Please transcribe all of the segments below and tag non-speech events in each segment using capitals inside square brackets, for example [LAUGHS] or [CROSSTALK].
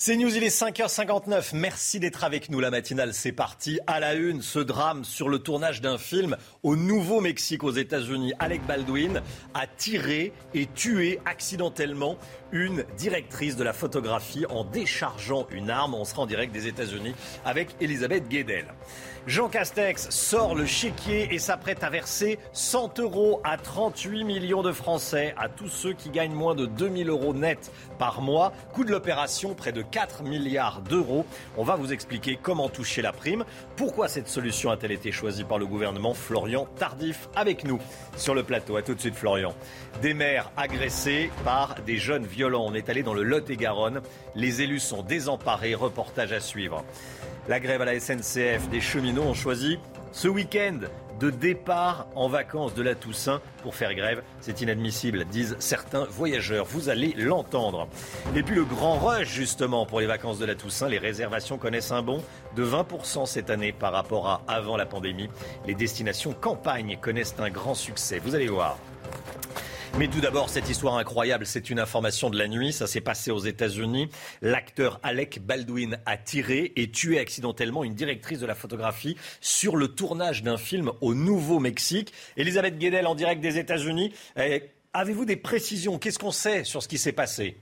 C'est News, il est 5h59. Merci d'être avec nous. La matinale, c'est parti. À la une, ce drame sur le tournage d'un film au Nouveau-Mexique, aux États-Unis. Alec Baldwin a tiré et tué accidentellement une directrice de la photographie en déchargeant une arme. On sera en direct des États-Unis avec Elisabeth Guedel. Jean Castex sort le chéquier et s'apprête à verser 100 euros à 38 millions de Français, à tous ceux qui gagnent moins de 2000 euros net par mois. Coût de l'opération, près de 4 milliards d'euros. On va vous expliquer comment toucher la prime. Pourquoi cette solution a-t-elle été choisie par le gouvernement? Florian Tardif avec nous sur le plateau. A tout de suite Florian. Des maires agressés par des jeunes. On est allé dans le Lot-et-Garonne. Les élus sont désemparés. Reportage à suivre. La grève à la SNCF des cheminots ont choisi ce week-end de départ en vacances de la Toussaint pour faire grève. C'est inadmissible, disent certains voyageurs. Vous allez l'entendre. Et puis le grand rush, justement, pour les vacances de la Toussaint. Les réservations connaissent un bond de 20% cette année par rapport à avant la pandémie. Les destinations campagne connaissent un grand succès. Vous allez voir. Mais tout d'abord, cette histoire incroyable, c'est une information de la nuit. Ça s'est passé aux États-Unis. L'acteur Alec Baldwin a tiré et tué accidentellement une directrice de la photographie sur le tournage d'un film au Nouveau-Mexique. Elisabeth Guedel en direct des États-Unis. Eh, avez-vous des précisions? Qu'est-ce qu'on sait sur ce qui s'est passé?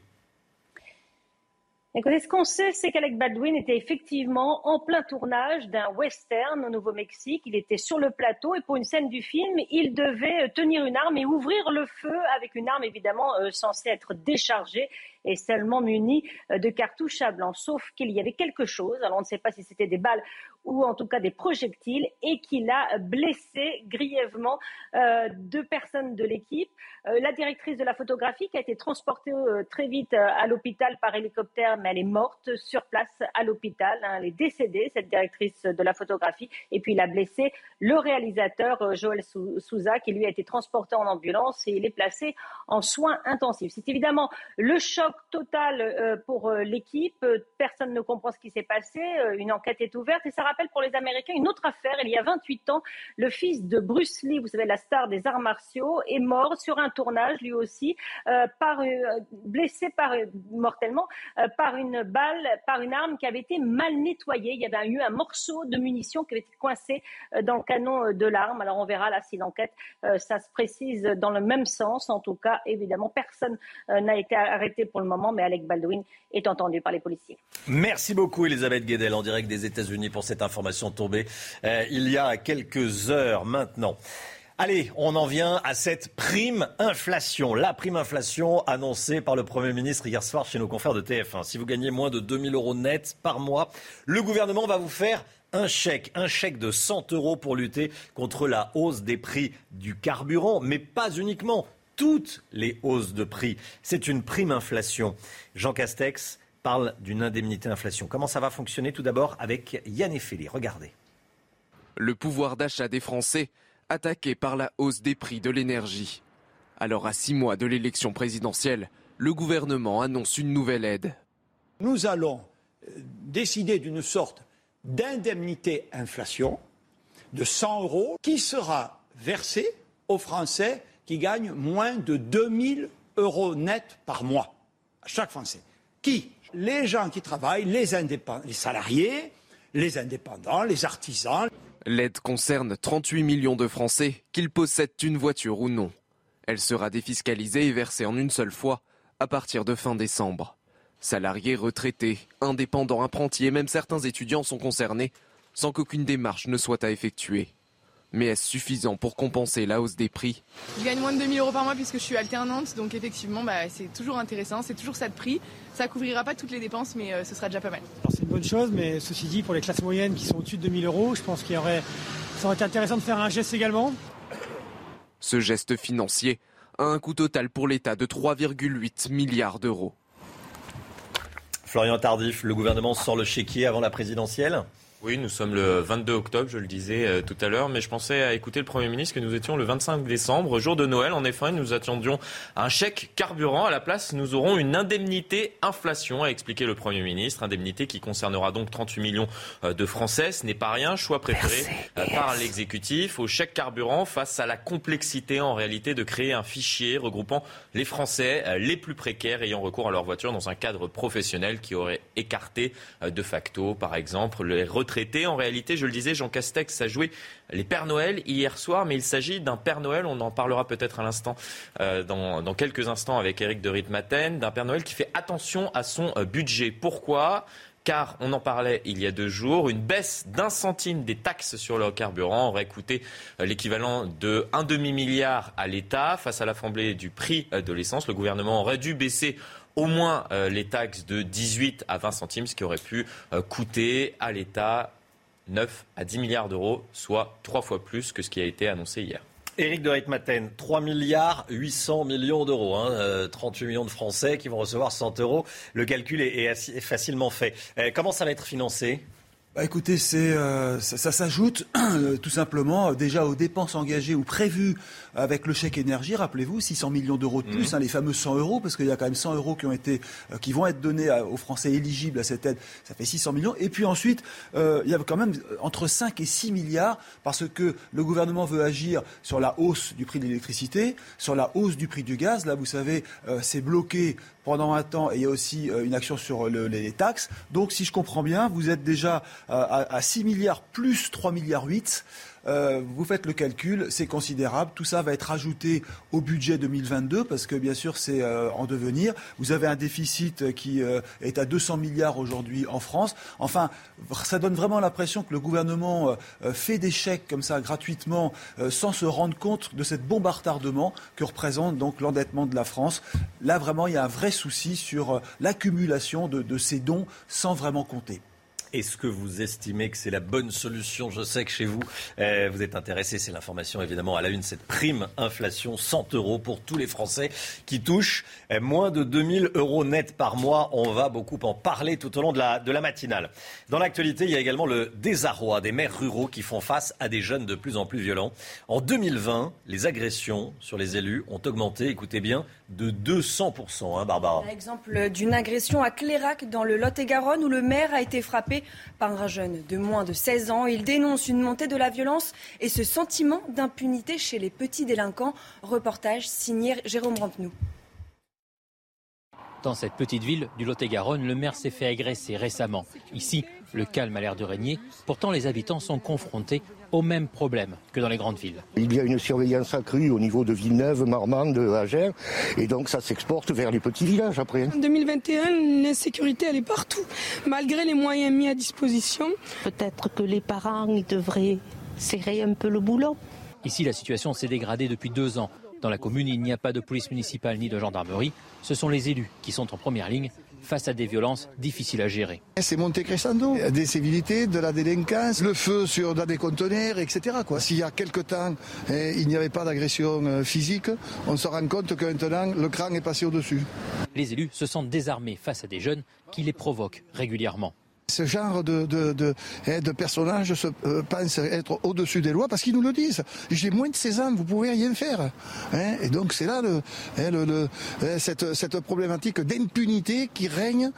Écoutez, ce qu'on sait, c'est qu'Alec Baldwin était effectivement en plein tournage d'un western au Nouveau-Mexique. Il était sur le plateau et pour une scène du film, il devait tenir une arme et ouvrir le feu avec une arme évidemment euh, censée être déchargée et seulement munie euh, de cartouches à blanc. Sauf qu'il y avait quelque chose, alors on ne sait pas si c'était des balles ou en tout cas des projectiles, et qu'il a blessé grièvement euh, deux personnes de l'équipe. Euh, la directrice de la photographie qui a été transportée euh, très vite à l'houpital par hélicoptère, mais elle est morte sur place à l'hôpital. Hein. Elle est décédée, cette directrice de la photographie, et puis il a blessé le réalisateur Joël Souza, qui lui a été transporté en ambulance et il est placé en soins intensifs. C'est évidemment le choc total pour l'équipe. Personne ne comprend ce qui s'est passé. Une enquête est ouverte et ça rappelle pour les Américains une autre affaire. Il y a 28 ans, le fils de Bruce Lee, vous savez, la star des arts martiaux, est mort sur un tournage, lui aussi, euh, par, euh, blessé par, euh, mortellement par une balle, par une arme qui avait été mal nettoyée. Il y avait eu un morceau de munition qui avait été coincé dans le canon de l'arme. Alors on verra là si l'enquête, ça se précise dans le même sens. En tout cas, évidemment, personne n'a été arrêté pour le moment, mais Alec Baldwin est entendu par les policiers. Merci beaucoup, Elisabeth Guedel, en direct des États-Unis pour cette information tombée euh, il y a quelques heures maintenant. Allez, on en vient à cette prime inflation. La prime inflation annoncée par le Premier ministre hier soir chez nos confrères de TF1. Si vous gagnez moins de 2000 euros net par mois, le gouvernement va vous faire un chèque, un chèque de 100 euros pour lutter contre la hausse des prix du carburant, mais pas uniquement toutes les hausses de prix. C'est une prime inflation. Jean Castex parle d'une indemnité inflation. Comment ça va fonctionner Tout d'abord avec Yann Effelé. Regardez. Le pouvoir d'achat des Français attaqué par la hausse des prix de l'énergie. Alors à six mois de l'élection présidentielle, le gouvernement annonce une nouvelle aide. Nous allons euh, décider d'une sorte d'indemnité inflation de 100 euros qui sera versée aux Français qui gagne moins de 2000 euros net par mois. À chaque Français. Qui? Les gens qui travaillent, les, salariés, les indépendants, les artisans. L'aide concerne 38 millions de Français, qu'ils possèdent une voiture ou non. Elle sera défiscalisée et versée en une seule fois à partir de fin décembre. Salariés, retraités, indépendants, apprentis et même certains étudiants sont concernés sans qu'aucune démarche ne soit à effectuer. Mais est-ce suffisant pour compenser la hausse des prix? Je gagne moins de 2000 euros par mois puisque je suis alternante, donc effectivement bah, c'est toujours intéressant, c'est toujours ça de prix. Ça couvrira pas toutes les dépenses, mais euh, ce sera déjà pas mal. C'est une bonne chose, mais ceci dit, pour les classes moyennes qui sont au-dessus de 2000 euros, je pense qu'il aurait, ça aurait été intéressant de faire un geste également. Ce geste financier a un coût total pour l'État de 3,8 milliards d'euros. Florian Tardif, le gouvernement sort le chéquier avant la présidentielle Oui, nous sommes le 22 octobre, je le disais euh, tout à l'heure, mais je pensais à écouter le Premier ministre que nous étions le 25 décembre, jour de Noël. En effet, nous attendions un chèque carburant. À la place, nous aurons une indemnité inflation, a expliqué le Premier ministre. Indemnité qui concernera donc 38 millions euh, de Français. Ce n'est pas rien, choix préféré euh, par l'exécutif. Au chèque carburant, face à la complexité en réalité de créer un fichier regroupant les Français les plus précaires ayant recours à leur voiture dans un cadre professionnel qui aurait écarté de facto, par exemple, les retraités en réalité, je le disais, Jean Castex a joué les Pères Noël hier soir, mais il s'agit d'un Père Noël, on en parlera peut-être à l'instant, euh, dans, quelques instants avec Eric de Ritmaten, d'un Père Noël qui fait attention à son euh, budget. Pourquoi? Car on en parlait il y a deux jours, une baisse d'un centime des taxes sur le carburant aurait coûté euh, l'équivalent de un demi-milliard à l'État. Face à l'affablée du prix de l'essence, le gouvernement aurait dû baisser au moins euh, les taxes de 18 à 20 centimes, ce qui aurait pu euh, coûter à l'État 9 à 10 milliards d'euros, soit trois fois plus que ce qui a été annoncé hier. Éric de Ritmaten, 3 milliards 800 millions d'euros, hein, 38 euh, millions de Français qui vont recevoir 100 euros. Le calcul est, facilement fait. comment ça va être financé? Bah écoutez, c'est, ça, s'ajoute [CLEARS THROAT] tout simplement déjà aux dépenses engagées ou prévues avec le chèque énergie, rappelez-vous, 600 millions d'euros de plus, mhm. hein, les fameux 100 euros, parce qu'il y a quand même 100 euros qui, ont été, euh, qui vont être donnés aux Français éligibles à cette aide, ça fait 600 millions. Et puis ensuite, euh, il y a quand même entre 5 et 6 milliards, parce que le gouvernement veut agir sur la hausse du prix de l'électricité, sur la hausse du prix du gaz. Là, vous savez, euh, c'est bloqué pendant un temps et il y a aussi une action sur les taxes. Donc, si je comprends bien, vous êtes déjà à, à 6 milliards plus 3 milliards 8. Euh, vous faites le calcul, c'est considérable. Tout ça va être ajouté au budget 2022 parce que bien sûr c'est euh, en devenir. Vous avez un déficit qui euh, est à 200 milliards aujourd'hui en France. Enfin, ça donne vraiment l'impression que le gouvernement fait des chèques comme ça gratuitement sans se rendre compte de cette bombe à retardement que représente donc l'endettement de la France. Là vraiment, il y a un vrai souci sur l'accumulation de ces dons sans vraiment compter. Est-ce que vous estimez que c'est la bonne solution Je sais que chez vous, euh, vous êtes intéressé, c'est l'information évidemment à la une, cette prime inflation, 100 euros pour tous les Français qui touchent euh, moins de 2000 euros net par mois. On va beaucoup en parler tout au long de la, de la matinale. Dans l'actualité, il y a également le désarroi des maires ruraux qui font face à des jeunes de plus en plus violents. En 2020, les agressions sur les élus ont augmenté, écoutez bien, de 200%, hein, Barbara. Exemple d'une agression à Clérac dans le Lot-et-Garonne où le maire a été frappé par un jeune de moins de 16 ans. Il dénonce une montée de la violence et ce sentiment d'impunité chez les petits délinquants. Reportage signé Jérôme Rampenou. Dans cette petite ville du Lot-et-Garonne, le maire s'est fait agresser récemment. Ici, le calme a l'air de régner. Pourtant, les habitants sont confrontés au même problème que dans les grandes villes. Il y a une surveillance accrue au niveau de Villeneuve, Marmande, Agen, et donc ça s'exporte vers les petits villages après. En 2021, l'insécurité, elle est partout, malgré les moyens mis à disposition. Peut-être que les parents ils devraient serrer un peu le boulot. Ici, la situation s'est dégradée depuis deux ans. Dans la commune, il n'y a pas de police municipale ni de gendarmerie. Ce sont les élus qui sont en première ligne face à des violences difficiles à gérer. C'est monté crescendo, des civilités, de la délinquance, le feu sur des conteneurs, etc. S'il y a quelque temps, eh, il n'y avait pas d'agression euh, physique, on se rend compte que maintenant, le cran est passé au-dessus. Les élus se sentent désarmés face à des jeunes qui les provoquent régulièrement. Ce genre de, de, hein, personnages se, euh, pensent être au-dessus des lois parce qu'ils nous le disent. J'ai moins de 16 ans, vous pouvez rien faire. Hein. et donc c'est là le, hein, cette, cette, problématique d'impunité qui règne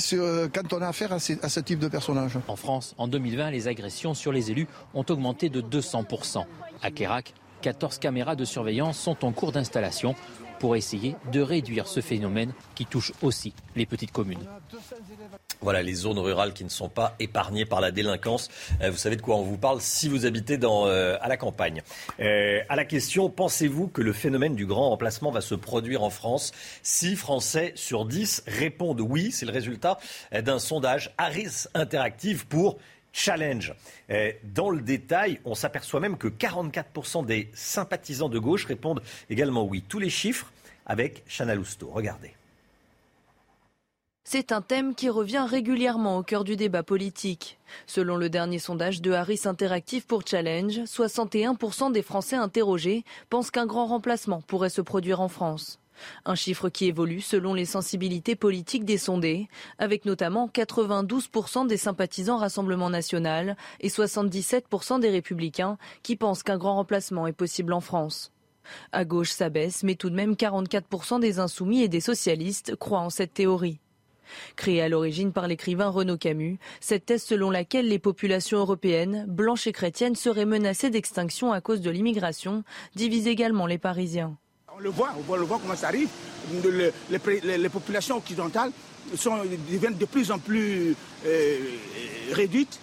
sur, euh, quand on a affaire à, ce type de personnages. En France, en 2020, les agressions sur les élus ont augmenté de 200%. À Kérac, 14 caméras de surveillance sont en cours d'installation pour essayer de réduire ce phénomène qui touche aussi les petites communes. Voilà les zones rurales qui ne sont pas épargnées par la délinquance. Euh, vous savez de quoi on vous parle si vous habitez euh, à la campagne. Euh, à la question, pensez-vous que le phénomène du grand remplacement va se produire en France? 6 Français sur 10 répondent oui. C'est le résultat d'un sondage Harris Interactive pour Challenge. Dans le détail, on s'aperçoit même que 44% des sympathisants de gauche répondent également oui. Tous les chiffres avec Chana Lousteau. Regardez. C'est un thème qui revient régulièrement au cœur du débat politique. Selon le dernier sondage de Harris Interactive pour Challenge, 61% des Français interrogés pensent qu'un grand remplacement pourrait se produire en France. Un chiffre qui évolue selon les sensibilités politiques des sondés, avec notamment 92% des sympathisants Rassemblement national et 77% des républicains qui pensent qu'un grand remplacement est possible en France. À gauche, ça baisse, mais tout de même 44% des insoumis et des socialistes croient en cette théorie. Créée à l'origine par l'écrivain Renaud Camus, cette thèse selon laquelle les populations européennes, blanches et chrétiennes, seraient menacées d'extinction à cause de l'immigration, divise également les Parisiens. On le voit, on voit, comment ça arrive. Les, populations occidentales deviennent de plus en plus euh, réduites,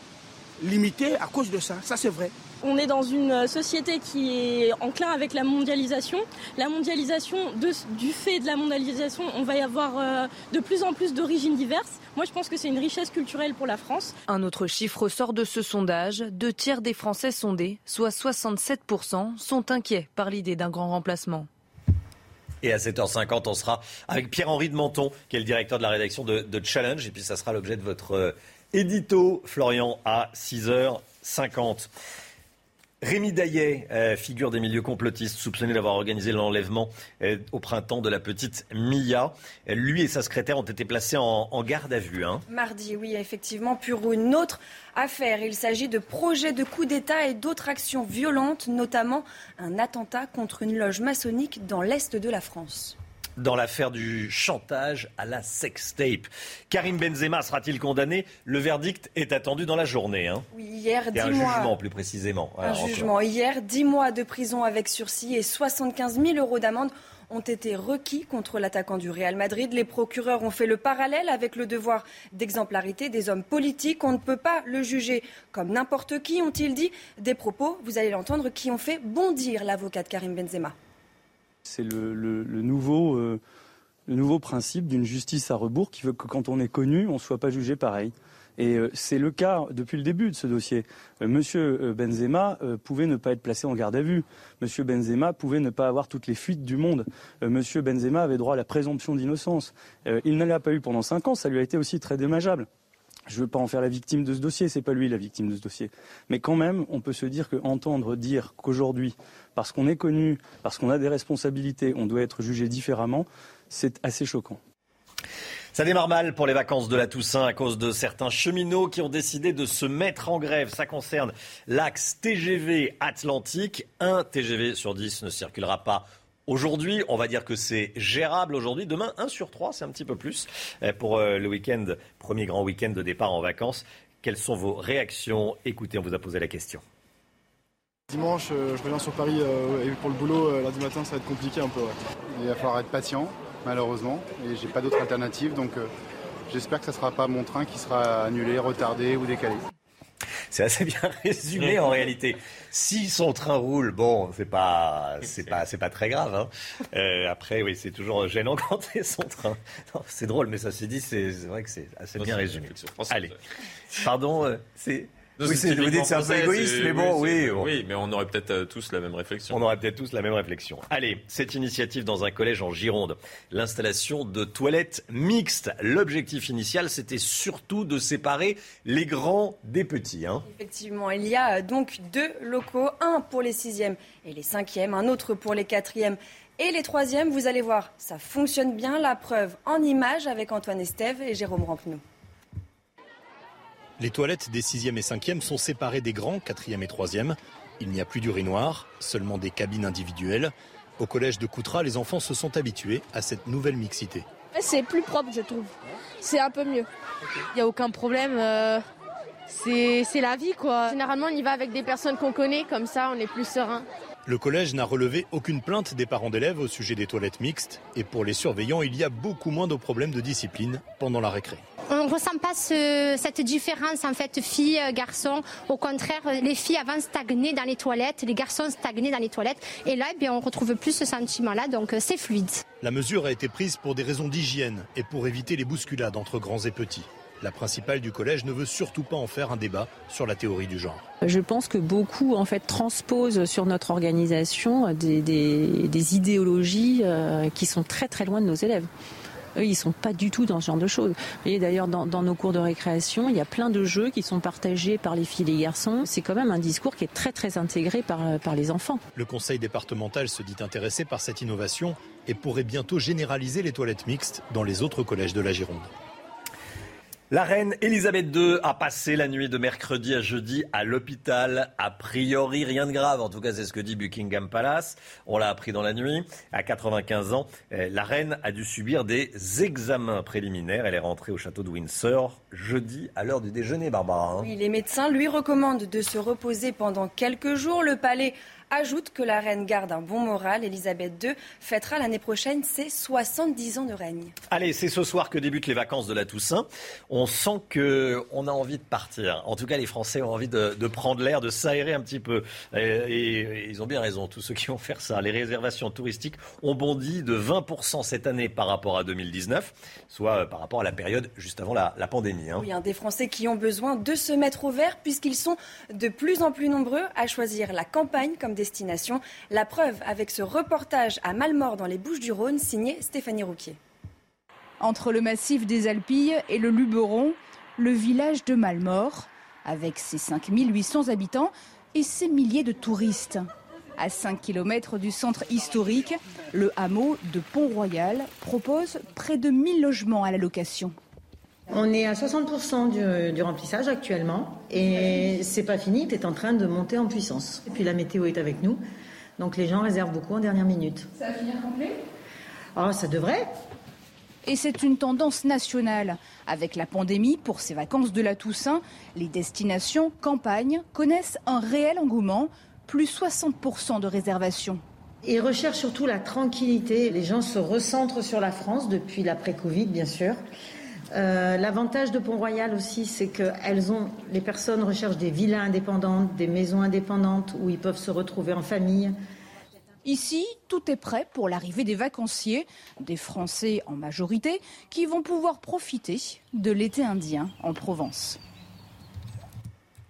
limitées à cause de ça. Ça, c'est vrai. On est dans une société qui est enclin avec la mondialisation. La mondialisation, du fait de la mondialisation, on va y avoir euh, de plus en plus d'origines diverses. Moi, je pense que c'est une richesse culturelle pour la France. Un autre chiffre sort de ce sondage. Deux tiers des Français sondés, soit 67%, sont inquiets par l'idée d'un grand remplacement. Et à 7h50, on sera avec Pierre-Henri de Menton, qui est le directeur de la rédaction de, Challenge. Et puis, ça sera l'objet de votre euh, édito, Florian, à 6h50. Rémi Daillet, euh, figure des milieux complotistes, soupçonné d'avoir organisé l'enlèvement euh, au printemps de la petite Mia. Lui et sa secrétaire ont été placés en, garde à vue. Hein. Mardi, oui, effectivement, pour une autre affaire. Il s'agit de projets de coup d'État et d'autres actions violentes, notamment un attentat contre une loge maçonnique dans l'est de la France dans l'affaire du chantage à la sextape. Karim Benzema sera-t-il condamné? Le verdict est attendu dans la journée. Hein. Oui, hier, dix un jugement plus précisément. Un jugement. Hier, 10 mois de prison avec sursis et 75 000 euros d'amende ont été requis contre l'attaquant du Real Madrid. Les procureurs ont fait le parallèle avec le devoir d'exemplarité des hommes politiques. On ne peut pas le juger comme n'importe qui, ont-ils dit. Des propos, vous allez l'entendre, qui ont fait bondir l'avocat de Karim Benzema. C'est le, nouveau, euh, le nouveau principe d'une justice à rebours qui veut que quand on est connu, on ne soit pas jugé pareil. Et euh, c'est le cas depuis le début de ce dossier. Euh, Monsieur Benzema pouvait ne pas être placé en garde à vue. Monsieur Benzema pouvait ne pas avoir toutes les fuites du monde. Monsieur Benzema avait droit à la présomption d'innocence. Il ne l'a pas eu pendant cinq ans. Ça lui a été aussi très dommageable. Je ne veux pas en faire la victime de ce dossier, c'est pas lui la victime de ce dossier. Mais quand même, on peut se dire qu'entendre dire qu'aujourd'hui, parce qu'on est connu, parce qu'on a des responsabilités, on doit être jugé différemment, c'est assez choquant. Ça démarre mal pour les vacances de la Toussaint à cause de certains cheminots qui ont décidé de se mettre en grève. Ça concerne l'axe TGV Atlantique. Un TGV sur 10 ne circulera pas Aujourd'hui, on va dire que c'est gérable aujourd'hui. Demain, 1 sur 3, c'est un petit peu plus euh, pour euh, le week-end, premier grand week-end de départ en vacances. Quelles sont vos réactions? Écoutez, on vous a posé la question. Dimanche, euh, je reviens sur Paris et pour le boulot, lundi matin, ça va être compliqué un peu. Il va falloir être patient, malheureusement, et j'ai pas d'autre alternative, donc j'espère que ce ne sera pas mon train qui sera annulé, retardé ou décalé. C'est assez bien [LAUGHS] résumé en réalité. Si son train roule, bon, c'est pas, c'est pas, c'est pas très grave. Hein. [LAUGHS] Euh, après, oui, c'est toujours gênant quand c'est son train. C'est drôle, mais ça s'est dit, c'est vrai que c'est assez bien résumé. Allez, pardon, euh, oui, vous dites c'est un peu égoïste, mais bon, oui. Oui, mais on aurait peut-être euh, tous la même réflexion. On aurait peut-être tous la même réflexion. Allez, cette initiative dans un collège en Gironde, l'installation de toilettes mixtes. L'objectif initial, c'était surtout de séparer les grands des petits. Hein. Effectivement, il y a euh, donc deux locaux, un pour les sixièmes et les cinquièmes, un autre pour les quatrièmes et les troisièmes. Vous allez voir, ça fonctionne bien. La preuve en images avec Antoine Estève et Jérôme Rampenou. Les toilettes des 6e et 5e sont séparées des grands 4e et 3e. Il n'y a plus d'urinoir, seulement des cabines individuelles. Au collège de Coutras, les enfants se sont habitués à cette nouvelle mixité. C'est plus propre, je trouve. C'est un peu mieux. Il n'y a aucun problème. Euh, c'est la vie, quoi. Généralement, on y va avec des personnes qu'on connaît, comme ça, on est plus serein. Le collège n'a relevé aucune plainte des parents d'élèves au sujet des toilettes mixtes. Et pour les surveillants, il y a beaucoup moins de problèmes de discipline pendant la récré. On ne ressent pas cette différence en fait filles-garçons. Au contraire, les filles avant stagnaient dans les toilettes, les garçons stagnaient dans les toilettes. Et là, eh on retrouve plus ce sentiment-là, donc euh, c'est fluide. La mesure a été prise pour des raisons d'hygiène et pour éviter les bousculades entre grands et petits. La principale du collège ne veut surtout pas en faire un débat sur la théorie du genre. Je pense que beaucoup en fait transposent sur notre organisation des, idéologies euh, qui sont très très loin de nos élèves. Eux, ils sont pas du tout dans ce genre de choses. Vous voyez, d'ailleurs, dans, dans nos cours de récréation, il y a plein de jeux qui sont partagés par les filles et les garçons. C'est quand même un discours qui est très, très intégré par, par les enfants. Le conseil départemental se dit intéressé par cette innovation et pourrait bientôt généraliser les toilettes mixtes dans les autres collèges de la Gironde. La reine Elisabeth II a passé la nuit de mercredi à jeudi à l'hôpital. A priori, rien de grave. En tout cas, c'est ce que dit Buckingham Palace. On l'a appris dans la nuit. À 95 ans, eh, la reine a dû subir des examens préliminaires. Elle est rentrée au château de Windsor jeudi à l'heure du déjeuner, Barbara. hein. Oui, les médecins lui recommandent de se reposer pendant quelques jours. Le palais ajoute que la reine garde un bon moral. Elisabeth II fêtera l'année prochaine ses 70 ans de règne. Allez, c'est ce soir que débutent les vacances de la Toussaint. On sent que on a envie de partir. En tout cas, les Français ont envie de, de prendre l'air, de s'aérer un petit peu. Et, et ils ont bien raison, tous ceux qui vont faire ça. Les réservations touristiques ont bondi de 20% cette année par rapport à 2019, soit euh, par rapport à la période juste avant la, la pandémie. hein. Oui, hein, des Français qui ont besoin de se mettre au vert puisqu'ils sont de plus en plus nombreux à choisir la campagne comme destination. La preuve avec ce reportage à Malmort dans les Bouches-du-Rhône signé Stéphanie Rouquier. Entre le massif des Alpilles et le Luberon, le village de Malmort, avec ses 5800 habitants et ses milliers de touristes. À 5 km du centre historique, le hameau de Pont-Royal propose près de 1000 logements à la location. On est à 60% du, du remplissage actuellement et c'est pas fini, c'est en train de monter en puissance. Et puis la météo est avec nous, donc les gens réservent beaucoup en dernière minute. Ça va finir complet? Oh, ça devrait. Et c'est une tendance nationale. Avec la pandémie, pour ces vacances de la Toussaint, les destinations campagne connaissent un réel engouement, plus 60% de réservations. Ils recherchent surtout la tranquillité. Les gens se recentrent sur la France depuis l'après-Covid, bien sûr. Euh, L'avantage de Pont-Royal aussi, c'est que elles les personnes recherchent des villas indépendantes, des maisons indépendantes où ils peuvent se retrouver en famille. Ici, tout est prêt pour l'arrivée des vacanciers, des Français en majorité, qui vont pouvoir profiter de l'été indien en Provence.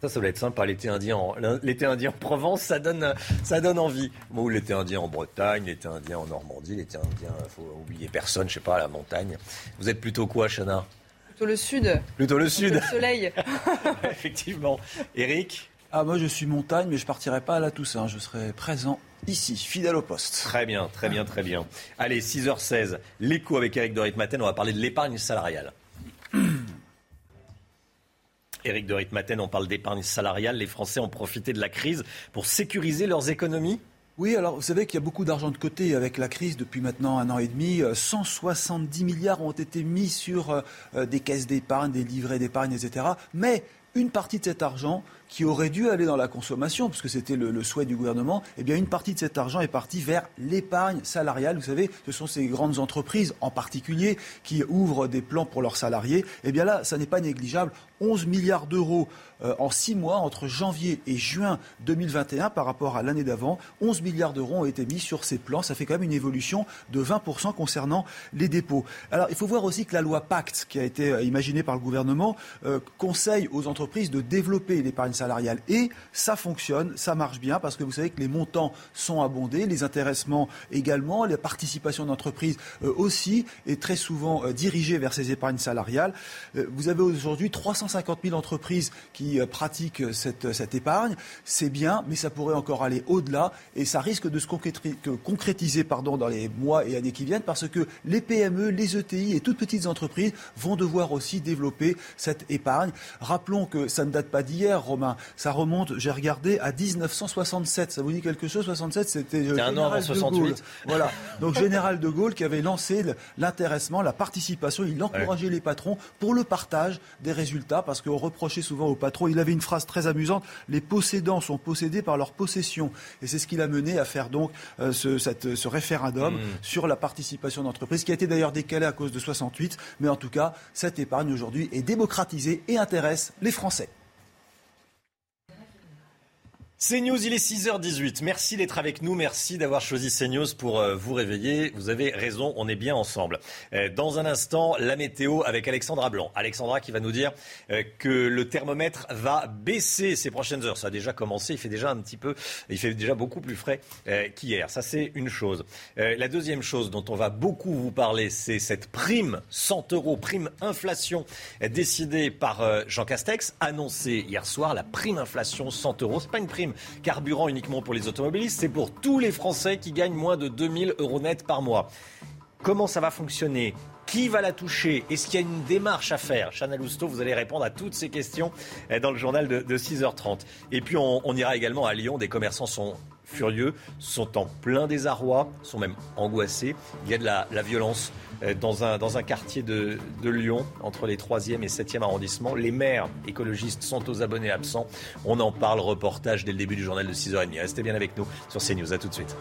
Ça, ça doit être sympa, l'été indien, en, l'été indien en Provence, ça donne, ça donne envie. Ou l'été indien en Bretagne, l'été indien en Normandie, l'été indien, faut oublier personne, je sais pas, à la montagne. Vous êtes plutôt quoi, Chana? Plutôt le sud. Plutôt le sud. Le soleil. [LAUGHS] [LAUGHS] Effectivement. Eric Ah, moi, je suis montagne, mais je partirai pas à la Toussaint. Je serai présent ici, fidèle au poste. Très bien, très bien, très bien. Allez, 6h16, l'écho avec Eric de Ritmaten, on va parler de l'épargne salariale. Éric de Ritmaten, on parle d'épargne salariale. Les Français ont profité de la crise pour sécuriser leurs économies Oui, alors vous savez qu'il y a beaucoup d'argent de côté avec la crise depuis maintenant un an et demi. Euh, 170 milliards ont été mis sur euh, euh, des caisses d'épargne, des livrets d'épargne, etc. Mais une partie de cet argent qui aurait dû aller dans la consommation, puisque c'était le, souhait du gouvernement, eh bien une partie de cet argent est partie vers l'épargne salariale. Vous savez, ce sont ces grandes entreprises en particulier qui ouvrent des plans pour leurs salariés. Eh bien là, ça n'est pas négligeable. 11 milliards d'euros euh, en six mois entre janvier et juin 2021 par rapport à l'année d'avant. 11 milliards d'euros ont été mis sur ces plans. Ça fait quand même une évolution de 20% concernant les dépôts. Alors il faut voir aussi que la loi Pacte, qui a été euh, imaginée par le gouvernement, euh, conseille aux entreprises de développer l'épargne salariale. Et ça fonctionne, ça marche bien, parce que vous savez que les montants sont abondés, les intéressements également, la participation d'entreprises euh, aussi est très souvent euh, dirigée vers ces épargnes salariales. Euh, vous avez aujourd'hui 350 000 entreprises qui pratiquent cette, épargne. C'est bien, mais ça pourrait encore aller au-delà et ça risque de se concrétiser pardon, dans les mois et années qui viennent parce que les PME, les ETI et toutes petites entreprises vont devoir aussi développer cette épargne. Rappelons que ça ne date pas d'hier, Romain. Ça remonte, j'ai regardé, à 1967. Ça vous dit quelque chose? 67, c'était euh, C'était un an avant Général de 68. Gaulle. [LAUGHS] Voilà. Donc Général de Gaulle qui avait lancé l'intéressement, la participation. Il encourageait les patrons pour le partage des résultats parce qu'on reprochait souvent aux patrons. Il avait une phrase très amusante les possédants sont possédés par leur possession. Et c'est ce qui l'a mené à faire donc euh, ce, cette- ce référendum Mmh. sur la participation d'entreprise qui a été d'ailleurs décalé à cause de 68. Mais en tout cas, cette épargne aujourd'hui est démocratisée et intéresse les Français. CNews, il est 6h18. Merci d'être avec nous. Merci d'avoir choisi CNews pour euh, vous réveiller. Vous avez raison, on est bien ensemble. Euh, dans un instant, la météo avec Alexandra Blanc. Alexandra qui va nous dire euh, que le thermomètre va baisser ces prochaines heures. Ça a déjà commencé, il fait déjà un petit peu, il fait déjà beaucoup plus frais qu'hier. Ça, c'est une chose. La deuxième chose dont on va beaucoup vous parler, c'est cette prime 100 euros, prime inflation décidée par Jean Castex, annoncée hier soir. La prime inflation 100 euros, c'est pas une prime carburant uniquement pour les automobilistes, c'est pour tous les Français qui gagnent moins de 2000 euros net par mois. Comment ça va fonctionner? Qui va la toucher? Est-ce qu'il y a une démarche à faire? Chana Lousteau, vous allez répondre à toutes ces questions eh, dans le journal de, 6h30. Et puis on, ira également à Lyon. Des commerçants sont furieux, sont en plein désarroi, sont même angoissés. Il y a de la violence euh, dans un, dans un quartier de, Lyon, entre les 3e et 7e arrondissements. Les maires écologistes sont aux abonnés absents. On en parle, reportage dès le début du journal de 6h30. Restez bien avec nous sur CNews. À tout de suite.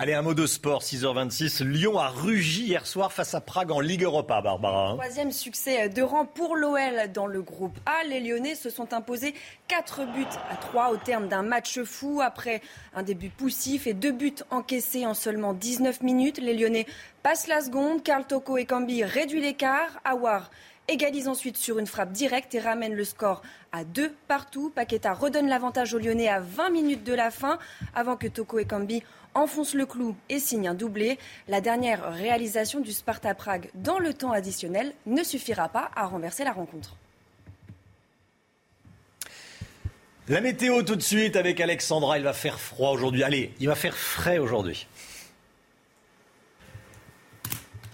Allez, un mot de sport, 6h26. Lyon a rugi hier soir face à Prague en Ligue Europa, Barbara. Hein. Troisième succès de rang pour l'OL dans le groupe A. Les Lyonnais se sont imposés 4 buts à 3 au terme d'un match fou. Après un début poussif et deux buts encaissés en seulement 19 minutes, les Lyonnais passent la seconde. Karl Toko et Cambi réduit l'écart. Awar égalise ensuite sur une frappe directe et ramène le score à deux partout. Paqueta redonne l'avantage aux Lyonnais à 20 minutes de la fin avant que Toko et Cambi enfonce le clou et signe un doublé. La dernière réalisation du Sparta Prague dans le temps additionnel ne suffira pas à renverser la rencontre. La météo tout de suite avec Alexandra. Il va faire froid aujourd'hui. Allez, il va faire frais aujourd'hui.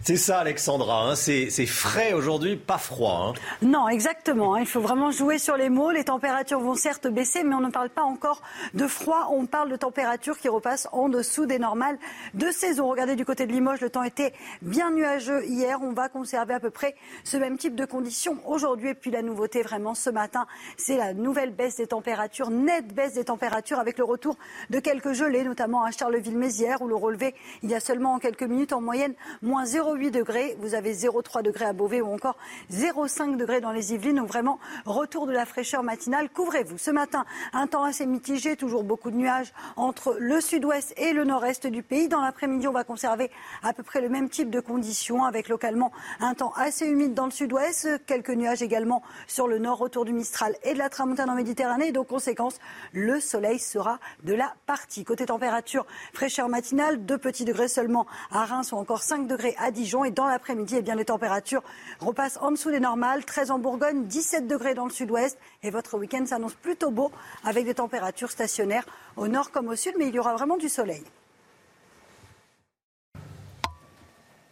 C'est ça, Alexandra. Hein. C'est frais aujourd'hui, pas froid. Hein. Non, exactement. Hein. Il faut vraiment jouer sur les mots. Les températures vont certes baisser, mais on ne parle pas encore de froid. On parle de températures qui repassent en dessous des normales de saison. Regardez du côté de Limoges, le temps était bien nuageux hier. On va conserver à peu près ce même type de conditions aujourd'hui. Et puis la nouveauté vraiment ce matin, c'est la nouvelle baisse des températures, nette baisse des températures avec le retour de quelques gelées, notamment à Charleville-Mézières où le relevé il y a seulement en quelques minutes en moyenne moins 0 8 degrés, vous avez 0,3 degrés à Beauvais ou encore 0,5 degrés dans les Yvelines. Donc vraiment, retour de la fraîcheur matinale. Couvrez-vous. Ce matin, un temps assez mitigé, toujours beaucoup de nuages entre le sud-ouest et le nord-est du pays. Dans l'après-midi, on va conserver à peu près le même type de conditions avec localement un temps assez humide dans le sud-ouest, quelques nuages également sur le nord autour du Mistral et de la Tramontane en Méditerranée. Donc, conséquence, le soleil sera de la partie. Côté température, fraîcheur matinale, 2 petits degrés seulement à Reims ou encore 5 degrés à 10 et dans l'après-midi, eh bien, les températures repassent en dessous des normales. 13 en Bourgogne, 17 degrés dans le sud-ouest. Et votre week-end s'annonce plutôt beau avec des températures stationnaires au nord comme au sud, mais il y aura vraiment du soleil.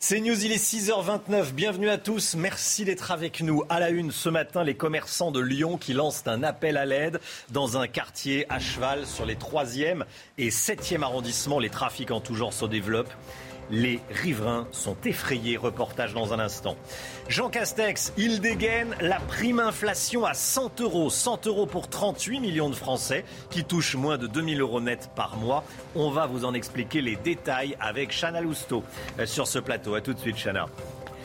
C'est News, il est 6h29. Bienvenue à tous. Merci d'être avec nous. À la une ce matin, les commerçants de Lyon qui lancent un appel à l'aide dans un quartier à cheval sur les 3e et 7e arrondissements. Les trafics en tout genre se développent. Les riverains sont effrayés. Reportage dans un instant. Jean Castex, il dégaine la prime inflation à 100 euros. 100 euros pour 38 millions de Français qui touchent moins de 2000 euros net par mois. On va vous en expliquer les détails avec Chana Lousteau euh, sur ce plateau. A tout de suite, Chana.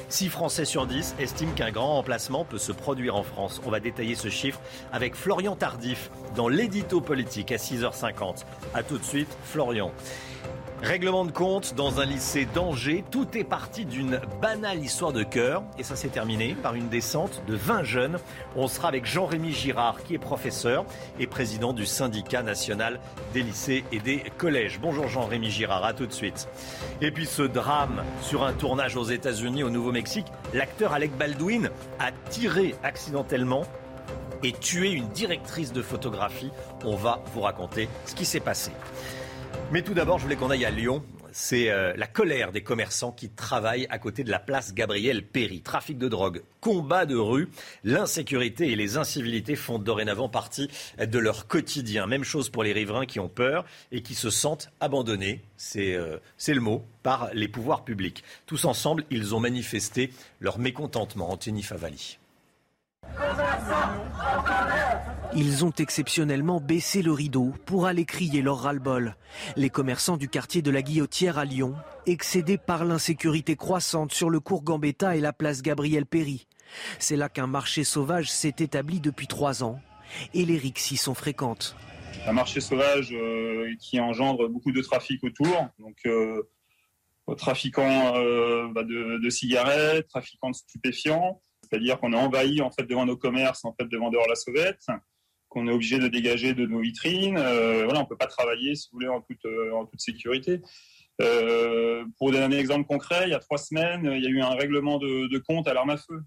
6 Français sur 10 estiment qu'un grand remplacement peut se produire en France. On va détailler ce chiffre avec Florian Tardif dans l'édito politique à 6h50. A tout de suite, Florian. Règlement de compte dans un lycée d'Angers. Tout est parti d'une banale histoire de cœur et ça s'est terminé par une descente de 20 jeunes. On sera avec Jean-Rémy Girard qui est professeur et président du syndicat national des lycées et des collèges. Bonjour Jean-Rémy Girard, à tout de suite. Et puis ce drame sur un tournage aux États-Unis au Nouveau-Mexique, l'acteur Alec Baldwin a tiré accidentellement et tué une directrice de photographie. On va vous raconter ce qui s'est passé. Mais tout d'abord, je voulais qu'on aille à Lyon. C'est euh, la colère des commerçants qui travaillent à côté de la place Gabriel Péry. Trafic de drogue, combat de rue, l'insécurité et les incivilités font dorénavant partie de leur quotidien. Même chose pour les riverains qui ont peur et qui se sentent abandonnés, c'est euh, le mot, par les pouvoirs publics. Tous ensemble, ils ont manifesté leur mécontentement. Anthony Favali. Ils ont exceptionnellement baissé le rideau pour aller crier leur ras-le-bol. Les commerçants du quartier de la Guillotière à Lyon, excédés par l'insécurité croissante sur le cours Gambetta et la place Gabriel Péry. C'est là qu'un marché sauvage s'est établi depuis trois ans. et les rixes y sont fréquentes. Un marché sauvage qui engendre beaucoup de trafic autour, donc trafiquants bah, de, de, cigarettes, trafiquants de stupéfiants, c'est-à-dire qu'on est envahi en fait devant nos commerces en fait de vendeurs à la sauvette qu'on est obligé de dégager de nos vitrines. Euh, voilà, on peut pas travailler, si vous voulez, en toute, euh, en toute sécurité. Euh, pour donner un exemple concret, il y a trois semaines, il y a eu un règlement de, compte à l'arme à feu.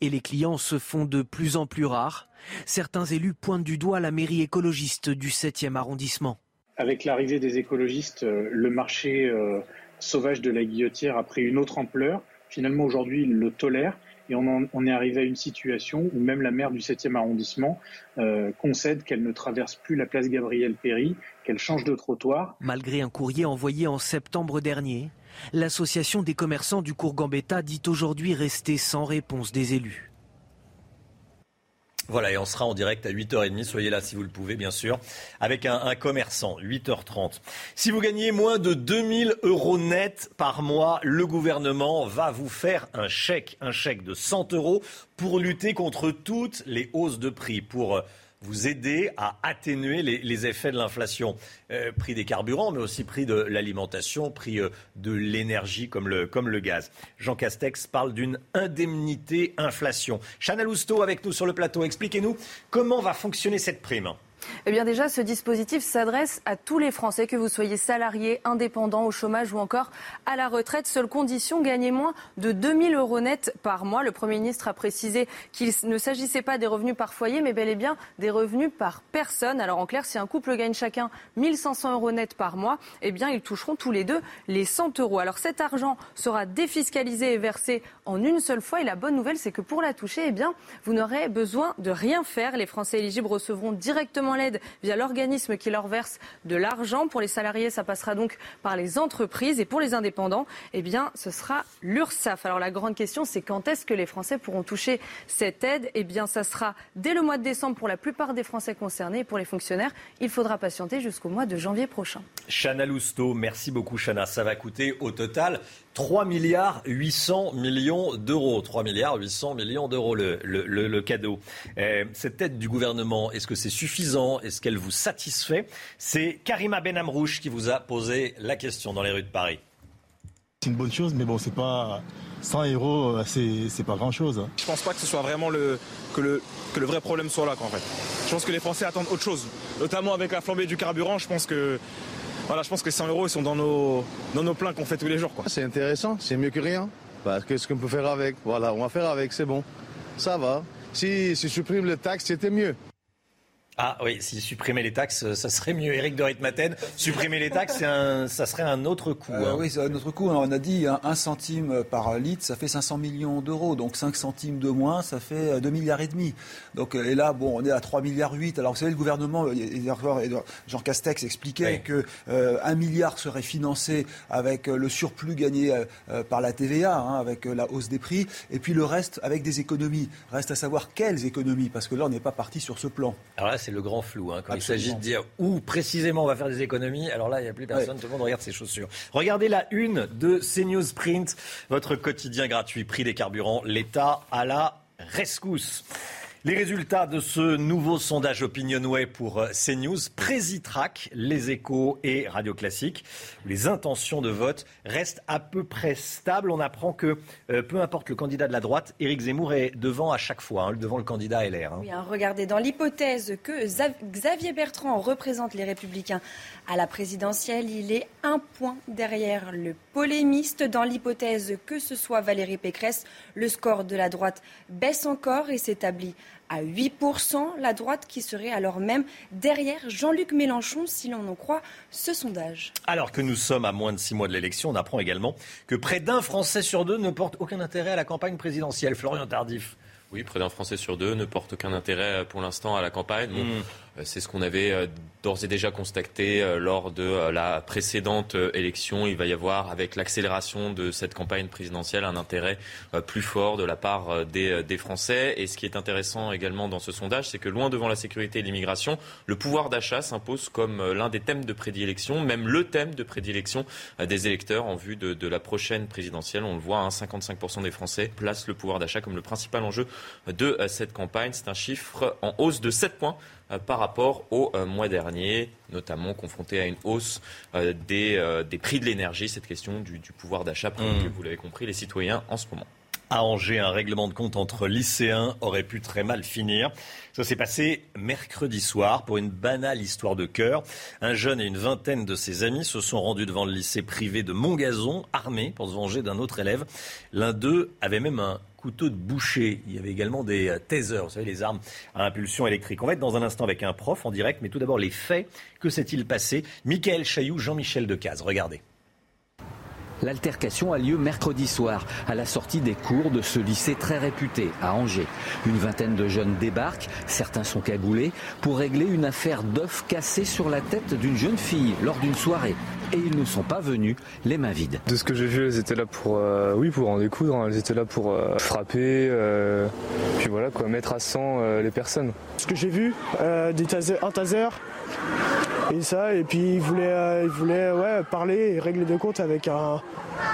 Et les clients se font de plus en plus rares. Certains élus pointent du doigt la mairie écologiste du 7e arrondissement. Avec l'arrivée des écologistes, le marché sauvage de la guillotière a pris une autre ampleur. Finalement, aujourd'hui, ils le tolèrent. Et on, est arrivé à une situation où même la maire du 7e arrondissement euh, concède qu'elle ne traverse plus la place Gabriel Péry, qu'elle change de trottoir. Malgré un courrier envoyé en septembre dernier, l'association des commerçants du cours Gambetta dit aujourd'hui rester sans réponse des élus. Voilà, et on sera en direct à 8h30. Soyez là si vous le pouvez, bien sûr, avec un, commerçant, 8h30. Si vous gagnez moins de 2000 euros net par mois, le gouvernement va vous faire un chèque, un chèque de 100 euros pour lutter contre toutes les hausses de prix, pour vous aider à atténuer les, effets de l'inflation. Euh, prix des carburants, mais aussi prix de l'alimentation, prix euh, de l'énergie comme le, gaz. Jean Castex parle d'une indemnité inflation. Chana Lousteau avec nous sur le plateau. Expliquez-nous comment va fonctionner cette prime. Eh bien déjà, ce dispositif s'adresse à tous les Français, que vous soyez salariés, indépendants, au chômage ou encore à la retraite. Seule condition, gagner moins de 2000 euros net par mois. Le Premier ministre a précisé qu'il ne s'agissait pas des revenus par foyer, mais bel et bien des revenus par personne. Alors en clair, si un couple gagne chacun 1500 euros net par mois, eh bien ils toucheront tous les deux les 100 euros. Alors cet argent sera défiscalisé et versé en une seule fois. Et la bonne nouvelle, c'est que pour la toucher, eh bien, vous n'aurez besoin de rien faire. Les Français éligibles recevront directement l'aide via l'organisme qui leur verse de l'argent. Pour les salariés, ça passera donc par les entreprises. Et pour les indépendants, eh bien, ce sera l'URSSAF. Alors la grande question, c'est quand est-ce que les Français pourront toucher cette aide? Eh bien, ça sera dès le mois de décembre pour la plupart des Français concernés. Et pour les fonctionnaires, il faudra patienter jusqu'au mois de janvier prochain. Chana Lousteau, merci beaucoup Chana. Ça va coûter au total 3 milliards 800 millions d'euros. 3 milliards 800 millions d'euros le, le, cadeau. Euh, cette aide du gouvernement, est-ce que c'est suffisant? Est-ce qu'elle vous satisfait? C'est Karima Benamrouche qui vous a posé la question dans les rues de Paris. C'est une bonne chose, mais bon, c'est pas 100 euros, euh, c'est pas grand chose. Je pense pas que ce soit vraiment le que le que le vrai problème soit là, en fait. Je pense que les Français attendent autre chose, notamment avec la flambée du carburant. Je pense que voilà, je pense que les 100 euros, ils sont dans nos, dans qu'on fait tous les jours. C'est intéressant, c'est mieux que rien. Parce que ce qu'on peut faire avec, voilà, on va faire avec, c'est bon. Ça va. Si, si supprime le taxe, c'était mieux. Ah oui, si supprimer les taxes, ça serait mieux. Éric de Ritmaten, supprimer les taxes, un, ça serait un autre coût. Euh, hein. Oui, c'est un autre coût. On a dit un, un, centime par litre, ça fait 500 millions d'euros. Donc 5 centimes de moins, ça fait 2 euh, milliards et demi. Donc euh, et là, bon, on est à 3 milliards 8. Alors vous savez, le gouvernement, Jean Castex expliquait que 1 milliard serait financé avec le surplus gagné par la TVA, hein, avec la hausse des prix, et puis le reste avec des économies. Reste à savoir quelles économies, parce que là, on n'est pas parti sur ce plan. Alors là, c'est le grand flou. Hein, quand il s'agit de dire où précisément on va faire des économies, alors là, il n'y a plus personne, tout le monde regarde ses chaussures. Regardez la une de CNews Print, votre quotidien gratuit, prix des carburants, l'État à la rescousse. Les résultats de ce nouveau sondage Opinionway pour euh, CNews, Présitrac, Les Échos et Radio Classique, les intentions de vote restent à peu près stables. On apprend que euh, peu importe le candidat de la droite, Éric Zemmour est devant à chaque fois, hein, devant le candidat LR. Hein. Oui, hein, regardez, dans l'hypothèse que Xavier Bertrand représente les Républicains à la présidentielle, il est un point derrière le polémiste. Dans l'hypothèse que ce soit Valérie Pécresse, le score de la droite baisse encore et s'établit à 8%, la droite qui serait alors même derrière Jean-Luc Mélenchon, si l'on en croit ce sondage. Alors que nous sommes à moins de six mois de l'élection, on apprend également que près d'un Français sur deux ne porte aucun intérêt à la campagne présidentielle. Florian Tardif. Oui, près d'un Français sur deux ne porte aucun intérêt pour l'instant à la campagne. Hmm. Euh, c'est ce qu'on avait euh, d'ores et déjà constaté euh, lors de la précédente élection. Il va y avoir, avec l'accélération de cette campagne présidentielle, un intérêt plus fort de la part des, Français. Et ce qui est intéressant également dans ce sondage, c'est que loin devant la sécurité et l'immigration, le pouvoir d'achat s'impose comme l'un des thèmes de prédilection, même le thème de prédilection des électeurs en vue de, de la prochaine présidentielle. On le voit, hein, 55% des Français placent le pouvoir d'achat comme le principal enjeu de cette campagne. C'est un chiffre en hausse de 7 points par rapport au mois dernier, notamment confronté à une hausse des, des prix de l'énergie, cette question du, pouvoir d'achat, pour mmh. vous l'avez compris, les citoyens en ce moment. À Angers, un règlement de compte entre lycéens aurait pu très mal finir. Ça s'est passé mercredi soir pour une banale histoire de cœur. Un jeune et une vingtaine de ses amis se sont rendus devant le lycée privé de Montgazon, armés pour se venger d'un autre élève. L'un d'eux avait même un couteau de boucher. Il y avait également des euh, tasers, vous savez, les armes à impulsion électrique. On va être dans un instant avec un prof en direct, mais tout d'abord les faits. Que s'est-il passé? Michael Chailloux, Jean-Michel Decaze, regardez. L'altercation a lieu mercredi soir, à la sortie des cours de ce lycée très réputé, à Angers. Une vingtaine de jeunes débarquent, certains sont cagoulés, pour régler une affaire d'œufs cassés sur la tête d'une jeune fille lors d'une soirée. Et ils ne sont pas venus les mains vides. De ce que j'ai vu, elles étaient là pour, euh, oui, pour en découdre, hein. elles étaient là pour euh, frapper, euh, puis voilà, quoi, mettre à sang les personnes. Ce que j'ai vu, des taser, un taser, et ça, et puis il voulait, il voulait ouais, parler et régler des comptes avec un,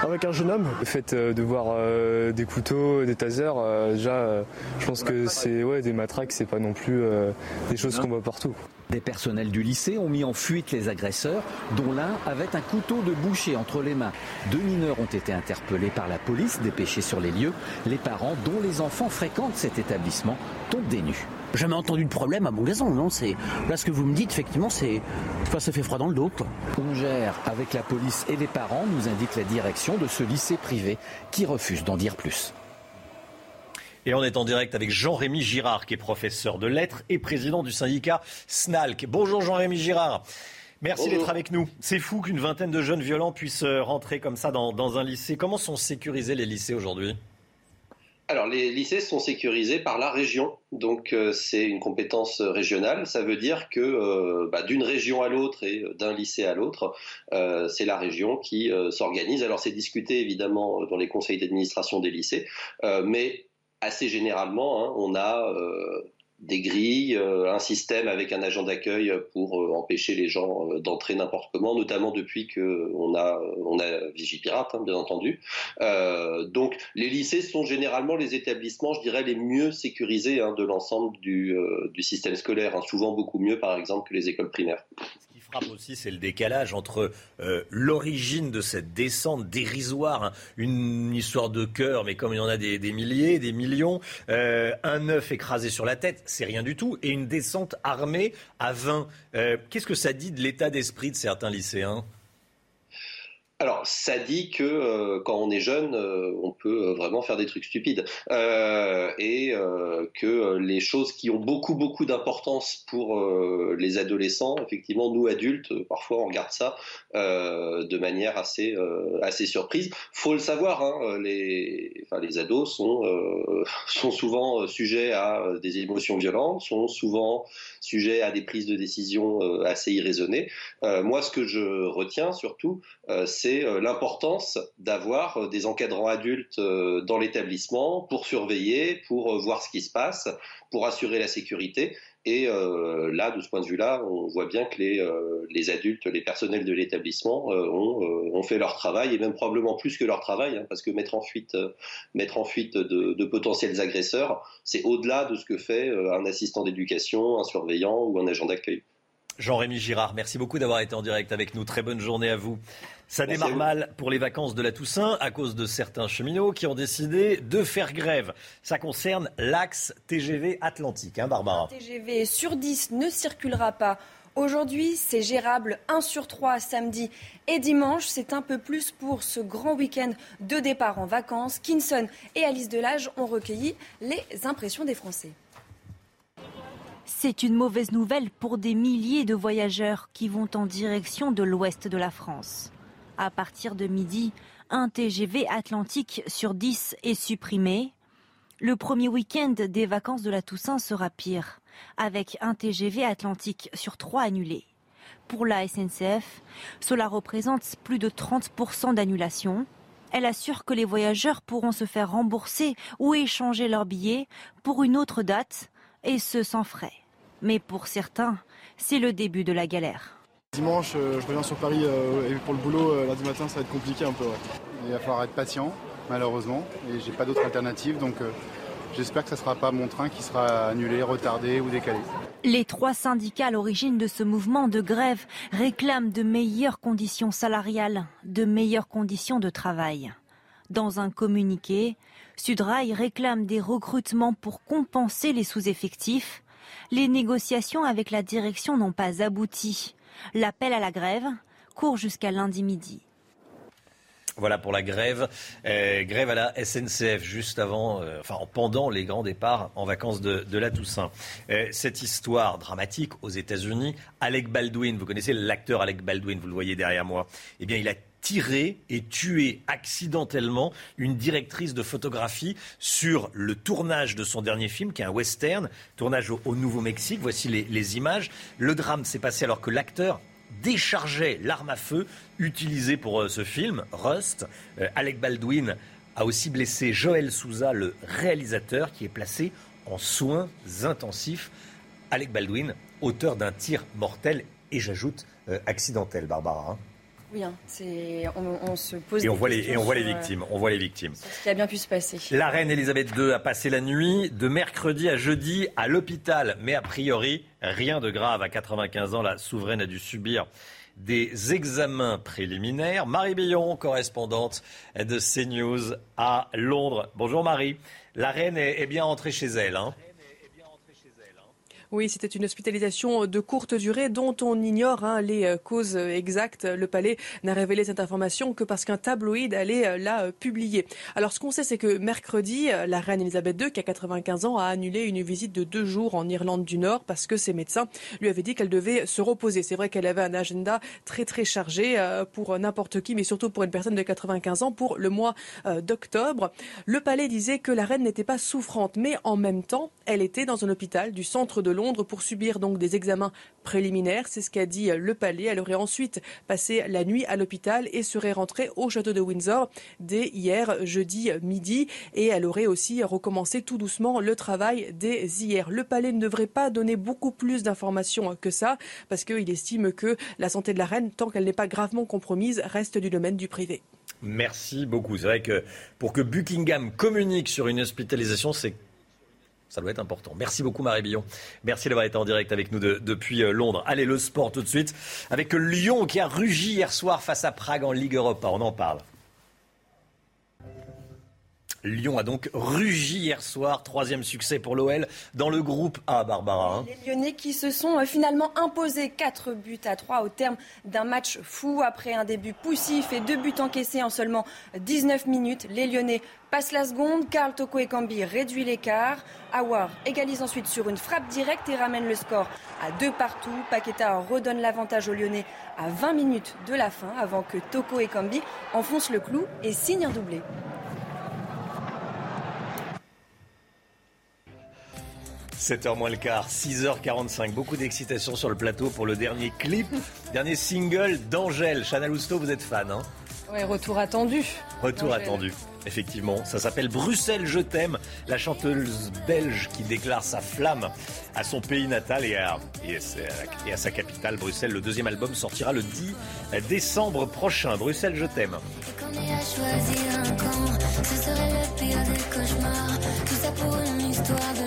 avec un jeune homme. Le fait euh, de voir euh, des couteaux, des tasers, euh, déjà, je pense que c'est ouais, des matraques, c'est pas non plus des choses qu'on voit partout. Des personnels du lycée ont mis en fuite les agresseurs, dont l'un avait un couteau de boucher entre les mains. Deux mineurs ont été interpellés par la police, dépêchés sur les lieux. Les parents, dont les enfants fréquentent cet établissement, tombent des nues jamais entendu de problème à mon gazon, non C'est là ce que vous me dites, effectivement, c'est ça fait froid dans le dos. On gère avec la police et les parents, nous indique la direction de ce lycée privé qui refuse d'en dire plus. Et on est en direct avec Jean-Rémy Girard, qui est professeur de lettres et président du syndicat SNALC. Bonjour Jean-Rémy Girard. Merci d'être avec nous. C'est fou qu'une vingtaine de jeunes violents puissent rentrer comme ça dans un lycée. Comment sont sécurisés les lycées aujourd'hui? Alors, les lycées sont sécurisés par la région, donc euh, c'est une compétence régionale. Ça veut dire que euh, bah, d'une région à l'autre et d'un lycée à l'autre, euh, c'est la région qui s'organise. Alors, c'est discuté évidemment dans les conseils d'administration des lycées, mais assez généralement, hein, on a des grilles, euh, un système avec un agent d'accueil pour euh, empêcher les gens euh, d'entrer n'importe comment, notamment depuis que on a on a Vigipirate, hein, bien entendu. donc les lycées sont généralement les établissements, je dirais, les mieux sécurisés hein, de l'ensemble du, du système scolaire, hein, souvent beaucoup mieux par exemple que les écoles primaires frappe aussi, c'est le décalage entre euh, l'origine de cette descente dérisoire, hein. une histoire de cœur, mais comme il y en a des, milliers, des millions, euh, un œuf écrasé sur la tête, c'est rien du tout, et une descente armée à 20. Euh, qu'est-ce que ça dit de l'état d'esprit de certains lycéens? Alors, ça dit que euh, quand on est jeune, euh, on peut euh, vraiment faire des trucs stupides. Et que les choses qui ont beaucoup beaucoup d'importance pour les adolescents, effectivement, nous adultes, parfois on regarde ça de manière assez assez surprise. Faut le savoir, hein, les enfin les ados sont sont souvent sujets à des émotions violentes, sont souvent sujets à des prises de décision assez irraisonnées. moi, ce que je retiens surtout, c'est euh, l'importance d'avoir euh, des encadrants adultes euh, dans l'établissement pour surveiller, pour voir ce qui se passe, pour assurer la sécurité. Et là, de ce point de vue-là, on voit bien que les, les adultes, les personnels de l'établissement ont, ont, fait leur travail, et même probablement plus que leur travail, hein, parce que mettre en fuite, de potentiels agresseurs, c'est au-delà de ce que fait un assistant d'éducation, un surveillant ou un agent d'accueil. Jean-Rémy Girard, merci beaucoup d'avoir été en direct avec nous. Très bonne journée à vous. Ça démarre mal pour les vacances de la Toussaint à cause de certains cheminots qui ont décidé de faire grève. Ça concerne l'axe TGV Atlantique, hein, Barbara TGV sur 10 ne circulera pas. Aujourd'hui, c'est gérable 1 sur 3 samedi et dimanche. C'est un peu plus pour ce grand week-end de départ en vacances. Kinson et Alice Delage ont recueilli les impressions des Français. C'est une mauvaise nouvelle pour des milliers de voyageurs qui vont en direction de l'ouest de la France. À partir de midi, un TGV Atlantique sur 10 est supprimé. Le premier week-end des vacances de la Toussaint sera pire, avec un TGV Atlantique sur 3 annulés. Pour la SNCF, cela représente plus de 30% d'annulation. Elle assure que les voyageurs pourront se faire rembourser ou échanger leurs billets pour une autre date, et ce sans frais. Mais pour certains, c'est le début de la galère. Dimanche, euh, je reviens sur Paris euh, et pour le boulot, euh, lundi matin, ça va être compliqué un peu. Il va falloir être patient, malheureusement, et j'ai pas d'autre alternative, donc j'espère que ce ne sera pas mon train qui sera annulé, retardé ou décalé. Les trois syndicats à l'origine de ce mouvement de grève réclament de meilleures conditions salariales, de meilleures conditions de travail. Dans un communiqué, Sudrail réclame des recrutements pour compenser les sous-effectifs. Les négociations avec la direction n'ont pas abouti. L'appel à la grève court jusqu'à lundi midi. Voilà pour la grève. Euh, grève à la SNCF juste avant, euh, enfin pendant les grands départs en vacances de, la Toussaint. Euh, cette histoire dramatique aux États-Unis, Alec Baldwin, vous connaissez l'acteur Alec Baldwin, vous le voyez derrière moi. Eh bien, il a tiré et tué accidentellement une directrice de photographie sur le tournage de son dernier film, qui est un western, tournage au, Nouveau-Mexique. Voici les, images. Le drame s'est passé alors que l'acteur déchargeait l'arme à feu utilisée pour euh, ce film, Rust. Euh, Alec Baldwin a aussi blessé Joël Souza, le réalisateur, qui est placé en soins intensifs. Alec Baldwin, auteur d'un tir mortel et j'ajoute euh, accidentel, Barbara. Oui, hein, on, se pose et on voit les et on voit les victimes. On voit les victimes. Ce qui a bien pu se passer. La reine Elisabeth II a passé la nuit de mercredi à jeudi à l'hôpital, mais a priori rien de grave. À 95 ans, la souveraine a dû subir des examens préliminaires. Marie Billon, correspondante de CNews à Londres. Bonjour Marie. La reine est, bien entrée chez elle. Hein. Oui, c'était une hospitalisation de courte durée dont on ignore hein, les euh, causes exactes. Le palais n'a révélé cette information que parce qu'un tabloïd allait euh, la euh, publier. Alors ce qu'on sait, c'est que mercredi, la reine Elisabeth II, qui a 95 ans, a annulé une visite de deux jours en Irlande du Nord parce que ses médecins lui avaient dit qu'elle devait se reposer. C'est vrai qu'elle avait un agenda très très chargé pour n'importe qui, mais surtout pour une personne de 95 ans pour le mois d'octobre. Le palais disait que la reine n'était pas souffrante, mais en même temps, elle était dans un hôpital du centre de Londres pour subir donc des examens préliminaires. C'est ce qu'a dit le palais. Elle aurait ensuite passé la nuit à l'hôpital et serait rentrée au château de Windsor dès hier jeudi midi. Et elle aurait aussi recommencé tout doucement le travail dès hier. Le palais ne devrait pas donner beaucoup plus d'informations que ça parce qu'il estime que la santé de la reine, tant qu'elle n'est pas gravement compromise, reste du domaine du privé. Merci beaucoup. C'est vrai que pour que Buckingham communique sur une hospitalisation, c'est ça doit être important. Merci beaucoup Marie Billon. Merci d'avoir été en direct avec nous depuis euh, Londres. Allez, le sport tout de suite. Avec Lyon qui a rugi hier soir face à Prague en Ligue Europa. On en parle. Lyon a donc rugi hier soir, troisième succès pour l'OL dans le groupe A, Barbara. Hein. Les Lyonnais qui se sont euh, finalement imposés 4 buts à 3 au terme d'un match fou après un début poussif et deux buts encaissés en seulement 19 minutes. Les Lyonnais passent la seconde, Karl Toko et Cambi réduit l'écart. Awar égalise ensuite sur une frappe directe et ramène le score à deux partout. Paqueta redonne l'avantage aux Lyonnais à 20 minutes de la fin avant que Toko et Cambi enfoncent le clou et signent un doublé. 7h moins le quart, 6h45. Beaucoup d'excitation sur le plateau pour le dernier clip, dernier single d'Angèle. Chanel Housteau, vous êtes fan, hein Ouais, retour attendu. Retour attendu. Effectivement, ça s'appelle Bruxelles, je t'aime, la chanteuse belge qui déclare sa flamme à son pays natal et à, et à, sa capitale, Bruxelles. Le deuxième album sortira le 10 décembre prochain. Bruxelles, je t'aime. ce serait le pire des cauchemars. Tout ça pour une histoire de langue. J'ai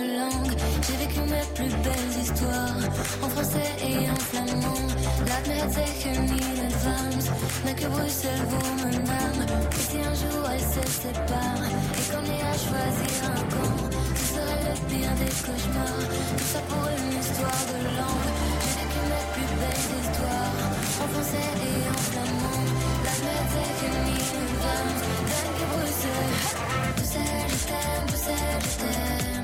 vécu mes plus belles histoires en français et en flamand. Laat me het zeggen in advance, mais que Bruxelles vous me nomme. Et si un jour elle se sépare et qu'on ait à choisir un camp, ce serait le pire des cauchemars. Tout ça pour une histoire de langue. J'ai vécu mes plus belles histoires en français et en flamand. Laat me het zeggen in advance, denk que Bruxelles. Bruxelles, je t'aime, Bruxelles, je t'aime.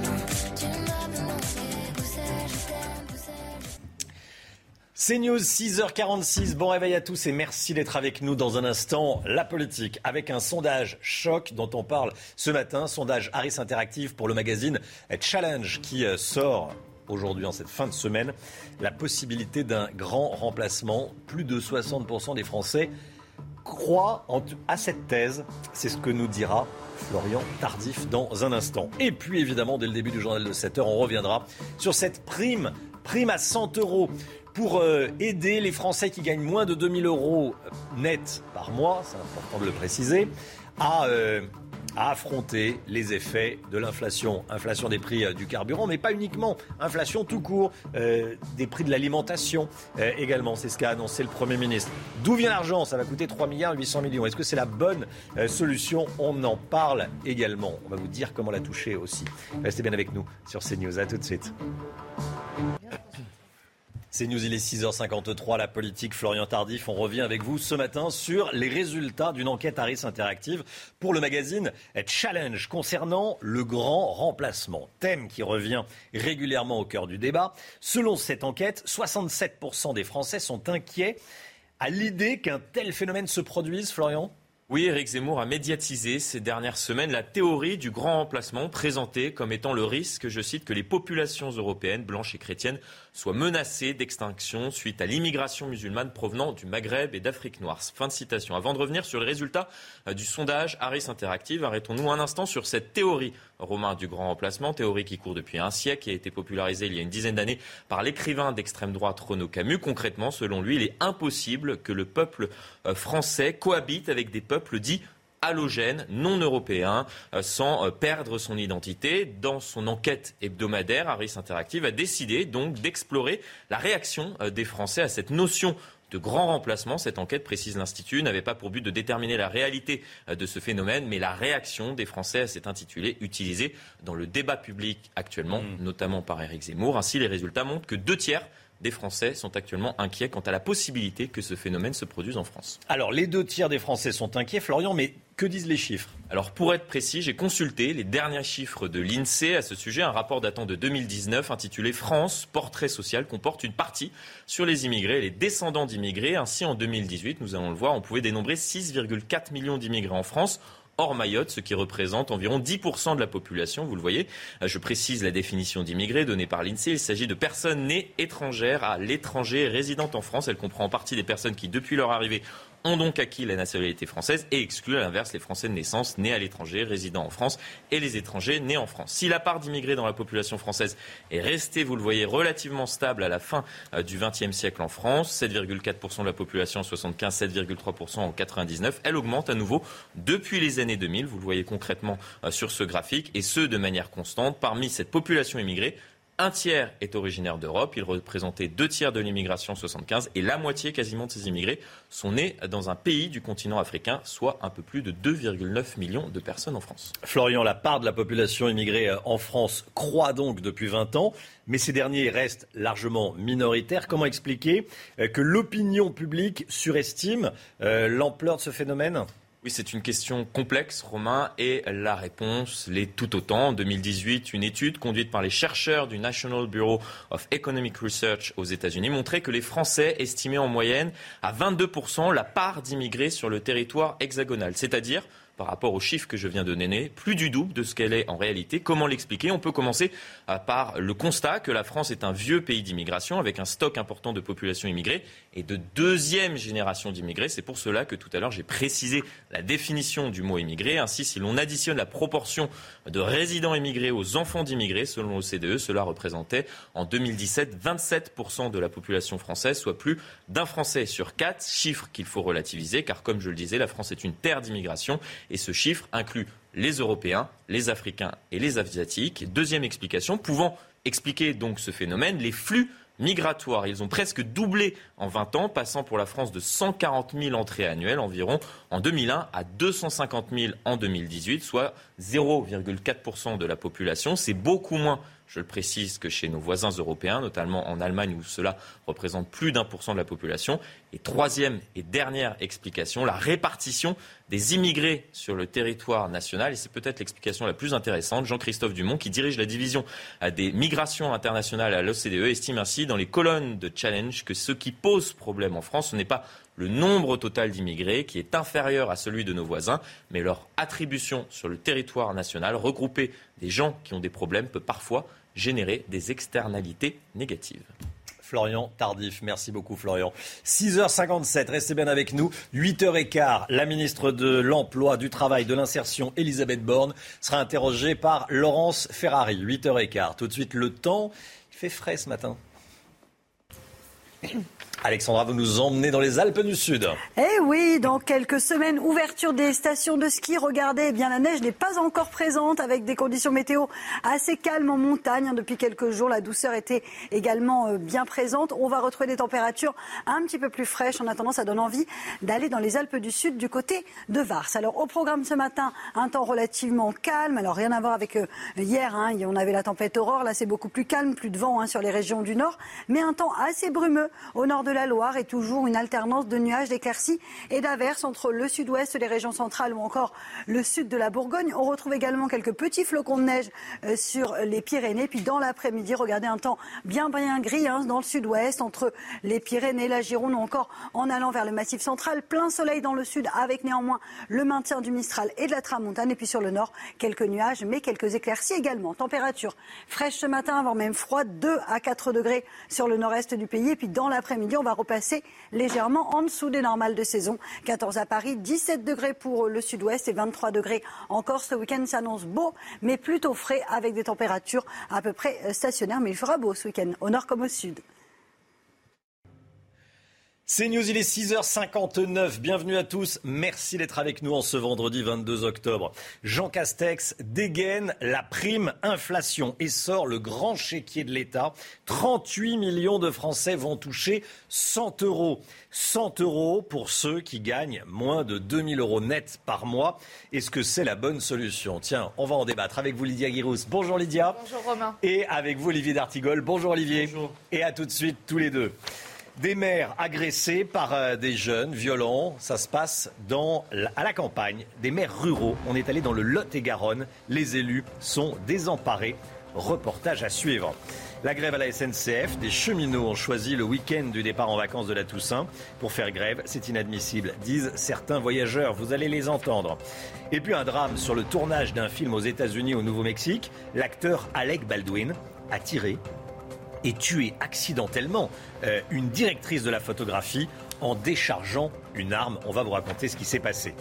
C'est News 6h46. Bon réveil à tous et merci d'être avec nous dans un instant. La politique avec un sondage choc dont on parle ce matin, sondage Harris Interactive pour le magazine Challenge qui euh, sort aujourd'hui en cette fin de semaine la possibilité d'un grand remplacement. Plus de 60% des Français croient à cette thèse. C'est ce que nous dira Florian Tardif dans un instant. Et puis évidemment, dès le début du journal de 7h, on reviendra sur cette prime, prime à 100 euros pour euh, aider les Français qui gagnent moins de 2000 euros net par mois, c'est important de le préciser, à, euh, à affronter les effets de l'inflation. Inflation des prix euh, du carburant, mais pas uniquement. Inflation tout court, euh, des prix de l'alimentation euh, également. C'est ce qu'a annoncé le Premier ministre. D'où vient l'argent? Ça va coûter 3 milliards 800 millions. Est-ce que c'est la bonne solution? On en parle également. On va vous dire comment la toucher aussi. Restez bien avec nous sur CNews. À tout de suite. C'est News, il est 6h53, la politique, Florian Tardif. On revient avec vous ce matin sur les résultats d'une enquête Harris Interactive pour le magazine Challenge concernant le grand remplacement. Thème qui revient régulièrement au cœur du débat. Selon cette enquête, 67% des Français sont inquiets à l'idée qu'un tel phénomène se produise, Florian? Oui, Éric Zemmour a médiatisé ces dernières semaines la théorie du grand remplacement présentée comme étant le risque, je cite, que les populations européennes, blanches et chrétiennes, soient menacées d'extinction suite à l'immigration musulmane provenant du Maghreb et d'Afrique noire. Fin de citation. Avant de revenir sur les résultats euh, du sondage Harris Interactive, arrêtons-nous un instant sur cette théorie Romain du grand remplacement, théorie qui court depuis un siècle et a été popularisée il y a une dizaine d'années par l'écrivain d'extrême droite Renaud Camus. Concrètement, selon lui, il est impossible que le peuple euh, français cohabite avec des peuples dits halogènes, non européens, euh, sans euh, perdre son identité. Dans son enquête hebdomadaire, Harris Interactive a décidé donc d'explorer la réaction des Français à cette notion de grand remplacement. Cette enquête, précise l'Institut, n'avait pas pour but de déterminer la réalité euh, de ce phénomène, mais la réaction des Français à cet intitulé utilisé dans le débat public actuellement, mmh. notamment par Éric Zemmour. Ainsi, les résultats montrent que deux tiers des Français sont actuellement inquiets quant à la possibilité que ce phénomène se produise en France. Alors, les deux tiers des Français sont inquiets, Florian, mais que disent les chiffres? Alors, pour être précis, j'ai consulté les derniers chiffres de l'INSEE à ce sujet. Un rapport datant de 2019 intitulé France, portrait social comporte une partie sur les immigrés et les descendants d'immigrés. Ainsi, en 2018, nous allons le voir, on pouvait dénombrer 6,4 millions d'immigrés en France hors Mayotte, ce qui représente environ 10% de la population. Vous le voyez, euh, je précise la définition d'immigré donnée par l'INSEE. Il s'agit de personnes nées étrangères à l'étranger résidentes en France. Elle comprend en partie des personnes qui, depuis leur arrivée, ont donc acquis la nationalité française et excluent à l'inverse les Français de naissance nés à l'étranger, résidant en France, et les étrangers nés en France. Si la part d'immigrés dans la population française est restée, vous le voyez, relativement stable à la fin euh, du XXe siècle en France, 7,4% de la population en 75, 7,3% en 99, elle augmente à nouveau depuis les années 2000, vous le voyez concrètement euh, sur ce graphique, et ce de manière constante. Parmi cette population immigrée, un tiers est originaire d'Europe, il représentait deux tiers de l'immigration en 75 et la moitié quasiment de ces immigrés sont nés dans un pays du continent africain, soit un peu plus de 2,9 millions de personnes en France. Florian, la part de la population immigrée euh, en France croît donc depuis 20 ans, mais ces derniers restent largement minoritaires. Comment expliquer euh, que l'opinion publique surestime euh, l'ampleur de ce phénomène? Oui, c'est une question complexe, Romain, et la réponse l'est tout autant. En 2018, une étude conduite par les chercheurs du National Bureau of Economic Research aux États-Unis montrait que les Français estimaient en moyenne à 22% la part d'immigrés sur le territoire hexagonal, c'est-à-dire par rapport aux chiffres que je viens de donner, plus du double de ce qu'elle est en réalité. Comment l'expliquer? On peut commencer euh, par le constat que la France est un vieux pays d'immigration avec un stock important de population immigrée et de deuxième génération d'immigrés. C'est pour cela que tout à l'heure j'ai précisé la définition du mot immigré. Ainsi, si l'on additionne la proportion de résidents immigrés aux enfants d'immigrés, selon l'OCDE, cela représentait en 2017 27% de la population française, soit plus d'un Français sur quatre, chiffre qu'il faut relativiser car comme je le disais, la France est une terre d'immigration et ce chiffre inclut les Européens, les Africains et les Asiatiques. Deuxième explication, pouvant expliquer donc ce phénomène, les flux migratoires. Ils ont presque doublé en 20 ans, passant pour la France de 140 000 entrées annuelles environ en 2001 à 250 000 en 2018, soit 0,4% de la population. C'est beaucoup moins je le précise, que chez nos voisins européens, notamment en Allemagne où cela représente plus d'un pour cent de la population. Et troisième et dernière explication, la répartition des immigrés sur le territoire national. Et c'est peut-être l'explication la plus intéressante. Jean-Christophe Dumont, qui dirige la division des migrations internationales à l'OCDE, estime ainsi dans les colonnes de Challenge que ce qui pose problème en France, ce n'est pas le nombre total d'immigrés qui est inférieur à celui de nos voisins, mais leur attribution sur le territoire national, regrouper des gens qui ont des problèmes, peut parfois générer des externalités négatives. Florian Tardif. Merci beaucoup Florian. 6h57, restez bien avec nous. 8h15, la ministre de l'Emploi, du Travail, de l'Insertion, Elisabeth Borne, sera interrogée par Laurence Ferrari. 8h15. Tout de suite, le temps. Il fait frais ce matin. Alexandra, vous nous emmenez dans les Alpes du Sud. Eh oui, dans quelques semaines, ouverture des stations de ski. Regardez, eh bien la neige n'est pas encore présente avec des conditions météo assez calmes en montagne. Depuis quelques jours, la douceur était également euh, bien présente. On va retrouver des températures un petit peu plus fraîches. En attendant, ça donne envie d'aller dans les Alpes du Sud du côté de Vars. Alors au programme ce matin, un temps relativement calme. Alors rien à voir avec euh, hier. Hein. On avait la tempête Aurore. Là, c'est beaucoup plus calme, plus de vent hein, sur les régions du nord, mais un temps assez brumeux au nord de la Loire et toujours une alternance de nuages, d'éclaircies et d'averses entre le sud-ouest, les régions centrales ou encore le sud de la Bourgogne. On retrouve également quelques petits flocons de neige euh, sur les Pyrénées. Puis dans l'après-midi, regardez un temps bien bien gris hein, dans le sud-ouest, entre les Pyrénées, la Gironde ou encore en allant vers le massif central. Plein soleil dans le sud avec néanmoins le maintien du Mistral et de la Tramontane. Et puis sur le nord, quelques nuages mais quelques éclaircies également. Température fraîche ce matin, voire même froide, 2 à 4 degrés sur le nord-est du pays. Et puis dans l'après-midi, on va repasser légèrement en dessous des normales de saison. 14 à Paris, 17 degrés pour le sud-ouest et 23 degrés encore. Ce week-end s'annonce beau, mais plutôt frais avec des températures à peu près stationnaires. Mais il fera beau ce week-end, au nord comme au sud. C'est News, il est 6h59. Bienvenue à tous. Merci d'être avec nous en ce vendredi 22 octobre. Jean Castex dégaine la prime inflation et sort le grand chéquier de l'État. 38 millions de Français vont toucher 100 euros. 100 euros pour ceux qui gagnent moins de 2000 euros net par mois. Est-ce que c'est la bonne solution? Tiens, on va en débattre avec vous Lydia Guirous. Bonjour Lydia. Bonjour Romain. Et avec vous Olivier D'Artigol. Bonjour Olivier. Bonjour. Et à tout de suite tous les deux. Des mères agressées par euh, des jeunes violents, ça se passe à la campagne, des maires ruraux. On est allé dans le Lot-et-Garonne. Les élus sont désemparés. Reportage à suivre. La grève à la SNCF, des cheminots ont choisi le week-end du départ en vacances de la Toussaint pour faire grève. C'est inadmissible, disent certains voyageurs. Vous allez les entendre. Et puis un drame sur le tournage d'un film aux États-Unis au Nouveau-Mexique. L'acteur Alec Baldwin a tiré et tué accidentellement euh, une directrice de la photographie en déchargeant une arme. On va vous raconter ce qui s'est passé.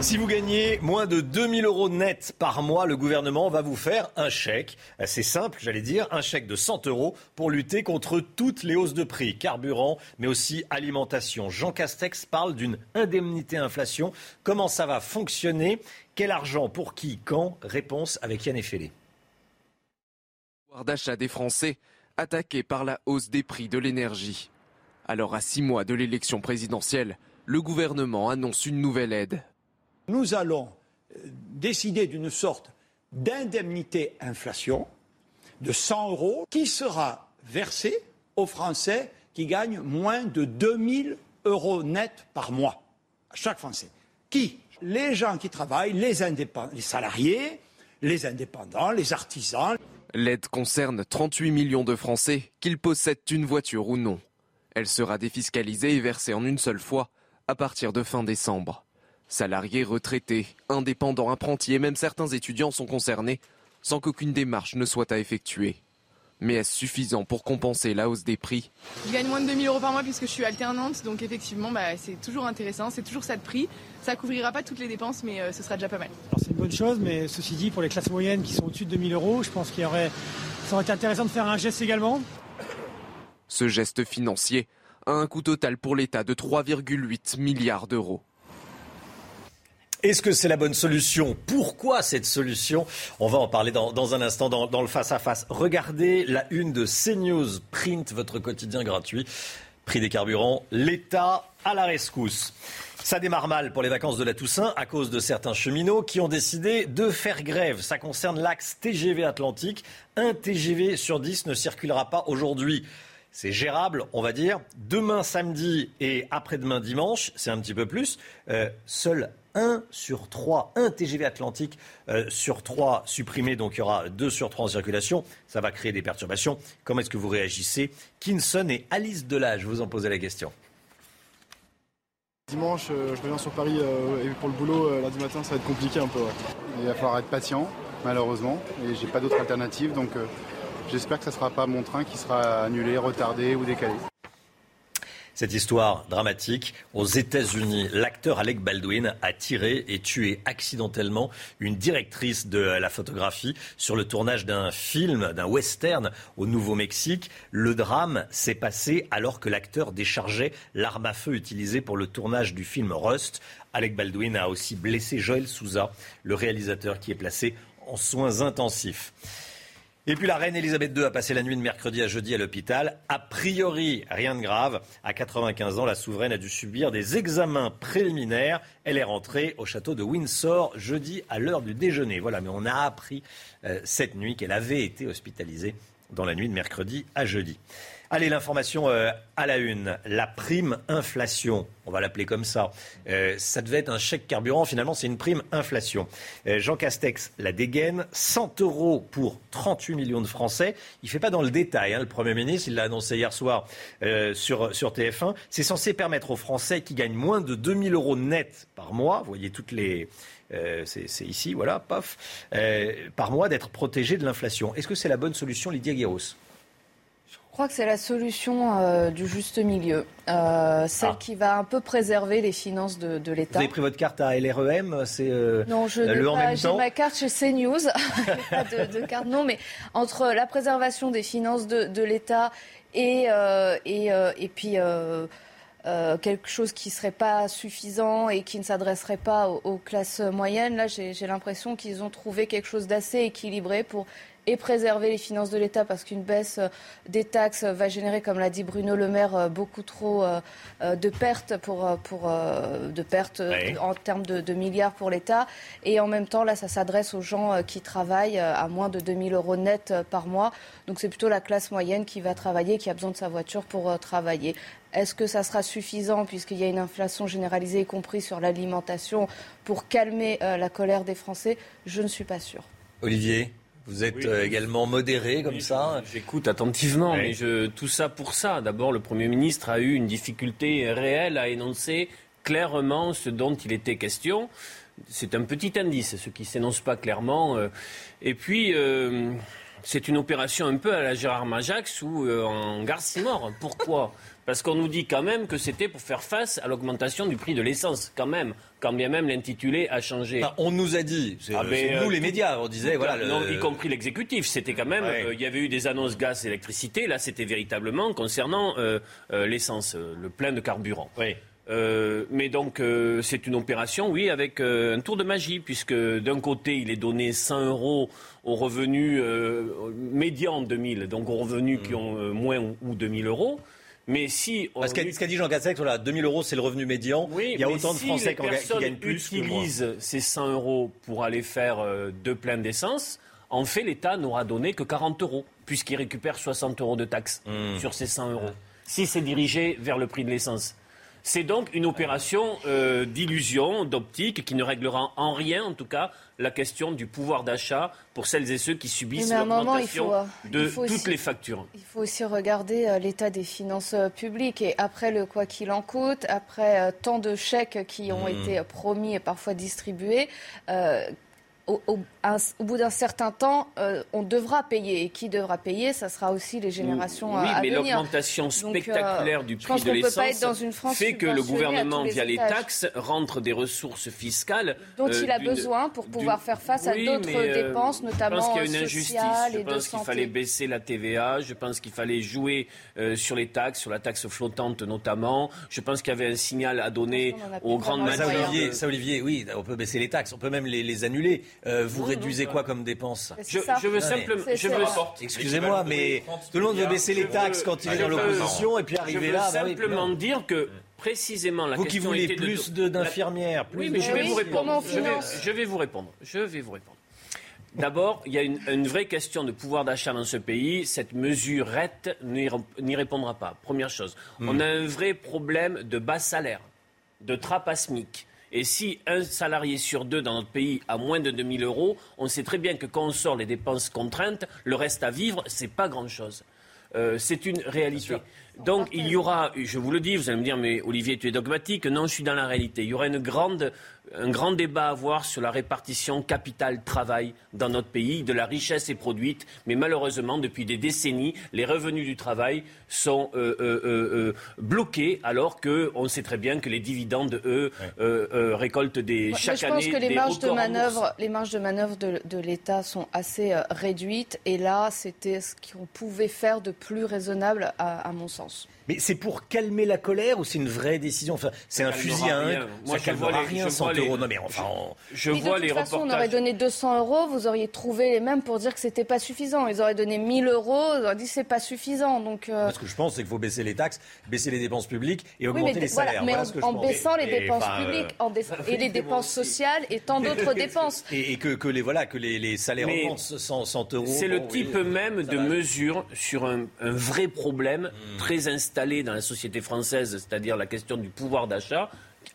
Si vous gagnez moins de 2000 euros net par mois, le gouvernement va vous faire un chèque. C'est simple, j'allais dire, un chèque de 100 euros pour lutter contre toutes les hausses de prix, carburant, mais aussi alimentation. Jean Castex parle d'une indemnité inflation. Comment ça va fonctionner? Quel argent pour qui Quand? Réponse avec Yann Effelé d'achat des Français attaqués par la hausse des prix de l'énergie. Alors à six mois de l'élection présidentielle, le gouvernement annonce une nouvelle aide. Nous allons euh, décider d'une sorte d'indemnité inflation de 100 euros qui sera versée aux Français qui gagnent moins de 2000 euros net par mois. Chaque Français. Qui? Les gens qui travaillent, les salariés, les indépendants, les artisans. L'aide concerne 38 millions de Français, qu'ils possèdent une voiture ou non. Elle sera défiscalisée et versée en une seule fois à partir de fin décembre. Salariés, retraités, indépendants, apprentis et même certains étudiants sont concernés sans qu'aucune démarche ne soit à effectuer. Mais est-ce suffisant pour compenser la hausse des prix? Je gagne moins de 2000 euros par mois puisque je suis alternante, donc effectivement bah, c'est toujours intéressant, c'est toujours ça de prix. Ça couvrira pas toutes les dépenses, mais euh, ce sera déjà pas mal. C'est une bonne chose, mais ceci dit, pour les classes moyennes qui sont au-dessus de 2000 euros, je pense qu'il aurait, ça aurait été intéressant de faire un geste également. Ce geste financier a un coût total pour l'État de 3,8 milliards d'euros. Est-ce que c'est la bonne solution? Pourquoi cette solution? On va en parler dans, un instant dans, le face-à-face. Regardez la une de CNews Print, votre quotidien gratuit. Prix des carburants, l'État à la rescousse. Ça démarre mal pour les vacances de la Toussaint à cause de certains cheminots qui ont décidé de faire grève. Ça concerne l'axe TGV Atlantique. Un TGV sur 10 ne circulera pas aujourd'hui c'est gérable, on va dire. Demain samedi et après-demain dimanche, c'est un petit peu plus. Euh, seul 1 sur 3, un TGV Atlantique euh, sur 3 supprimé, donc il y aura 2 sur 3 en circulation. Ça va créer des perturbations. Comment est-ce que vous réagissez? Kinson et Alice Delage, vous en posez la question. Dimanche, euh, je reviens sur Paris et pour le boulot, lundi matin, ça va être compliqué un peu. Il va falloir être patient, malheureusement, et j'ai pas d'autre alternative, donc J'espère que ce ne sera pas mon train qui sera annulé, retardé ou décalé. Cette histoire dramatique, aux États-Unis, l'acteur Alec Baldwin a tiré et tué accidentellement une directrice de la photographie sur le tournage d'un film, d'un western au Nouveau-Mexique. Le drame s'est passé alors que l'acteur déchargeait l'arme à feu utilisée pour le tournage du film Rust. Alec Baldwin a aussi blessé Joël Souza, le réalisateur qui est placé en soins intensifs. Et puis la reine Elisabeth II a passé la nuit de mercredi à jeudi à l'hôpital. A priori, rien de grave. À 95 ans, la souveraine a dû subir des examens préliminaires. Elle est rentrée au château de Windsor jeudi à l'heure du déjeuner. Voilà, mais on a appris euh, cette nuit qu'elle avait été hospitalisée dans la nuit de mercredi à jeudi. Allez, l'information euh, à la une. La prime inflation, on va l'appeler comme ça. Euh, ça devait être un chèque carburant, finalement c'est une prime inflation. Euh, Jean Castex la dégaine, 100 euros pour 38 millions de Français. Il ne fait pas dans le détail, hein, le Premier ministre, il l'a annoncé hier soir sur, sur TF1. C'est censé permettre aux Français qui gagnent moins de 2000 euros net par mois, vous voyez toutes les... c'est ici, voilà, paf, par mois d'être protégés de l'inflation. Est-ce que c'est la bonne solution, Lydia Guéros? Crois que c'est la solution euh, du juste milieu, euh, celle Ah. qui va un peu préserver les finances de, de Vous l'État. avez pris votre carte à LREM, c'est euh, Non, je n'ai le en pas- même temps ma carte chez CNews, [LAUGHS] pas de, de carte non, mais entre la préservation des finances de, de l'État et, euh, et, et puis euh, quelque chose qui serait pas suffisant et qui ne s'adresserait pas aux, aux classes moyennes, là j'ai l'impression qu'ils ont trouvé quelque chose d'assez équilibré pour et préserver les finances de l'État parce qu'une baisse euh, des taxes va générer, comme l'a dit Bruno Le Maire, euh, beaucoup trop euh, euh, de pertes pour, euh, pour euh, de pertes euh, Ouais. en termes de, de milliards pour l'État. Et en même temps, là, ça s'adresse aux gens euh, qui travaillent euh, à moins de 2000 euros net euh, par mois. Donc c'est plutôt la classe moyenne qui va travailler, qui a besoin de sa voiture pour euh, travailler. Est-ce que ça sera suffisant, puisqu'il y a une inflation généralisée, y compris sur l'alimentation, pour calmer euh, la colère des Français? Je ne suis pas sûre. Olivier, vous êtes euh, également modéré comme ça J'écoute attentivement, mais je, tout ça pour ça. D'abord, le Premier ministre a eu une difficulté réelle à énoncer clairement ce dont il était question. C'est un petit indice, ce qui s'énonce pas clairement. euh. Et puis, euh, c'est une opération un peu à la Gérard Majax ou euh, en Garcimore. Pourquoi? Parce qu'on nous dit quand même que c'était pour faire face à l'augmentation du prix de l'essence, quand même. Quand bien même l'intitulé a changé. Enfin, on nous a dit, c'est Ah, euh, c'est euh, nous les médias, on disait, voilà. le- non, y compris l'exécutif. C'était quand même. Ouais. euh, Il y avait eu des annonces gaz, électricité. Là, c'était véritablement concernant euh, l'essence, le plein de carburant. Euh, mais donc, euh, c'est une opération, oui, avec euh, un tour de magie, puisque d'un côté, il est donné 100 euros aux revenus médians 2000, donc aux revenus qui ont moins ou 2000 euros. Mais si. Parce qu'a- ce qu'a dit Jean Castex, voilà, 2000 euros, c'est le revenu médian. Oui, Il y a autant de Français qui gagnent plus utilisent ces 100 euros pour aller faire euh, deux pleins d'essence, en fait, l'État n'aura donné que 40 euros, puisqu'il récupère 60 euros de taxes Hmm. sur ces 100 euros. Si c'est dirigé vers le prix de l'essence. C'est donc une opération euh, d'illusion, d'optique, qui ne réglera en rien, en tout cas, la question du pouvoir d'achat pour celles et ceux qui subissent Mais à un moment, il l'augmentation faut, euh, de faut toutes aussi- les factures. Il faut aussi regarder euh, l'état des finances euh, publiques et après le quoi qu'il en coûte, après euh, tant de chèques qui ont Mmh. été euh, promis et parfois distribués. euh, au, au- un- au bout d'un certain temps, euh, on devra payer. Et qui devra payer Ça sera aussi les générations Oui, euh, à mais venir. l'augmentation Donc, euh, spectaculaire du prix de l'essence fait que le gouvernement, les via les taxes, rentre des ressources fiscales dont euh, il a d'une- besoin pour pouvoir faire face à d'autres euh, dépenses, Je pense notamment qu'il y a une euh, injustice. sociales Je pense qu'il fallait baisser la TVA. Je pense qu'il fallait jouer euh, sur les taxes, sur la taxe flottante notamment. Je pense qu'il y avait un signal à donner aux grandes ça, matières. Olivier, ça, Olivier, oui, on peut baisser les taxes, on peut même les, les annuler. Euh, vous réduisez quoi comme dépenses Je, je veux simplement. Je veux, Excusez-moi, mais tout le monde veut baisser les taxes quand il est dans Je veux- l'opposition et puis je arriver veux là. bah oui, simplement dire que précisément la Vous qui question voulez était de- plus de- d'infirmières, plus Oui, mais de- je vais Oui, vous répondre. Je vais, je vais vous répondre. Je vais vous répondre. D'abord, il y a une, une vraie question de pouvoir d'achat dans ce pays. Cette mesurette n'y ré- n'y répondra pas. Première chose. Hmm. On a un vrai problème de bas salaire, de trappe à SMIC. Et si un salarié sur deux dans notre pays a moins de 2000 euros, on sait très bien que quand on sort les dépenses contraintes, le reste à vivre, c'est pas grand-chose. Euh, c'est une réalité. Donc il y aura, je vous le dis, vous allez me dire, mais Olivier, tu es dogmatique. Non, je suis dans la réalité. Il y aura une grande un grand débat à avoir sur la répartition capital-travail dans notre pays. De la richesse est produite, mais malheureusement, depuis des décennies, les revenus du travail sont euh, euh, euh, bloqués, alors qu'on sait très bien que les dividendes, eux, récoltent des, chaque je année. pense que les marges de manœuvre, les marges de manœuvre de, de l'État sont assez réduites, et là, c'était ce qu'on pouvait faire de plus raisonnable, à, à mon sens. Mais c'est pour calmer la colère ou c'est une vraie décision? Enfin, C'est un fusil à un. Moi, ça calmera rien, 100 euros. Non, mais enfin. Je, mais vois de toute les façon, reportages. on aurait donné 200 euros, vous auriez trouvé les mêmes pour dire que c'était pas suffisant. Ils auraient donné 1000 euros, ils auraient dit c'est pas suffisant. Donc, euh... Ce que je pense, c'est qu'il faut baisser les taxes, baisser les dépenses publiques et oui, augmenter mais, les voilà, salaires. mais voilà en, ce que je en pense. baissant les Et, dépenses enfin, euh, publiques en dé- et les dépenses sociales et tant d'autres [LAUGHS] dépenses. Et, et que, que les voilà que les, les salaires Mais augmentent 100, 100 euros. C'est le type oui, même de mesure sur un, un vrai problème Hmm. très installé dans la société française, c'est-à-dire la question du pouvoir d'achat,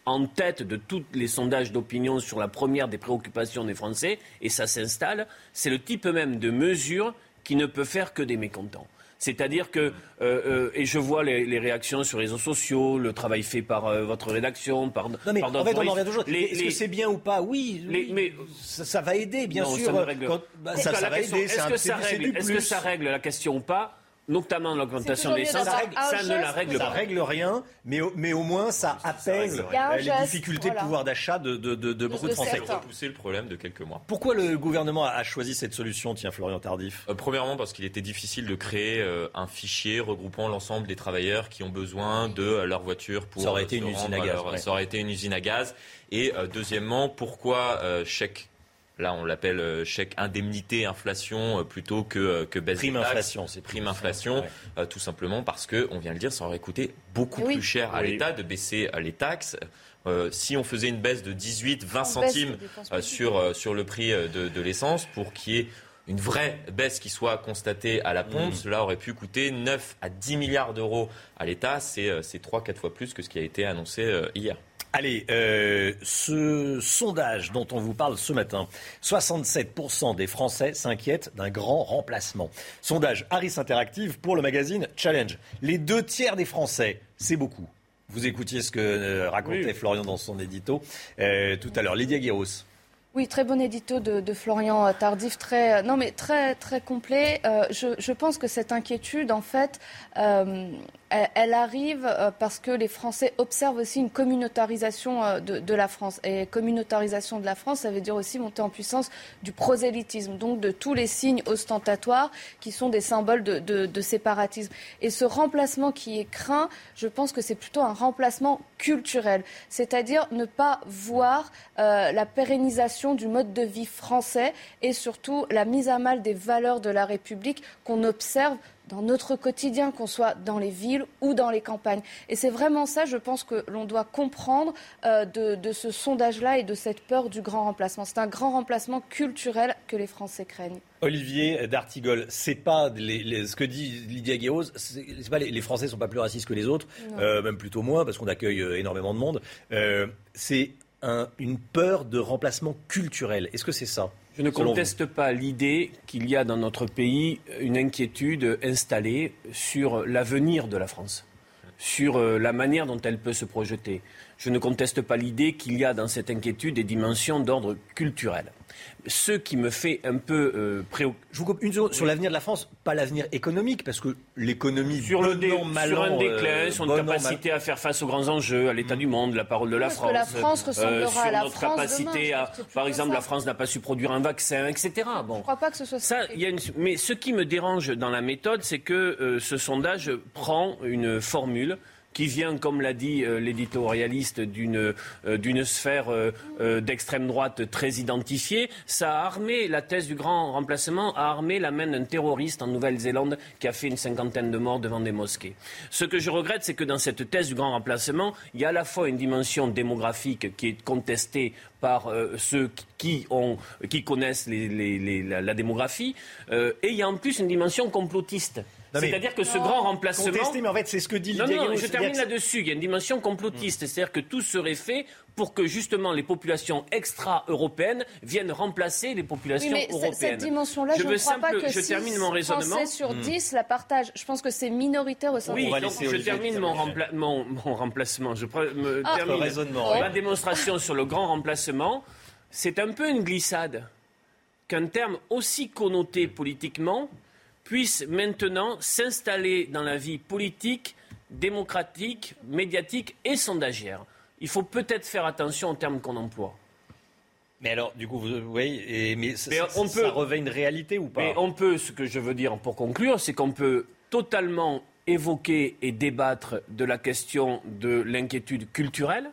en tête de tous les sondages d'opinion sur la première des préoccupations des Français, et ça s'installe, c'est le type même de mesure qui ne peut faire que des mécontents. C'est-à-dire que, euh, euh, et je vois les, les réactions sur les réseaux sociaux, le travail fait par euh, votre rédaction, par, Non mais par en fait on en revient toujours. Est-ce que c'est bien ou pas? Oui, les- oui. mais ça, ça va aider bien non, sûr. ça ne règle. Quand- bah, Est-ce ça, que va question- aider. Est-ce ça règle la question ou pas? Notamment l'augmentation C'est de toujours mieux l'essence, d'avoir ça, ne la règle Ça pas. règle rien, mais au, mais au moins ça apaise Il y a un euh, les geste, difficultés voilà. de pouvoir d'achat de, de, de, de beaucoup de de Français. Repousser le problème de quelques mois. Pourquoi le gouvernement a choisi cette solution, tiens, Florian Tardif Euh, premièrement, parce qu'il était difficile de créer euh, un fichier regroupant l'ensemble des travailleurs qui ont besoin de euh, leur voiture pour Ça aurait été se une usine à gaz, leur- ouais. Ça aurait été une usine à gaz. Et euh, deuxièmement, pourquoi euh, chèque Là, on l'appelle euh, chèque indemnité inflation euh, plutôt que, euh, que baisse Prime des taxes. inflation, c'est prime inflation, Ouais. euh, tout simplement parce que, on vient de le dire, ça aurait coûté beaucoup Oui. plus cher à Oui. l'État de baisser les taxes. Euh, si on faisait une baisse de 18, 20 On baisse centimes euh, sur, euh, sur le prix de, de l'essence pour qu'il y ait une vraie baisse qui soit constatée à la pompe, Mmh. cela aurait pu coûter 9 à 10 milliards d'euros à l'État. C'est euh, c'est 3-4 fois plus que ce qui a été annoncé euh, hier. Allez, euh, ce sondage dont on vous parle ce matin, 67% des Français s'inquiètent d'un grand remplacement. Sondage Harris Interactive pour le magazine Challenge. Les deux tiers des Français, c'est beaucoup. Vous écoutiez ce que euh, racontait Oui. Florian dans son édito euh, tout à l'heure. Lydia Guéros. Oui, très bon édito de, de Florian Tardif, très, non mais très très complet. Je, je pense que cette inquiétude, en fait, elle, arrive euh, parce que les Français observent aussi une communautarisation euh, de, la France. Et communautarisation de la France, ça veut dire aussi monter en puissance du prosélytisme, donc de tous les signes ostentatoires qui sont des symboles de séparatisme. Et ce remplacement qui est craint, je pense que c'est plutôt un remplacement culturel, c'est-à-dire ne pas voir euh, la pérennisation du mode de vie français et surtout la mise à mal des valeurs de la République qu'on observe dans notre quotidien, qu'on soit dans les villes ou dans les campagnes. Et c'est vraiment ça, je pense, que l'on doit comprendre euh, de, de ce sondage-là et de cette peur du grand remplacement. C'est un grand remplacement culturel que les Français craignent. Olivier D'Artigol, c'est pas les- les- ce que dit Lydia Guéros, c'est pas les, les Français sont pas plus racistes que les autres, euh, même plutôt moins parce qu'on accueille euh, énormément de monde. Euh, c'est un- une peur de remplacement culturel. Est-ce que c'est ça? Je ne conteste pas l'idée qu'il y a dans notre pays une inquiétude installée sur l'avenir de la France, sur euh, la manière dont elle peut se projeter. Je ne conteste pas l'idée qu'il y a dans cette inquiétude des dimensions d'ordre culturel. Ce qui me fait un peu euh, préoccupé. Je vous coupe une seconde sur l'avenir de la France, pas l'avenir économique, parce que l'économie Sur, le dé- sur un an, déclin, euh, sur bon mal- capacité à faire face aux grands enjeux, à l'état du monde, la parole de la France. la France ressemblera sur à la notre France capacité demain à, par exemple, ça. la France n'a pas su produire un vaccin, etc. Bon. Je ne crois pas que ce soit Ça, il y a une- Mais ce qui me dérange dans la méthode, c'est que euh, ce sondage prend une formule qui vient, comme l'a dit euh, l'éditorialiste, d'une euh, sphère euh, d'extrême droite très identifiée. Ça a armé la thèse du grand remplacement, a armé la main d'un terroriste en Nouvelle-Zélande qui a fait une cinquantaine de morts devant des mosquées. Ce que je regrette, c'est que dans cette thèse du grand remplacement, il y a à la fois une dimension démographique qui est contestée par ceux qui, connaissent la, la démographie, et il y a en plus une dimension complotiste. Non, mais- C'est-à-dire que ce grand remplacement... Contesté, mais en fait, c'est ce que dit Non, Lydia non, Guéros, je termine là-dessus. Il y a une dimension complotiste. C'est-à-dire que tout serait fait pour que justement les populations extra-européennes viennent remplacer les Oui, populations mais c- européennes. cette dimension-là, je, ne crois pas que je six termine mon raisonnement. Français sur Hmm. 10 la partagent. Je pense que c'est minoritaire au sein Oui, de donc je termine mon, rempla- mon, mon remplacement. Je me Ah. termine raisonnement, oui. ma démonstration sur le grand remplacement. C'est un peu une glissade qu'un terme aussi connoté politiquement puisse maintenant s'installer dans la vie politique, démocratique, médiatique et sondagière. Il faut peut-être faire attention aux termes qu'on emploie. Mais alors, du coup, vous, oui, et, mais, ça, Mais ça- on ça peut- revêt une réalité ou pas Mais on peut, ce que je veux dire pour conclure, c'est qu'on peut totalement évoquer et débattre de la question de l'inquiétude culturelle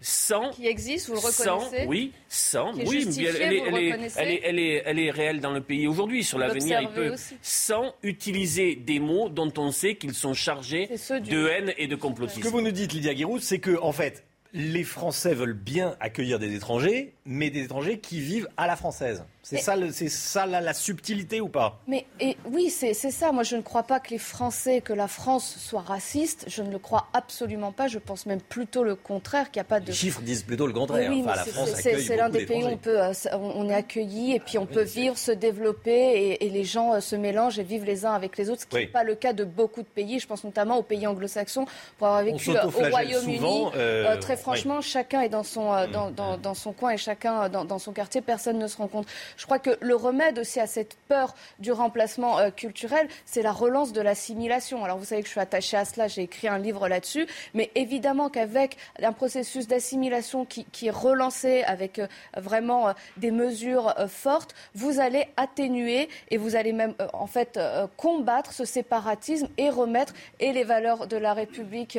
sans qui existe, vous le sans, reconnaissez oui, sans, Qui est oui, mais elle, est, vous le elle, est, reconnaissez elle, est, elle, est, elle est réelle dans le pays aujourd'hui. Sur l'avenir, il peut, aussi. sans utiliser des mots dont on sait qu'ils sont chargés de haine et de Ce complotisme. que vous nous dites, Lydia Guiroud, c'est que, en fait, les Français veulent bien accueillir des étrangers, mais des étrangers qui vivent à la française. C'est ça, le- c'est ça la, la subtilité ou pas? Mais et, oui, c'est ça. Moi, je ne crois pas que les Français, que la France soit raciste. Je ne le crois absolument pas. Je pense même plutôt le contraire, qu'il n'y a pas de... Les chiffres disent plutôt le contraire. oui, Enfin, la c'est- France c'est- l'un des pays où on, d'étrangers. peut, euh, on est accueilli et puis on peut vivre, se développer et, et les gens euh, se mélangent et vivent les uns avec les autres, ce qui n'est pas le cas de beaucoup de pays. Je pense notamment aux pays anglo-saxons. Pour avoir vécu euh, au Royaume-Uni, euh, très franchement, chacun est dans son, dans, dans- dans son coin et chacun dans, dans son quartier. Personne ne se rend compte. Je crois que le remède aussi à cette peur du remplacement euh, culturel, c'est la relance de l'assimilation. Alors vous savez que je suis attachée à cela, j'ai écrit un livre là-dessus, mais évidemment qu'avec un processus d'assimilation qui, est relancé avec euh, vraiment euh, des mesures fortes, vous allez atténuer et vous allez même en fait combattre ce séparatisme et remettre et les valeurs de la République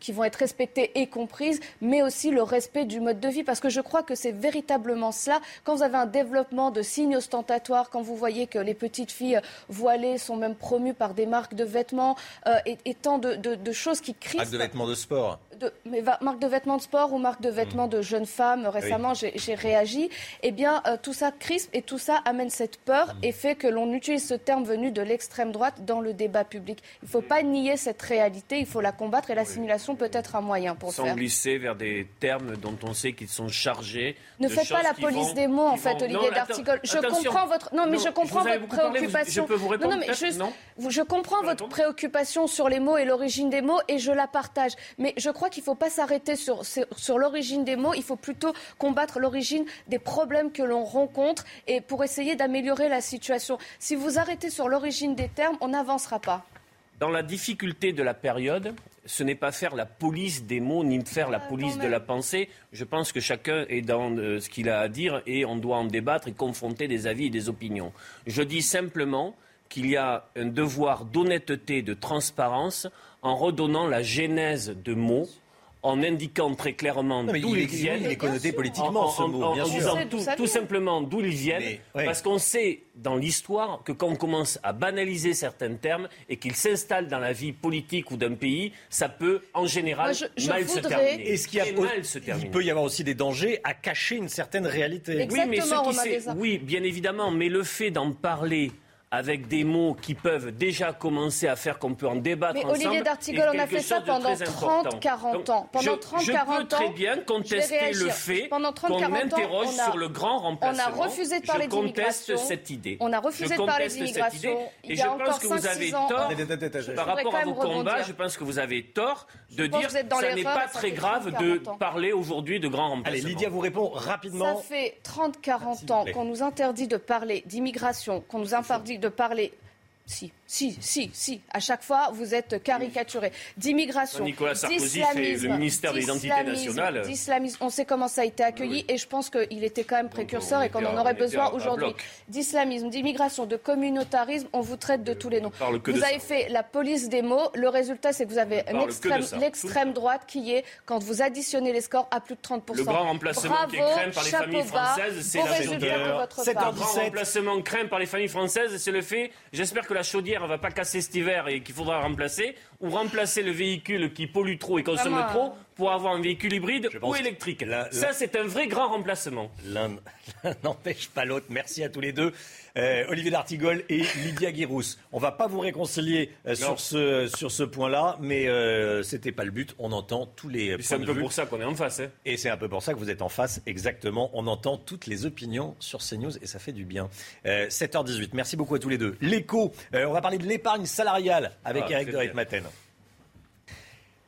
qui vont être respectées et comprises, mais aussi le respect du mode de vie. Parce que je crois que c'est véritablement cela. Quand vous avez un développement de signes ostentatoires, quand vous voyez que les petites filles voilées sont même promues par des marques de vêtements euh, et, et tant de, de- de choses qui crispent Acte de vêtements de sport. de, mais va- marque de vêtements de sport ou marque de vêtements de jeunes femmes. Récemment, j'ai j'ai réagi. Eh bien, euh, tout ça crispe et tout ça amène cette peur et fait que l'on utilise ce terme venu de l'extrême droite dans le débat public. Il ne faut pas nier cette réalité, il faut la combattre et l'assimilation peut être un moyen pour Sans faire. glisser vers des termes dont on sait qu'ils sont chargés. Ne de faites pas la police vont- des mots, en fait, vont- Olivier Je comprends votre. Non, mais je comprends vous avez votre beaucoup parlé, vous- préoccupation. Je peux vous répondre Non, non, mais peut-être juste- Non vous- je comprends votre préoccupation sur les mots et l'origine des mots et je la partage. Mais je crois qu'il ne faut pas s'arrêter sur, sur, sur l'origine des mots. Il faut plutôt combattre l'origine des problèmes que l'on rencontre et pour essayer d'améliorer la situation. Si vous arrêtez sur l'origine des termes, on n'avancera pas. Dans la difficulté de la période, ce n'est pas faire la police des mots ni faire la police de la pensée. Je pense que chacun est dans euh, ce qu'il a à dire et on doit en débattre et confronter des avis et des opinions. Je dis simplement qu'il y a un devoir d'honnêteté, de transparence en redonnant la genèse de mots. En indiquant très clairement d'où ils viennent. il est connoté politiquement, ce mot, en bien sûr. disant sait tout, simplement d'où ils viennent. Mais, ouais. Parce qu'on sait dans l'histoire que quand on commence à banaliser certains termes et qu'ils s'installent dans la vie politique ou d'un pays, ça peut en général Moi, je- je mal se terminer. Est-ce qu'il y a- Et mal se il peut y avoir aussi des dangers à cacher une certaine réalité Oui, mais ce Exactement, qui Desarts. oui, bien évidemment, mais le fait d'en parler avec des mots qui peuvent déjà commencer à faire qu'on peut en débattre Mais ensemble. Olivier D'Artigol, on a fait ça pendant très 30, important. 40 Donc, ans. Pendant je- 30, je 40 peux très ans, bien contester le fait Pendant 30, qu'on 40 ans, m'interroge sur le grand remplacement. on a refusé de parler Je conteste d'immigration. cette idée. On a refusé de parler d'immigration. Et je pense que vous 5-6 avez ans. tort, par rapport à vos combats, je pense que vous avez tort de dire que ça n'est pas très grave 30, de 40 ans. parler aujourd'hui de grand remplacement. Allez, Lydia vous répond rapidement. Ça fait 30-40 S'il vous ans qu'on nous interdit de parler d'immigration, qu'on nous interdit de parler. Si, si, si, si. À chaque fois, vous êtes caricaturé. D'immigration, Nicolas Sarkozy fait d'islamisme, le ministère de l'identité d'islamisme, nationale. D'islamisme. On sait comment ça a été accueilli et je pense qu'il était quand même précurseur on et qu'on en aurait besoin aujourd'hui. D'islamisme, d'immigration, de communautarisme, on vous traite de tous les noms. parle que Vous de avez ça. fait la police des mots. Le résultat, c'est que vous avez un l'extrême droite qui est, quand vous additionnez les scores, à plus de 30%. Le grand remplacement qui est Bravo, craint par les familles françaises, c'est la chaudière. Le grand remplacement craint par les familles françaises, c'est le fait, j'espère que la chaudière ne va pas casser cet hiver et qu'il faudra remplacer, ou remplacer le véhicule qui pollue trop et consomme Vraiment. trop pour avoir un véhicule hybride ou électrique. la- Ça, c'est un vrai grand remplacement. [LAUGHS] L'un n'empêche pas l'autre. Merci à tous les deux. Euh, Olivier D'Artigol et Lydia Guirousse. On va pas vous réconcilier euh, sur ce, sur ce point-là, mais euh, c'était pas le but. On entend tous les C'est un de peu vue. pour ça qu'on est en face. hein. Et c'est un peu pour ça que vous êtes en face, exactement. On entend toutes les opinions sur CNews et ça fait du bien. Euh, 7h18, merci beaucoup à tous les deux. L'écho, euh, on va parler de l'épargne salariale avec Ah, Eric de bien.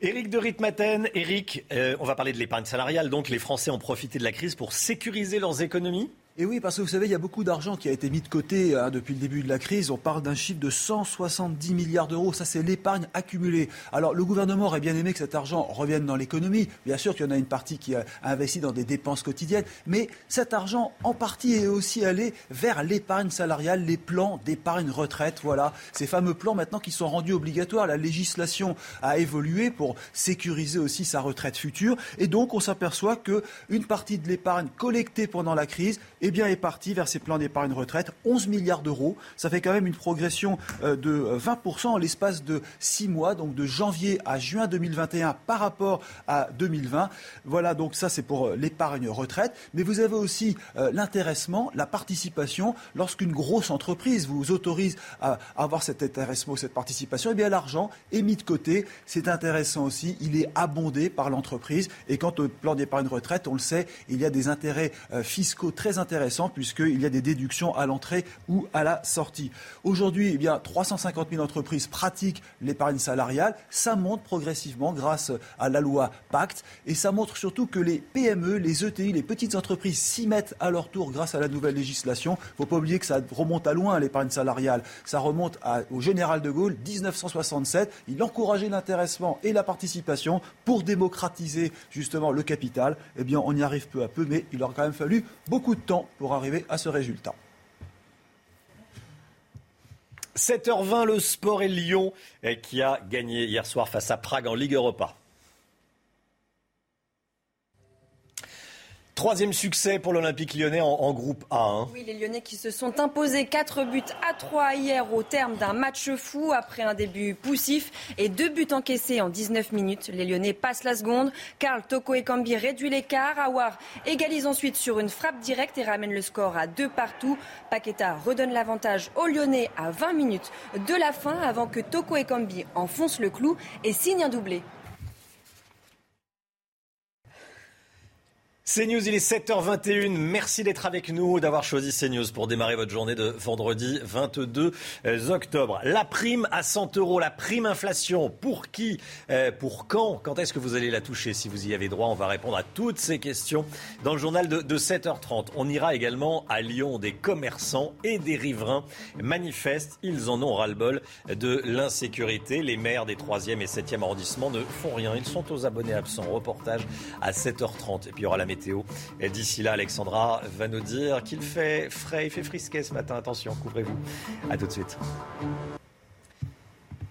Éric de Ritmaten, Éric, euh, on va parler de l'épargne salariale. Donc les Français ont profité de la crise pour sécuriser leurs économies. Et oui, parce que vous savez, il y a beaucoup d'argent qui a été mis de côté hein, depuis le début de la crise. On parle d'un chiffre de 170 milliards d'euros. Ça, c'est l'épargne accumulée. Alors, le gouvernement aurait bien aimé que cet argent revienne dans l'économie. Bien sûr qu'il y en a une partie qui a investi dans des dépenses quotidiennes. Mais cet argent, en partie, est aussi allé vers l'épargne salariale, les plans d'épargne retraite. Voilà, ces fameux plans maintenant qui sont rendus obligatoires. La législation a évolué pour sécuriser aussi sa retraite future. Et donc, on s'aperçoit que une partie de l'épargne collectée pendant la crise eh bien, est partie vers ces plans d'épargne retraite. 11 milliards d'euros. Ça fait quand même une progression euh, de euh, 20% en l'espace de 6 mois, donc de janvier à juin 2021 par rapport à 2020. Voilà, donc ça c'est pour euh, l'épargne retraite. Mais vous avez aussi euh, l'intéressement, la participation. Lorsqu'une grosse entreprise vous autorise à avoir cet intéressement, cette participation, eh bien l'argent est mis de côté. C'est intéressant aussi. Il est abondé par l'entreprise. Et quant au plan d'épargne retraite, on le sait, il y a des intérêts euh, fiscaux très intéressants puisqu'il y a des déductions à l'entrée ou à la sortie. Aujourd'hui, eh bien, 350 000 entreprises pratiquent l'épargne salariale. Ça monte progressivement grâce à la loi Pacte. Et ça montre surtout que les PME, les ETI, les petites entreprises s'y mettent à leur tour grâce à la nouvelle législation. Il ne faut pas oublier que ça remonte à loin, l'épargne salariale. Ça remonte au général de Gaulle, 1967. Il encourageait l'intéressement et la participation pour démocratiser justement le capital. Eh bien, on y arrive peu à peu, mais il aura quand même fallu beaucoup de temps pour arriver à ce résultat. 7h20, le sport et Lyon euh, qui a gagné hier soir face à Prague en Ligue Europa. Troisième succès pour l'Olympique lyonnais en, groupe A. hein. Oui, les Lyonnais qui se sont imposés 4 buts à 3 hier au terme d'un match fou après un début poussif et deux buts encaissés en 19 minutes. Les Lyonnais passent la seconde. Karl Toko Ekambi réduit l'écart. Awar égalise ensuite sur une frappe directe et ramène le score à deux partout. Paqueta redonne l'avantage aux Lyonnais à 20 minutes de la fin avant que Toko Ekambi enfonce le clou et signe un doublé. CNews, il est 7h21. Merci d'être avec nous, d'avoir choisi CNews pour démarrer votre journée de vendredi 22 octobre. La prime à 100 euros, la prime inflation, pour qui Euh, Pour quand Quand est-ce que vous allez la toucher? Si vous y avez droit, on va répondre à toutes ces questions dans le journal de, de 7h30. On ira également à Lyon. Des commerçants et des riverains manifestent. Ils en ont ras-le-bol de l'insécurité. Les maires des 3e et 7e arrondissements ne font rien. Ils sont aux abonnés absents. Reportage à 7h30. Et puis il y aura la Et d'ici là, Alexandra va nous dire qu'il fait frais, il fait frisquet ce matin. Attention, couvrez-vous. À tout de suite.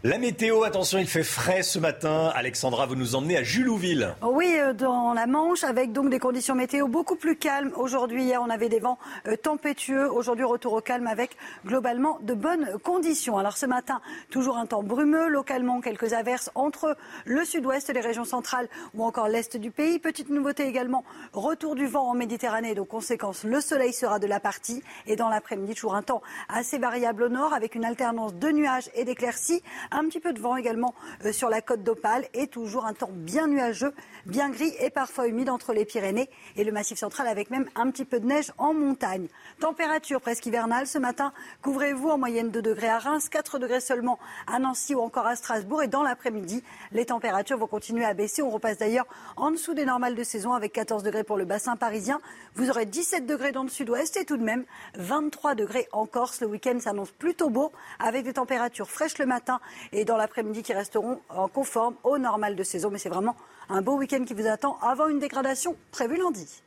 La météo, attention, il fait frais ce matin. Alexandra, vous nous emmenez à Julouville. Oui, euh, dans la Manche, avec donc des conditions météo beaucoup plus calmes. Aujourd'hui, hier, on avait des vents euh, tempétueux. Aujourd'hui, retour au calme avec globalement de bonnes conditions. Alors ce matin, toujours un temps brumeux, localement quelques averses entre le sud-ouest, les régions centrales ou encore l'est du pays. Petite nouveauté également, retour du vent en Méditerranée. Donc conséquence, le soleil sera de la partie. Et dans l'après-midi, toujours un temps assez variable au nord avec une alternance de nuages et d'éclaircies. Un petit peu de vent également euh, sur la côte d'Opale et toujours un temps bien nuageux, bien gris et parfois humide entre les Pyrénées et le Massif central avec même un petit peu de neige en montagne. Température presque hivernale ce matin. Couvrez-vous en moyenne 2 degrés à Reims, 4 degrés seulement à Nancy ou encore à Strasbourg. Et dans l'après-midi, les températures vont continuer à baisser. On repasse d'ailleurs en dessous des normales de saison avec 14 degrés pour le bassin parisien. Vous aurez 17 degrés dans le sud-ouest et tout de même 23 degrés en Corse. Le week-end s'annonce plutôt beau avec des températures fraîches le matin et dans l'après-midi qui resteront en conforme au normal de saison. Mais c'est vraiment un beau week-end qui vous attend avant une dégradation prévue lundi.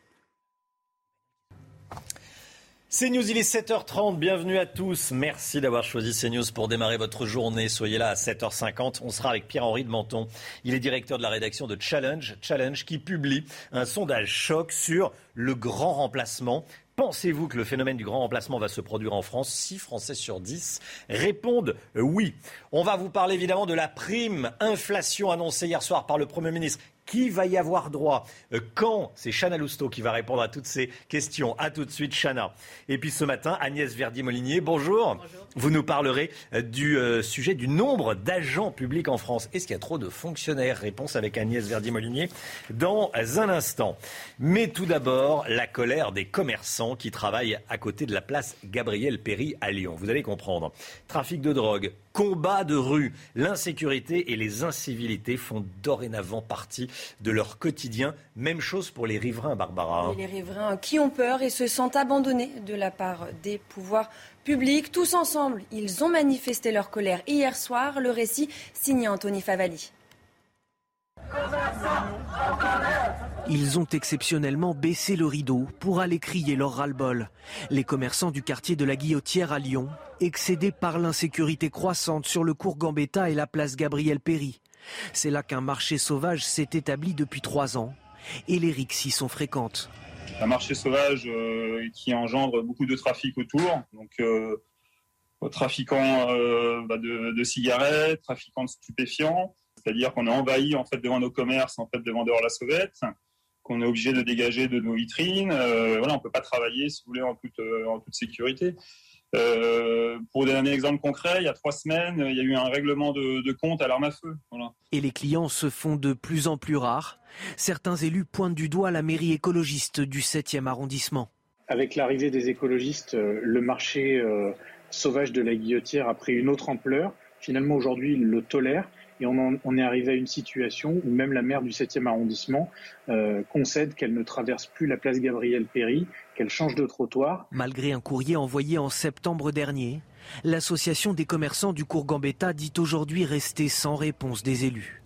CNews, il est 7h30. Bienvenue à tous. Merci d'avoir choisi CNews pour démarrer votre journée. Soyez là à 7h50. On sera avec Pierre-Henri de Menton. Il est directeur de la rédaction de Challenge. Challenge qui publie un sondage choc sur le grand remplacement. Pensez-vous que le phénomène du grand remplacement va se produire en France? 6 Français sur 10 répondent oui. On va vous parler évidemment de la prime inflation annoncée hier soir par le Premier ministre qui va y avoir droit? Euh, Quand? C'est Chana Lousteau qui va répondre à toutes ces questions. A tout de suite, Chana. Et puis ce matin, Agnès Verdier-Molinier, bonjour. Vous nous parlerez euh, du euh, sujet du nombre d'agents publics en France. Est-ce qu'il y a trop de fonctionnaires? Réponse avec Agnès Verdier-Molinier dans un instant. Mais tout d'abord, la colère des commerçants qui travaillent à côté de la place Gabriel Péry à Lyon. Vous allez comprendre. Trafic de drogue, combat de rue, l'insécurité et les incivilités font dorénavant partie de leur quotidien. Même chose pour les riverains, Barbara. les riverains qui ont peur et se sentent abandonnés de la part des pouvoirs publics. Tous ensemble, ils ont manifesté leur colère hier soir. Le récit signé Anthony Favali. Ils ont exceptionnellement baissé le rideau pour aller crier leur ras-le-bol. Les commerçants du quartier de la Guillotière à Lyon, excédés par l'insécurité croissante sur le cours Gambetta et la place Gabriel Péry. C'est là qu'un marché sauvage s'est établi depuis trois ans et les rixes y sont fréquentes. Un marché sauvage euh, qui engendre beaucoup de trafic autour, donc euh, trafiquants euh, bah, de, cigarettes, trafiquants de stupéfiants, c'est-à-dire qu'on a envahi en fait devant nos commerces en fait des vendeurs à la sauvette, qu'on est obligé de dégager de nos vitrines. voilà, on peut pas travailler si vous voulez en toute, en toute sécurité. Euh, pour donner un exemple concret, il y a trois semaines, il y a eu un règlement de, compte à l'arme à feu. Et les clients se font de plus en plus rares. Certains élus pointent du doigt la mairie écologiste du 7e arrondissement. Avec l'arrivée des écologistes, euh, le marché euh, sauvage de la guillotière a pris une autre ampleur. Finalement, aujourd'hui, il le tolère. Et on, est arrivé à une situation où même la maire du 7e arrondissement euh, concède qu'elle ne traverse plus la place Gabriel Péry, qu'elle change de trottoir. Malgré un courrier envoyé en septembre dernier, l'association des commerçants du cours Gambetta dit aujourd'hui rester sans réponse des élus.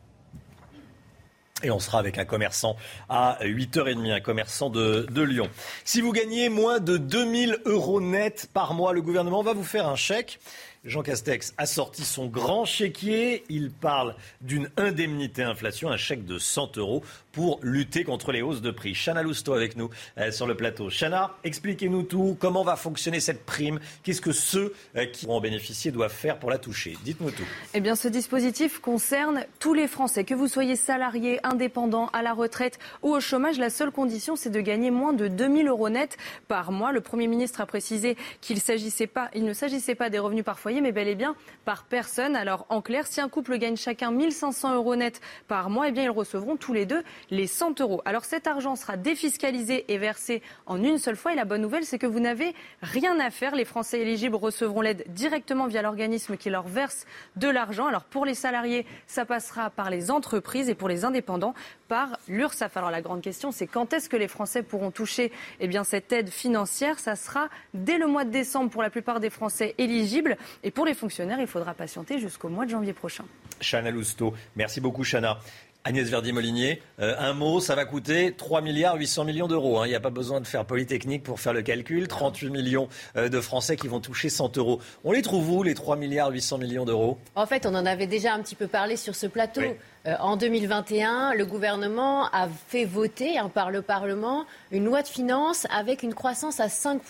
Et on sera avec un commerçant à 8h30, un commerçant de, de, Lyon. Si vous gagnez moins de 2000 euros net par mois, le gouvernement va vous faire un chèque. Jean Castex a sorti son grand chéquier. Il parle d'une indemnité inflation, un chèque de 100 euros pour lutter contre les hausses de prix. Chana Lousteau avec nous euh, sur le plateau. Chana, expliquez-nous tout. Comment va fonctionner cette prime? Qu'est-ce que ceux euh, qui vont en bénéficier doivent faire pour la toucher? Dites-nous tout. Eh bien, ce dispositif concerne tous les Français. Que vous soyez salarié, indépendant, à la retraite ou au chômage, la seule condition, c'est de gagner moins de 2000 euros net par mois. Le Premier ministre a précisé qu'il ne s'agissait pas des revenus par mais bel et bien par personne. Alors, en clair, si un couple gagne chacun 1500 euros net par mois, eh bien, ils recevront tous les deux les 100 euros. Alors cet argent sera défiscalisé et versé en une seule fois. Et la bonne nouvelle, c'est que vous n'avez rien à faire. Les Français éligibles recevront l'aide directement via l'organisme qui leur verse de l'argent. Alors pour les salariés, ça passera par les entreprises et pour les indépendants, par l'URSSAF. Alors la grande question, c'est quand est-ce que les Français pourront toucher eh bien, cette aide financière? Ça sera dès le mois de décembre pour la plupart des Français éligibles. Et pour les fonctionnaires, il faudra patienter jusqu'au mois de janvier prochain. Chana Lousteau. Merci beaucoup, Chana. Agnès Verdier-Molinier, euh, un mot, ça va coûter 3 milliards 800 millions d'euros. Hein. Il n'y a pas besoin de faire Polytechnique pour faire le calcul. 38 millions euh, de Français qui vont toucher 100 euros. On les trouve où, les 3 milliards 800 millions d'euros? En fait, on en avait déjà un petit peu parlé sur ce plateau. Euh, en 2021, le gouvernement a fait voter hein, par le Parlement une loi de finances avec une croissance à 5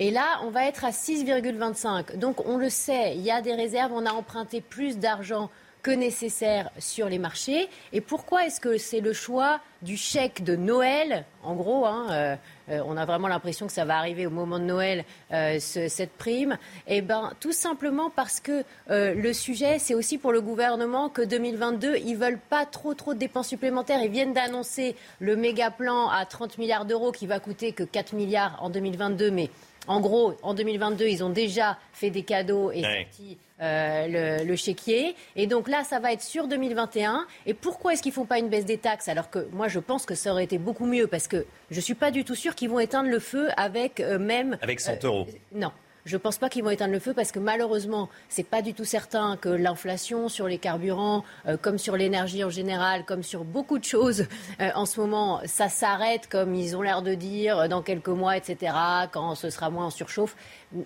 et là, on va être à 6,25. Donc, on le sait, il y a des réserves, on a emprunté plus d'argent que nécessaire sur les marchés. Et pourquoi est-ce que c'est le choix du chèque de Noël? En gros, hein, euh, euh, on a vraiment l'impression que ça va arriver au moment de Noël, euh, cette prime. Eh bien, tout simplement parce que le sujet, c'est aussi pour le gouvernement que 2022, ils veulent pas trop, trop de dépenses supplémentaires. Ils viennent d'annoncer le méga plan à 30 milliards d'euros qui va coûter que 4 milliards en 2022, mais en gros, en 2022, ils ont déjà fait des cadeaux et sorti euh, le, chéquier. Et donc là, ça va être sur 2021. Et pourquoi est-ce qu'ils ne font pas une baisse des taxes Alors que moi, je pense que ça aurait été beaucoup mieux parce que je ne suis pas du tout sûr qu'ils vont éteindre le feu avec euh, même. Avec 100 euros. Euh, non. Je ne pense pas qu'ils vont éteindre le feu parce que malheureusement, ce n'est pas du tout certain que l'inflation sur les carburants, euh, comme sur l'énergie en général, comme sur beaucoup de choses [LAUGHS] euh, en ce moment, ça s'arrête comme ils ont l'air de dire euh, dans quelques mois, etc., quand ce sera moins en surchauffe.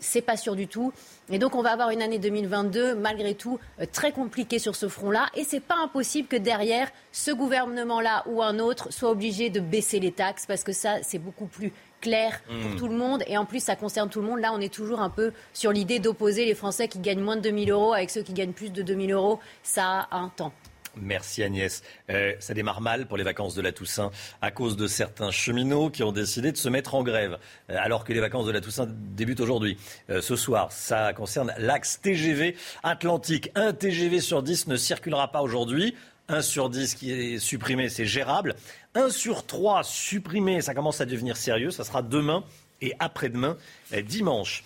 C'est pas sûr du tout. Et donc on va avoir une année 2022 malgré tout très compliquée sur ce front-là. Et c'est pas impossible que derrière ce gouvernement-là ou un autre soit obligé de baisser les taxes parce que ça c'est beaucoup plus clair pour Mm. tout le monde. Et en plus, ça concerne tout le monde. Là, on est toujours un peu sur l'idée d'opposer les Français qui gagnent moins de 2000 euros avec ceux qui gagnent plus de 2000 euros. Ça a un temps. Merci Agnès. Euh, ça démarre mal pour les vacances de la Toussaint à cause de certains cheminots qui ont décidé de se mettre en grève, euh, alors que les vacances de la Toussaint débutent aujourd'hui. Euh, ce soir, ça concerne l'axe TGV Atlantique. Un TGV sur 10 ne circulera pas aujourd'hui. Un sur 10 qui est supprimé, c'est gérable. Un sur 3 supprimé, ça commence à devenir sérieux. Ça sera demain et après-demain, euh, dimanche.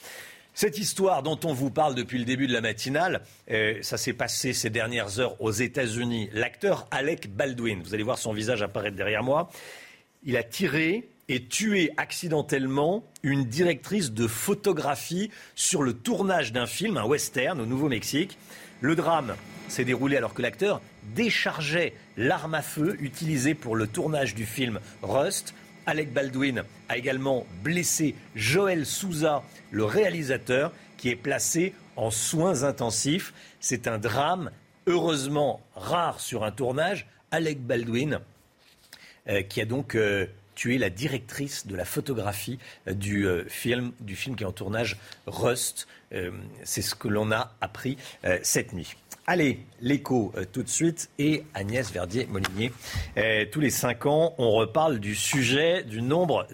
Cette histoire dont on vous parle depuis le début de la matinale, euh, ça s'est passé ces dernières heures aux États-Unis. L'acteur Alec Baldwin, vous allez voir son visage apparaître derrière moi, il a tiré et tué accidentellement une directrice de photographie sur le tournage d'un film, un western au Nouveau-Mexique. Le drame s'est déroulé alors que l'acteur déchargeait l'arme à feu utilisée pour le tournage du film Rust. Alec Baldwin a également blessé Joël Souza, le réalisateur, qui est placé en soins intensifs. C'est un drame, heureusement rare sur un tournage. Alec Baldwin, euh, qui a donc euh, tué la directrice de la photographie euh, du, film, qui est en tournage Rust. C'est ce que l'on a appris cette nuit. Allez, l'écho euh, tout de suite et Agnès Verdier-Molinier. Euh, tous les cinq ans, on reparle du sujet du nombre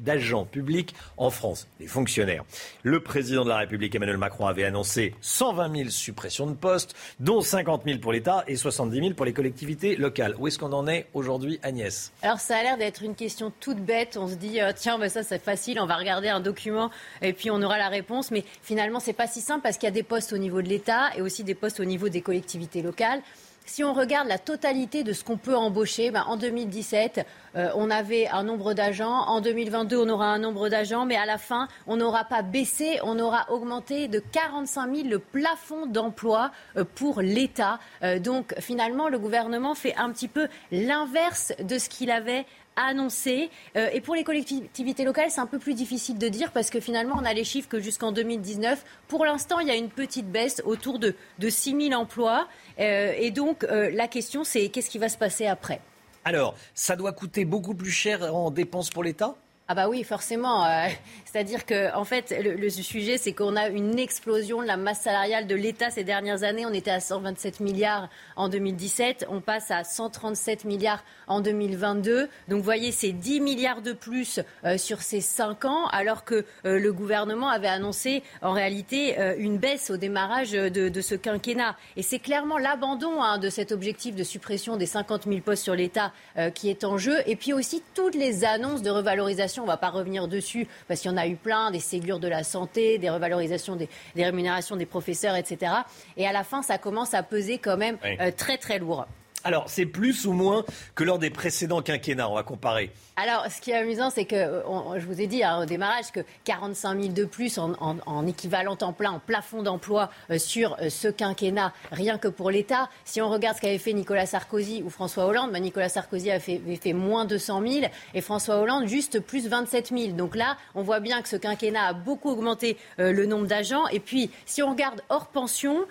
d'agents publics en France, les fonctionnaires. Le président de la République, Emmanuel Macron, avait annoncé 120 000 suppressions de postes, dont 50 000 pour l'État et 70 000 pour les collectivités locales. Où est-ce qu'on en est aujourd'hui, Agnès? Alors ça a l'air d'être une question toute bête. On se dit euh, tiens, bah, ça c'est facile, on va regarder un document et puis on aura la réponse. Mais finalement, c'est pas si simple parce qu'il y a des postes au niveau de l'État et aussi des postes au niveau des collectivités locales. Si on regarde la totalité de ce qu'on peut embaucher, ben, en 2017, euh, on avait un nombre d'agents. En 2022, on aura un nombre d'agents. Mais à la fin, on n'aura pas baissé, on aura augmenté de 45 000 le plafond d'emploi euh, pour l'État. Euh, donc finalement, le gouvernement fait un petit peu l'inverse de ce qu'il avait annoncé. Euh, et pour les collectivités locales, c'est un peu plus difficile de dire parce que finalement, on a les chiffres que jusqu'en 2019, pour l'instant, il y a une petite baisse autour de, de 6 000 emplois. Euh, et donc, euh, la question, c'est qu'est-ce qui va se passer après? Alors, ça doit coûter beaucoup plus cher en dépenses pour l'État? Ah bah oui, forcément. Euh, [LAUGHS] C'est-à-dire que en fait, le, sujet, c'est qu'on a une explosion de la masse salariale de l'État ces dernières années. On était à 127 milliards en 2017, on passe à 137 milliards en 2022. Donc, vous voyez, c'est 10 milliards de plus euh, sur ces 5 ans, alors que euh, le gouvernement avait annoncé en réalité une baisse au démarrage de, ce quinquennat. Et c'est clairement l'abandon hein, de cet objectif de suppression des 50 000 postes sur l'État qui est en jeu. Et puis aussi toutes les annonces de revalorisation. On ne va pas revenir dessus parce qu'il y en a eu plein, des Ségur de la santé, des revalorisations des, des rémunérations des professeurs, etc. Et à la fin, ça commence à peser quand même Oui. euh, très très lourd. Alors, c'est plus ou moins que lors des précédents quinquennats, on va comparer. Alors, ce qui est amusant, c'est que euh, je vous ai dit hein, au démarrage que 45 000 de plus en, en- en équivalent temps plein, en plafond d'emploi euh, sur euh, ce quinquennat, rien que pour l'État. Si on regarde ce qu'avait fait Nicolas Sarkozy ou François Hollande, bah, Nicolas Sarkozy avait fait, moins 200 000 et François Hollande juste plus 27 000. Donc là, on voit bien que ce quinquennat a beaucoup augmenté le nombre d'agents. Et puis, si on regarde hors pension,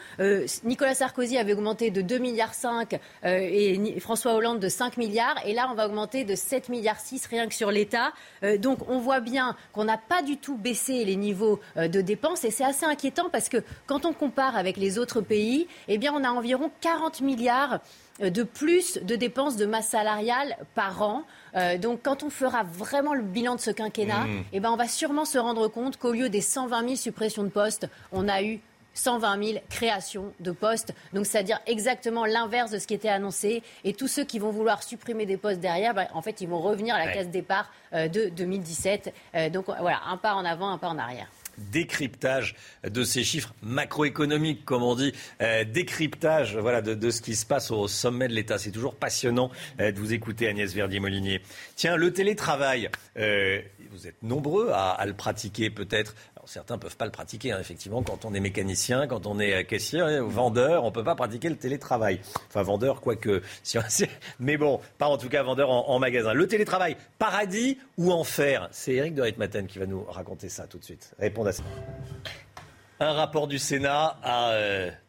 Nicolas Sarkozy avait augmenté de 2 milliards 5 et François Hollande de 5 milliards. Et là, on va augmenter de 7 milliards 6 rien que sur l'État. Euh, donc, on voit bien qu'on n'a pas du tout baissé les niveaux euh, de dépenses. Et c'est assez inquiétant parce que quand on compare avec les autres pays, eh bien, on a environ 40 milliards euh, de plus de dépenses de masse salariale par an. Euh, donc, quand on fera vraiment le bilan de ce quinquennat, Mmh. eh ben, on va sûrement se rendre compte qu'au lieu des 120 000 suppressions de postes, on a eu 120 000 créations de postes. Donc, c'est-à-dire exactement l'inverse de ce qui était annoncé. Et tous ceux qui vont vouloir supprimer des postes derrière, ben, en fait, ils vont revenir à la Ouais. case départ euh, de 2017. Euh, donc, voilà, un pas en avant, un pas en arrière. décryptage de ces chiffres macroéconomiques, comme on dit, euh, décryptage voilà, de, de ce qui se passe au sommet de l'État. C'est toujours passionnant euh, de vous écouter, Agnès Verdier-Molinier. Tiens, le télétravail, euh, vous êtes nombreux à, à le pratiquer peut-être. Certains peuvent pas le pratiquer, hein, effectivement, quand on est mécanicien, quand on est euh, caissier euh, vendeur, on ne peut pas pratiquer le télétravail. Enfin, vendeur, quoique. [LAUGHS] Si Mais bon, pas en tout cas vendeur en, magasin. Le télétravail, paradis ou enfer? C'est Eric de Ritmaten qui va nous raconter ça tout de suite. Répondre à ça. Un rapport du Sénat a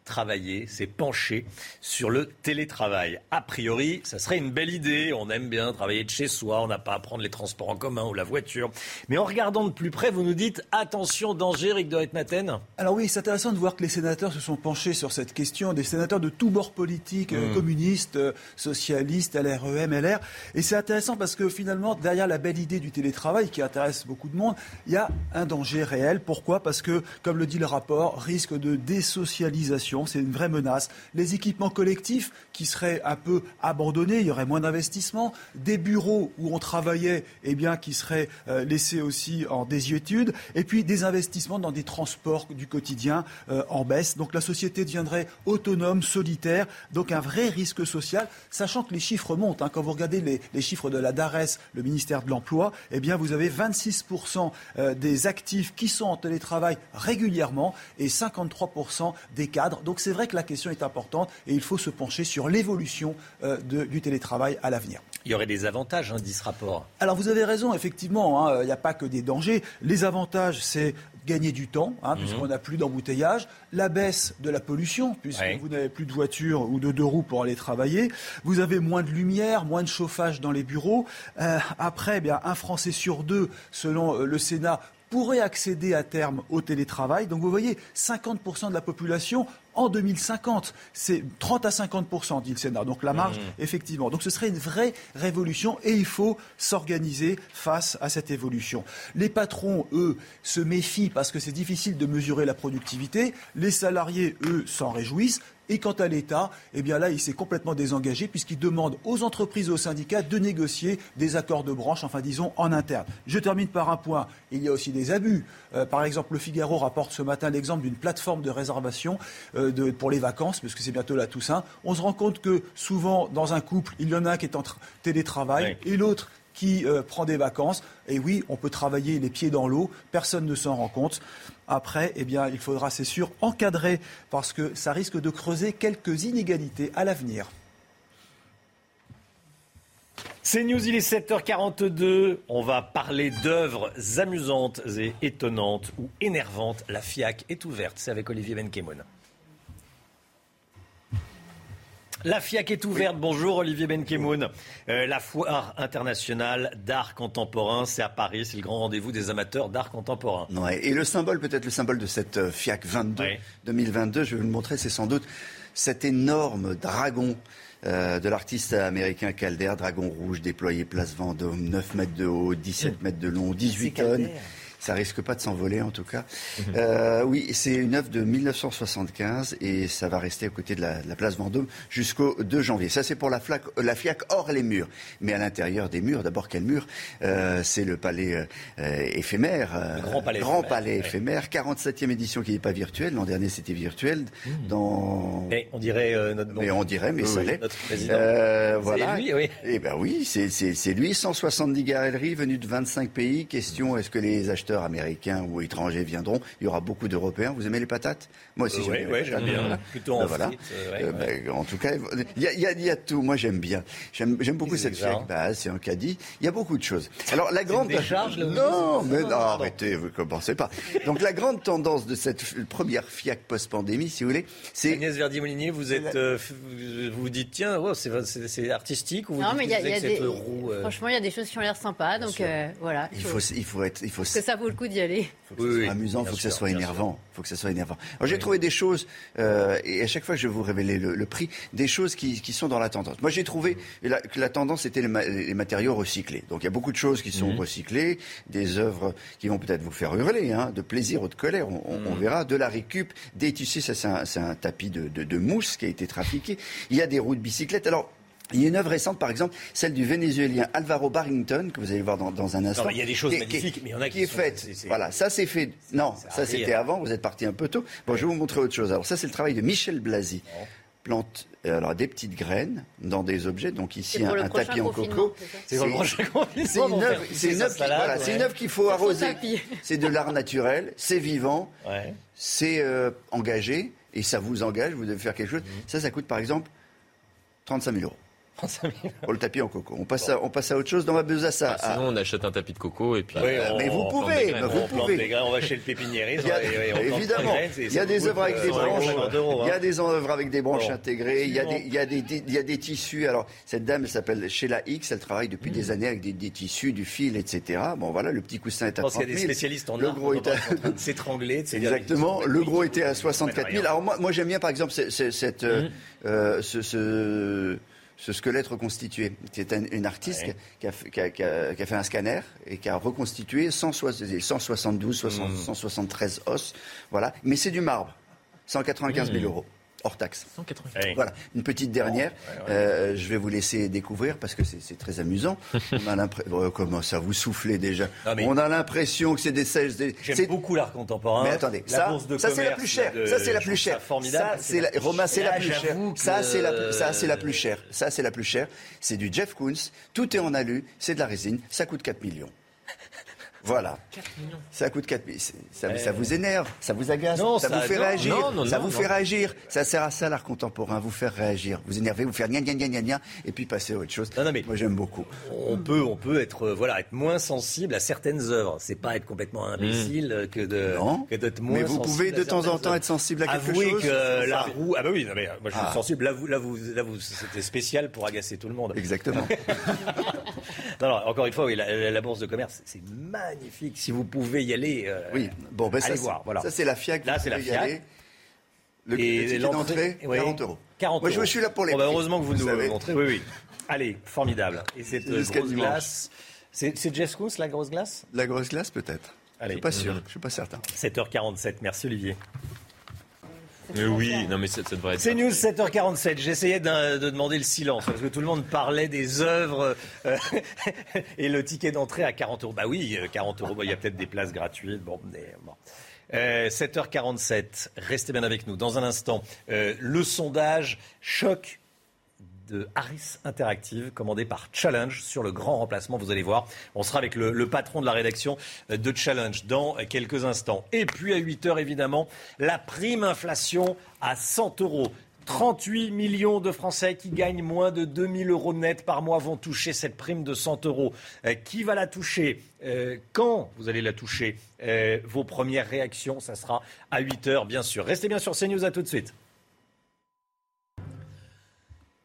travailler, s'est penché sur le télétravail. A priori, ça serait une belle idée. On aime bien travailler de chez soi, on n'a pas à prendre les transports en commun ou la voiture. Mais en regardant de plus près, vous nous dites attention, danger, Eric de Ritmaten Alors oui, c'est intéressant de voir que les sénateurs se sont penchés sur cette question, des sénateurs de tous bords politiques, euh, Mmh. communistes, euh, socialistes, LREM, LR. Et c'est intéressant parce que finalement, derrière la belle idée du télétravail qui intéresse beaucoup de monde, il y a un danger réel. Pourquoi? Parce que, comme le dit le rapport, risque de désocialisation, c'est une vraie menace. Les équipements collectifs qui seraient un peu abandonnés, il y aurait moins d'investissement. Des bureaux où on travaillait, eh qui seraient euh, laissés aussi en désuétude. Et puis des investissements dans des transports du quotidien euh, en baisse. Donc la société deviendrait autonome, solitaire. Donc un vrai risque social, sachant que les chiffres montent. hein. Quand vous regardez les, les chiffres de la DARES, le ministère de l'Emploi, eh bien vous avez 26% euh, des actifs qui sont en télétravail régulièrement et 53% des cadres. Donc c'est vrai que la question est importante et il faut se pencher sur l'évolution euh, du télétravail à l'avenir. Il y aurait des avantages, hein, dit ce rapport. Alors vous avez raison, effectivement, hein, il n'y a pas que des dangers. Les avantages, c'est gagner du temps, hein, puisqu'on n'a plus d'embouteillage, la baisse de la pollution, puisque Ouais. vous n'avez plus de voiture ou de deux roues pour aller travailler, vous avez moins de lumière, moins de chauffage dans les bureaux. Euh, après, eh bien, un Français sur deux, selon euh, le Sénat, pourrait accéder à terme au télétravail. Donc vous voyez, 50% de la population en 2050. C'est 30 à 50%, dit le Sénat. Donc la marge, Mmh. effectivement. Donc ce serait une vraie révolution et il faut s'organiser face à cette évolution. Les patrons, eux, se méfient parce que c'est difficile de mesurer la productivité. Les salariés, eux, s'en réjouissent. Et quant à l'État, eh bien là, il s'est complètement désengagé puisqu'il demande aux entreprises et aux syndicats de négocier des accords de branche, enfin disons en interne. Je termine par un point. Il y a aussi des abus. Euh, par exemple, le Figaro rapporte ce matin l'exemple d'une plateforme de réservation euh, de- pour les vacances, parce que c'est bientôt la Toussaint. On se rend compte que souvent, dans un couple, il y en a un qui est en tra- télétravail et l'autre qui euh, prend des vacances. Et oui, on peut travailler les pieds dans l'eau, personne ne s'en rend compte. Après, eh bien, il faudra, c'est sûr, encadrer, parce que ça risque de creuser quelques inégalités à l'avenir. C'est News, il est 7h42. On va parler d'œuvres amusantes et étonnantes ou énervantes. La FIAC est ouverte. C'est avec Olivier Benkemoun. La FIAC est ouverte. Bonjour Olivier Benkemoun. Euh, la foire internationale d'art contemporain, c'est à Paris. C'est le grand rendez-vous des amateurs d'art contemporain. Ouais, et le symbole, peut-être le symbole de cette FIAC 22 2022, je vais vous le montrer, c'est sans doute cet énorme dragon euh, de l'artiste américain Calder, dragon rouge déployé place Vendôme, 9 mètres de haut, 17 mètres de long, 18 tonnes. Ça risque pas de s'envoler en tout cas. Euh, oui, c'est une œuvre de 1975 et ça va rester à côté de la, de la place Vendôme jusqu'au 2 janvier. Ça c'est pour la, flaque, euh, la FIAC hors les murs. Mais à l'intérieur des murs, d'abord quel mur? Euh, C'est le palais euh, éphémère. euh, grand palais éphémère, palais ouais. éphémère. 47e édition qui n'est pas virtuelle. L'an dernier c'était virtuel. Dans... Et on dirait euh, notre bon- Mais on dirait, mais Oui, ça oui, l'est. Notre président. C'est voilà. lui, oui. Eh ben oui, c'est- c'est c'est lui. 170 galeries venues de 25 pays. Question est-ce que les acheteurs américains ou étrangers viendront Il y aura beaucoup d'Européens. Vous aimez les patates? Moi aussi, Euh, j'aime ouais, ouais, bien. Voilà. Plutôt en Ben voilà. frites, euh, ouais, Euh, ben, en tout cas, il y a, y y tout. Moi, j'aime bien. J'aime beaucoup cette fiac. Bah, c'est un caddie. Il y a beaucoup de choses. Alors la grande décharge, là, non, vous- mais Non, arrêtez, vous commencez pas. Donc la grande tendance de cette première fiac post-pandémie, si vous voulez, c'est Agnès Verdier-Molinier, vous êtes, euh, vous vous vous dites tiens, wow, c'est artistique ou vous Non, mais il y a, vous y des. euh, Franchement, il y a des choses qui ont l'air sympas, donc euh, voilà. il faut, il faut être, il faut que ça vaut le coup d'y aller. faut que ça soit amusant, il faut que ça soit énervant. faut que ça soit énervant. Alors j'ai trouvé des choses, euh, et à chaque fois je vais vous révéler le, le prix, des choses qui, qui sont dans la tendance. Moi j'ai trouvé la- que la tendance était les, ma- les matériaux recyclés. Donc il y a beaucoup de choses qui sont Mhm. recyclées, des œuvres qui vont peut-être vous faire hurler, hein, de plaisir ou de colère, on, on- Mhm. on verra. De la récup, des tissus, ça c'est un, c'est un tapis de, de- de mousse qui a été trafiqué. Il y a des roues de bicyclette. Alors il y a une œuvre récente, par exemple, celle du Vénézuélien Alvaro Barrington, que vous allez voir dans, dans un instant. il y a des choses qui magnifiques, qui est- mais il y en a qui qui est sont- faite. Voilà, ça c'est fait. Non, ça c'était avant. Vous êtes parti un peu tôt. Bon, je vais vous montrer autre chose. Alors ça c'est le travail de Michel Blasi. Plante euh, alors des petites graines dans des objets. Donc ici un, tapis en coco. c'est une œuvre, c'est une œuvre qui- salade, voilà, ouais. c'est une œuvre qu'il faut arroser. C'est de l'art naturel, c'est vivant, Ouais. c'est euh, engagé et ça vous engage. Vous devez faire quelque chose. Mhm. Ça, ça coûte par exemple 35 000 euros. Pour le tapis en coco. On passe, à, on passe à autre chose dans ma besace à. Ah, sinon, on achète un tapis de coco et puis. Oui, on- mais vous pouvez, mais vous on pouvez. graines, on va chez le pépiniériste. Évidemment, graines, il y a des eures avec euh, des 100 branches. euros, 50 euros, Il y a des œuvres avec des branches intégrées. Il y, a des, il, y a des, il y a des tissus. Alors, cette dame, elle s'appelle Sheila X. Elle travaille depuis Mmh. des années avec des, des tissus, du fil, etc. Bon, voilà, le petit coussin est Je à pense 30 qu'il y a 000. des spécialistes en Le art gros est à... s'étrangler. Exactement. Le gros était à 64 000. rien. Alors moi, moi j'aime bien par exemple ce- ce- cette, euh, Mhm. euh, ce, ce- ce squelette reconstitué. C'est un- une artiste Ouais. qui, a, fait- qui a- qui a- qui a fait un scanner et qui a reconstitué 160 172, 60 Mhm. 173 os. Voilà. Mais c'est du marbre. 195 000 Mhm. euros. Hors taxe. 195. Ouais. Voilà, une petite dernière. ouais, ouais. Euh, je vais vous laisser découvrir parce que c'est très amusant. [LAUGHS] On a l'impression, comment ça vous soufflez déjà Non, mais- On a l'impression que c'est des J'aime c'est- beaucoup l'art contemporain. mais attendez, la ça, c'est la plus chère. de- ça c'est la plus chère. Formidable. Ça c'est la, Romain, c'est la plus chère. Ça c'est la, ça c'est la plus chère. Ça c'est la plus chère. C'est du Jeff Koons. Tout est en alu. C'est de la résine. Ça coûte 4 millions. Voilà. Ça coûte 4 millions. Ça, Ouais. ça vous énerve, ça vous agace, Non, ça, ça- vous fait non, réagir, non, non, ça non, vous non. fait réagir. Ça sert à ça l'art contemporain, vous faire réagir, vous énerver, vous faire gna gna gna gna gna, et puis passer à autre chose. Non, non, mais- Moi j'aime beaucoup. On peut, on peut être, euh, voilà, être moins sensible à certaines œuvres. C'est pas être complètement imbécile euh, que de, Non. que d'être moins Mais vous pouvez de temps en temps être sensible à quelque Avouez chose. que la ça. roue, ah bah oui, non, mais, euh, moi je suis Ah. sensible. Là, vous, là, vous, là, vous, c'était spécial pour agacer tout le monde. Exactement. [LAUGHS] Non, non, encore une fois, oui, la, bourse de commerce, c'est magnifique. Si vous pouvez y aller, euh, Oui, bon, ben ça, allez c'est- voir. Voilà. ça c'est la FIAC. Là, c'est la pouvez y FIAC. aller. Le, Et le ticket l'entrée, d'entrée, oui. 40 euros. 40 Moi, je euros. suis là pour les Bon, prix, heureusement que vous, nous le montrez. Oui, oui. Allez, formidable. Et cette euh, grosse dimanche. glace. C'est Jeff Koons, la grosse glace? La grosse glace, peut-être. Je Allez. suis pas sûr, je suis pas certain. 7h47. Merci Olivier. Mais oui, non mais ça, ça devrait être. C'est News 7h47. J'essayais de demander le silence parce que tout le monde parlait des œuvres euh, [LAUGHS] et le ticket d'entrée à 40 euros. Bah oui, euh, 40 euros. Bah, Il y a peut-être des places gratuites. Bon, mais bon. Euh, 7h47. Restez bien avec nous. Dans un instant, euh, le sondage choc de Harris Interactive, commandé par Challenge sur le grand remplacement. Vous allez voir, on sera avec le, patron de la rédaction de Challenge dans quelques instants. Et puis à 8 heures, évidemment, la prime inflation à 100 euros. 38 millions de Français qui gagnent moins de 2000 euros net par mois vont toucher cette prime de 100 euros. Euh, qui va la toucher? Euh, Quand vous allez la toucher? Euh, Vos premières réactions, ça sera à 8 heures, bien sûr. Restez bien sur CNews, à tout de suite.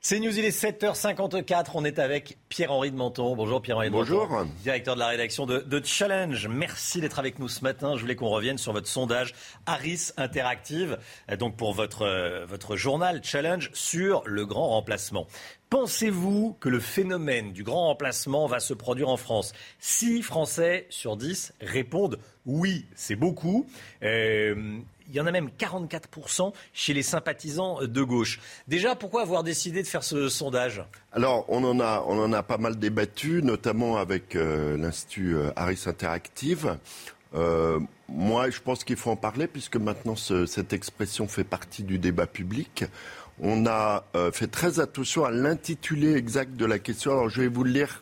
C'est News, il est 7h54. On est avec Pierre-Henri de Menton. Bonjour Pierre-Henri de Bonjour. Menton, directeur de la rédaction de, de Challenge. Merci d'être avec nous ce matin. Je voulais qu'on revienne sur votre sondage Harris Interactive, euh, donc pour votre, euh, votre journal Challenge sur le grand remplacement. Pensez-vous que le phénomène du grand remplacement va se produire en France? 6 Français sur 10 répondent oui, c'est beaucoup. Euh, il y en a même 44% chez les sympathisants de gauche. Déjà, pourquoi avoir décidé de faire ce sondage? Alors, on en a, on en a pas mal débattu, notamment avec euh, l'Institut euh, Harris Interactive. Euh, moi, je pense qu'il faut en parler puisque maintenant ce- cette expression fait partie du débat public. On a euh, fait très attention à l'intitulé exact de la question. Alors, je vais vous le lire.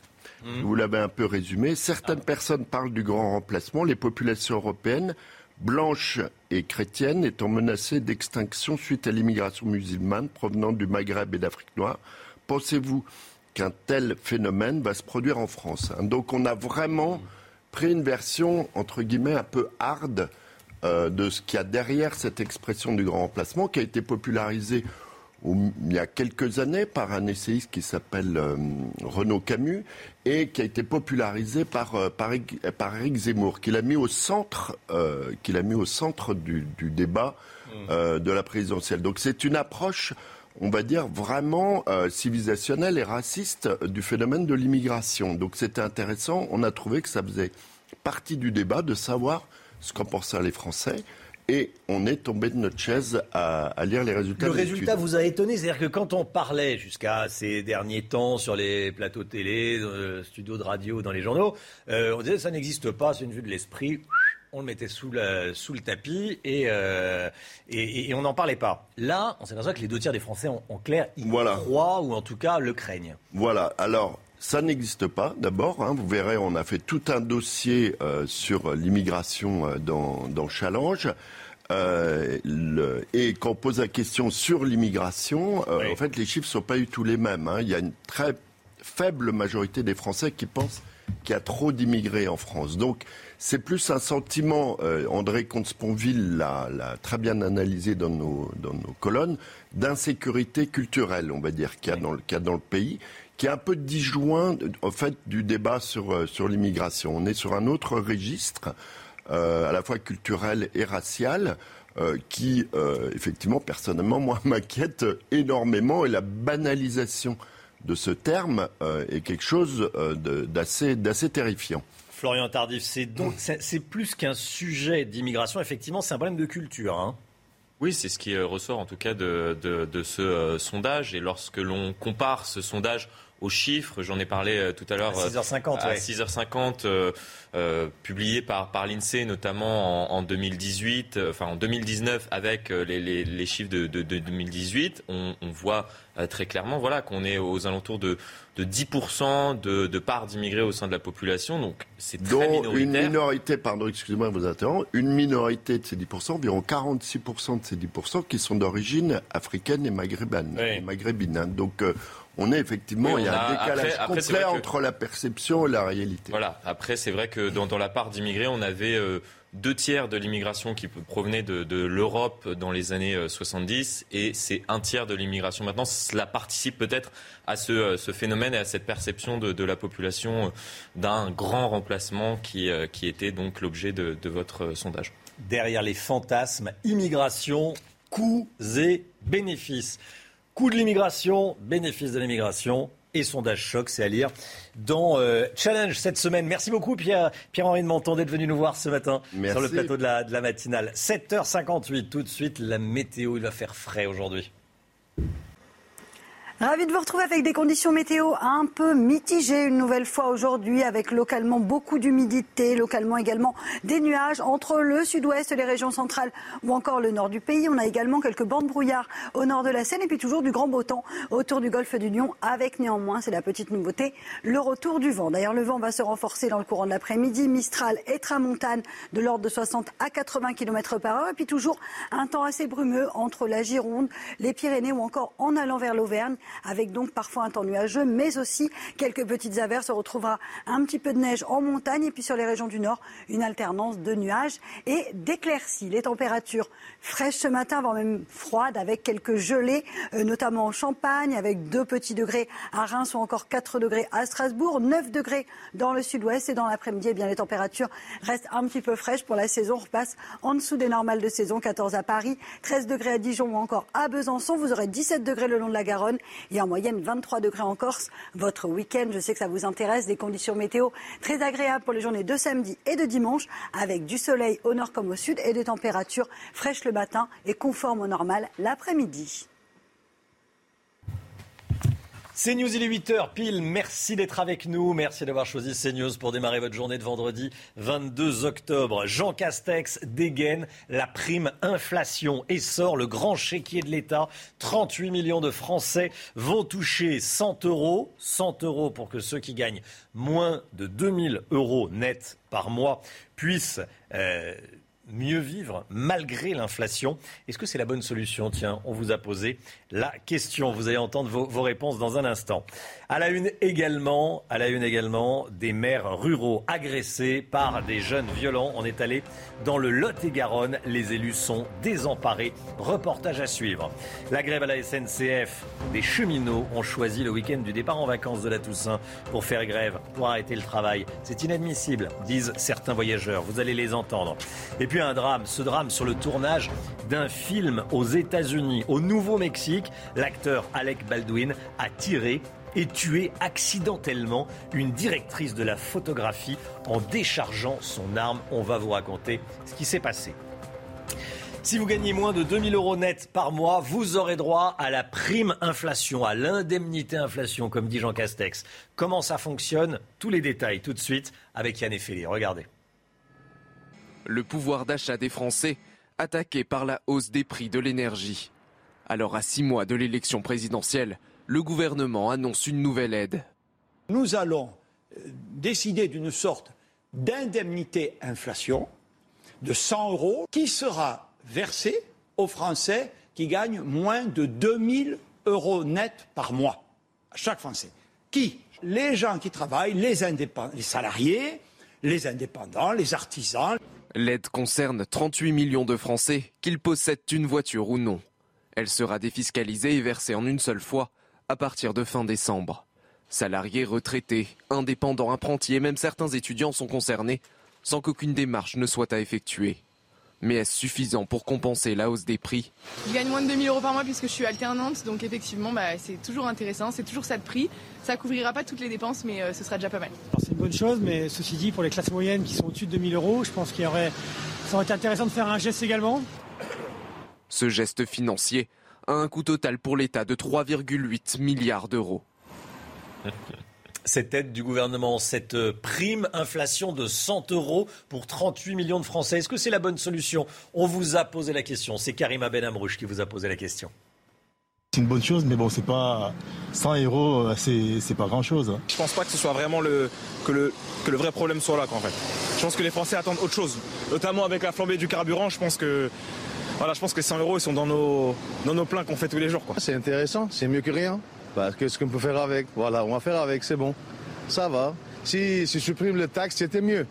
Vous l'avez un peu résumé. Certaines personnes parlent du grand remplacement. Les populations européennes, blanches et chrétiennes, étant menacées d'extinction suite à l'immigration musulmane provenant du Maghreb et d'Afrique noire. Pensez-vous qu'un tel phénomène va se produire en France hein? Donc, on a vraiment pris une version, entre guillemets, un peu hard euh, de ce qu'il y a derrière cette expression du grand remplacement qui a été popularisée il y a quelques années par un essayiste qui s'appelle euh, Renaud Camus et qui a été popularisé par, euh, par, Eric- par Eric Zemmour, qu'il a mis au centre, euh, qu'il a mis au centre du, du débat euh, de la présidentielle. Donc c'est une approche, on va dire, vraiment civilisationnelle et raciste du phénomène de l'immigration. Donc c'était intéressant. On a trouvé que ça faisait partie du débat de savoir ce qu'en pensaient les Français. Et on est tombé de notre chaise à, à lire les résultats Le de résultat vous a étonné, c'est-à-dire que quand on parlait jusqu'à ces derniers temps sur les plateaux télé, euh, studios de radio, dans les journaux, euh, on disait ça n'existe pas, c'est une vue de l'esprit. On le mettait sous, la- sous le tapis et, euh, et, et on n'en parlait pas. Là, on s'aperçoit que les deux tiers des Français, en, en clair, y croient ou en tout cas le craignent. Voilà. Alors, ça n'existe pas, d'abord. hein. Vous verrez, on a fait tout un dossier euh, sur l'immigration euh, dans, dans Challenge. euh, le, et quand on pose la question sur l'immigration, en fait, les chiffres ne sont pas du tout les mêmes. Hein. Il y a une très faible majorité des Français qui pensent qu'il y a trop d'immigrés en France. Donc, c'est plus un sentiment, André Comte-Sponville l'a très bien analysé dans nos, dans nos colonnes, d'insécurité culturelle, on va dire, qu'il y, y a dans le pays, qui est un peu disjoint, en fait, du débat sur, euh, sur l'immigration. On est sur un autre registre, euh, à la fois culturel et racial, euh, qui, euh, effectivement, personnellement, [LAUGHS] moi, m'inquiète énormément, et la banalisation de ce terme euh, est quelque chose euh, d'assez d'assez terrifiant. Florian Tardif, c'est donc c'est plus qu'un sujet d'immigration. Effectivement, c'est un problème de culture. hein. Oui, c'est ce qui ressort en tout cas de, de- de ce euh, sondage. Et lorsque l'on compare ce sondage aux chiffres, j'en ai parlé euh, tout à l'heure. À 6h50, à ouais. 6h50, euh, euh, publié par, par l'INSEE, notamment en, en 2018, euh, enfin en 2019, avec euh, les, les- les chiffres de, de- de 2018, on, on voit euh, très clairement voilà, qu'on est aux alentours de, de 10% de, de part d'immigrés au sein de la population. Donc c'est très dont une minoritaire. minorité, pardon, excusez-moi de vous interrompre, une minorité de ces 10%, environ 46% de ces 10% qui sont d'origine africaine et maghrébine. maghrébine hein. Donc euh, on est effectivement, Oui, il y a un décalage après- après, complet que- entre la perception et la réalité. Voilà. Après, c'est vrai que dans, dans la part d'immigrés, on avait euh, deux tiers de l'immigration qui provenait de, de l'Europe dans les années euh, 70 et c'est un tiers de l'immigration maintenant. Cela participe peut-être à ce, euh, ce phénomène et à cette perception de, de la population euh, d'un grand remplacement qui, euh, qui était donc l'objet de, de votre euh, sondage. Derrière les fantasmes, immigration, coûts et bénéfices. Coût de l'immigration, bénéfices de l'immigration et sondage choc, c'est à lire dans euh, Challenge cette semaine. Merci beaucoup Pierre, Pierre-Henri de Menton d'être venu nous voir ce matin Merci. sur le plateau de la, de la matinale. 7h58, tout de suite la météo, il va faire frais aujourd'hui. Ravi de vous retrouver avec des conditions météo un peu mitigées une nouvelle fois aujourd'hui, avec localement beaucoup d'humidité, localement également des nuages entre le sud-ouest, les régions centrales ou encore le nord du pays. On a également quelques bandes brouillard au nord de la Seine et puis toujours du grand beau temps autour du golfe du Lion, avec néanmoins, c'est la petite nouveauté, le retour du vent. D'ailleurs, le vent va se renforcer dans le courant de l'après-midi. Mistral et tramontane de l'ordre de 60 à 80 km par heure et puis toujours un temps assez brumeux entre la Gironde, les Pyrénées ou encore en allant vers l'Auvergne avec donc parfois un temps nuageux, mais aussi quelques petites averses. On retrouvera un petit peu de neige en montagne et puis sur les régions du nord, une alternance de nuages et d'éclaircies. Les températures fraîches ce matin, voire même froides, avec quelques gelées, euh, notamment en Champagne, avec 2 petits degrés à Reims ou encore 4 degrés à Strasbourg, 9 degrés dans le sud-ouest et dans l'après-midi, eh bien les températures restent un petit peu fraîches pour la saison. On repasse en dessous des normales de saison, 14 à Paris, 13 degrés à Dijon ou encore à Besançon. Vous aurez 17 degrés le long de la Garonne et en moyenne 23 degrés en Corse. Votre week-end, je sais que ça vous intéresse, des conditions météo très agréables pour les journées de samedi et de dimanche, avec du soleil au nord comme au sud et des températures fraîches le matin et conformes au normal l'après-midi. CNews, il est 8h pile. Merci d'être avec nous. Merci d'avoir choisi CNews pour démarrer votre journée de vendredi 22 octobre. Jean Castex dégaine la prime inflation et sort le grand chéquier de l'État. 38 millions de Français vont toucher 100 euros. 100 euros pour que ceux qui gagnent moins de 2000 euros net par mois puissent euh, mieux vivre malgré l'inflation. Est-ce que c'est la bonne solution? Tiens, on vous a posé la question. Vous allez entendre vos, vos réponses dans un instant. À la une également, à la une également, des maires ruraux agressés par des jeunes violents. On est allé dans le Lot-et-Garonne. Les élus sont désemparés. Reportage à suivre. La grève à la SNCF. Des cheminots ont choisi le week-end du départ en vacances de la Toussaint pour faire grève, pour arrêter le travail. C'est inadmissible, disent certains voyageurs. Vous allez les entendre. Et puis un drame, ce drame sur le tournage d'un film aux États-Unis, au Nouveau-Mexique. L'acteur Alec Baldwin a tiré et tué accidentellement une directrice de la photographie en déchargeant son arme. On va vous raconter ce qui s'est passé. Si vous gagnez moins de 2000 euros net par mois, vous aurez droit à la prime inflation, à l'indemnité inflation, comme dit Jean Castex. Comment ça fonctionne? Tous les détails tout de suite avec Yann Effelé. Regardez. Le pouvoir d'achat des Français attaqué par la hausse des prix de l'énergie. Alors à six mois de l'élection présidentielle, le gouvernement annonce une nouvelle aide. Nous allons euh, décider d'une sorte d'indemnité inflation de 100 euros qui sera versé aux Français qui gagnent moins de 2000 euros net par mois. À chaque Français. Qui? Les gens qui travaillent, les, indépendants, les salariés, les indépendants, les artisans. L'aide concerne 38 millions de Français, qu'ils possèdent une voiture ou non. Elle sera défiscalisée et versée en une seule fois à partir de fin décembre. Salariés, retraités, indépendants, apprentis et même certains étudiants sont concernés sans qu'aucune démarche ne soit à effectuer. Mais est-ce suffisant pour compenser la hausse des prix? Je gagne moins de 2000 euros par mois puisque je suis alternante, donc effectivement bah, c'est toujours intéressant, c'est toujours ça de prix. Ça couvrira pas toutes les dépenses, mais euh, ce sera déjà pas mal. C'est une bonne chose, mais ceci dit, pour les classes moyennes qui sont au-dessus de 2000 euros, je pense qu'il y aurait, ça aurait été intéressant de faire un geste également. Ce geste financier un coût total pour l'État de 3,8 milliards d'euros. cette aide du gouvernement, cette euh, prime inflation de 100 euros pour 38 millions de Français. Est-ce que c'est la bonne solution? On vous a posé la question. C'est Karima Benamrouche qui vous a posé la question. C'est une bonne chose, mais bon, c'est pas 100 euros, euh, c'est pas grand chose. Je pense pas que ce soit vraiment le que le que le vrai problème soit là, en fait. Je pense que les Français attendent autre chose, notamment avec la flambée du carburant. Je pense que voilà, je pense que 100 euros ils sont dans nos dans nos plans qu'on fait tous les jours. C'est intéressant, c'est mieux que rien. Parce que ce qu'on peut faire avec, voilà, on va faire avec, c'est bon. Ça va. Si, si supprime le taxe, c'était mieux.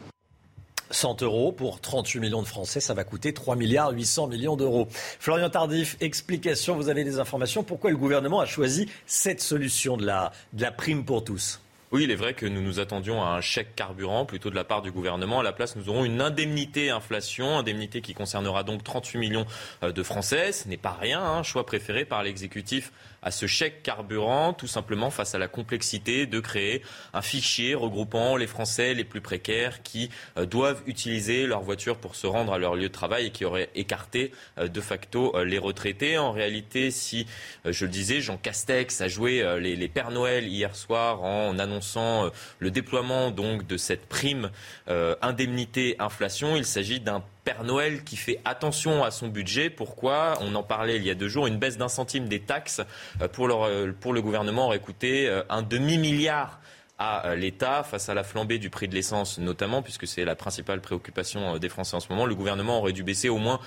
100 euros pour 38 millions de Français, ça va coûter 3 milliards 800 millions d'euros. Florian Tardif, explication, vous avez des informations. Pourquoi le gouvernement a choisi cette solution de la, de la prime pour tous? Oui, il est vrai que nous nous attendions à un chèque carburant plutôt de la part du gouvernement. À la place, nous aurons une indemnité inflation, indemnité qui concernera donc 38 millions euh, de Français. Ce n'est pas rien, hein, choix préféré par l'exécutif à ce chèque carburant, tout simplement face à la complexité de créer un fichier regroupant les Français les plus précaires qui euh, doivent utiliser leur voiture pour se rendre à leur lieu de travail et qui aurait écarté euh, de facto euh, les retraités. En réalité, si, je le disais, Jean Castex a joué les, les Pères Noël hier soir en annonçant le déploiement donc de cette prime indemnité inflation, il s'agit d'un Père Noël qui fait attention à son budget. Pourquoi? On en parlait il y a deux jours. Une baisse d'un centime des taxes euh, pour le, pour le gouvernement aurait coûté euh, un demi-milliard à euh, l'État face à la flambée du prix de l'essence notamment, puisque c'est la principale préoccupation des Français en ce moment. Le gouvernement aurait dû baisser au moins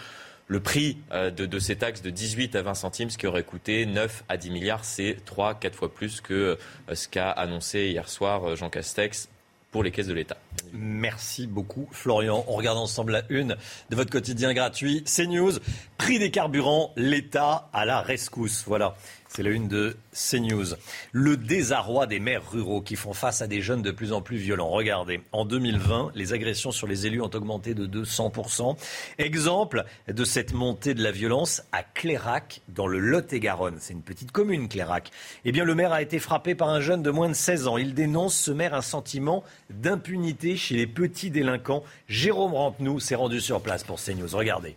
le prix de, de, ces taxes de 18 à 20 centimes, ce qui aurait coûté 9 à 10 milliards. C'est 3, 4 fois plus que ce qu'a annoncé hier soir Jean Castex pour les caisses de l'État. Merci beaucoup Florian. On regarde ensemble la une de votre quotidien gratuit. CNews, prix des carburants, l'État à la rescousse. Voilà. C'est la une de CNews. Le désarroi des maires ruraux qui font face à des jeunes de plus en plus violents. Regardez, en 2020, les agressions sur les élus ont augmenté de 200%. Exemple de cette montée de la violence à Clérac, dans le Lot-et-Garonne. C'est une petite commune, Clérac. Eh bien, le maire a été frappé par un jeune de moins de 16 ans. Il dénonce ce maire un sentiment d'impunité chez les petits délinquants. Jérôme Rampenou s'est rendu sur place pour CNews. Regardez.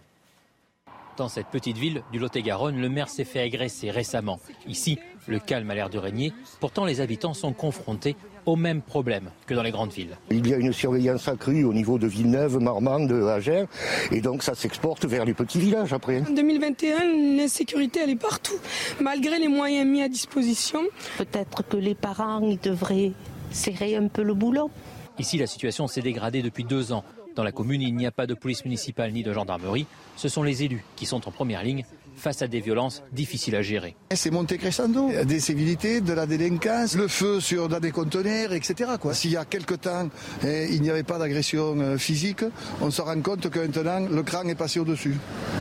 Dans cette petite ville du Lot-et-Garonne, le maire s'est fait agresser récemment. Ici, le calme a l'air de régner. Pourtant, les habitants sont confrontés aux mêmes problèmes que dans les grandes villes. Il y a une surveillance accrue au niveau de Villeneuve, Marmande, Agen, et donc ça s'exporte vers les petits villages après. En 2021, l'insécurité, elle est partout, malgré les moyens mis à disposition. Peut-être que les parents, ils devraient serrer un peu le boulot. Ici, la situation s'est dégradée depuis deux ans. Dans la commune, il n'y a pas de police municipale ni de gendarmerie. Ce sont les élus qui sont en première ligne face à des violences difficiles à gérer. C'est monté crescendo. Des civilités, de la délinquance, le feu sur des conteneurs, etc. S'il y a quelque temps, eh, il n'y avait pas d'agression euh, physique, on se rend compte que maintenant, le cran est passé au-dessus.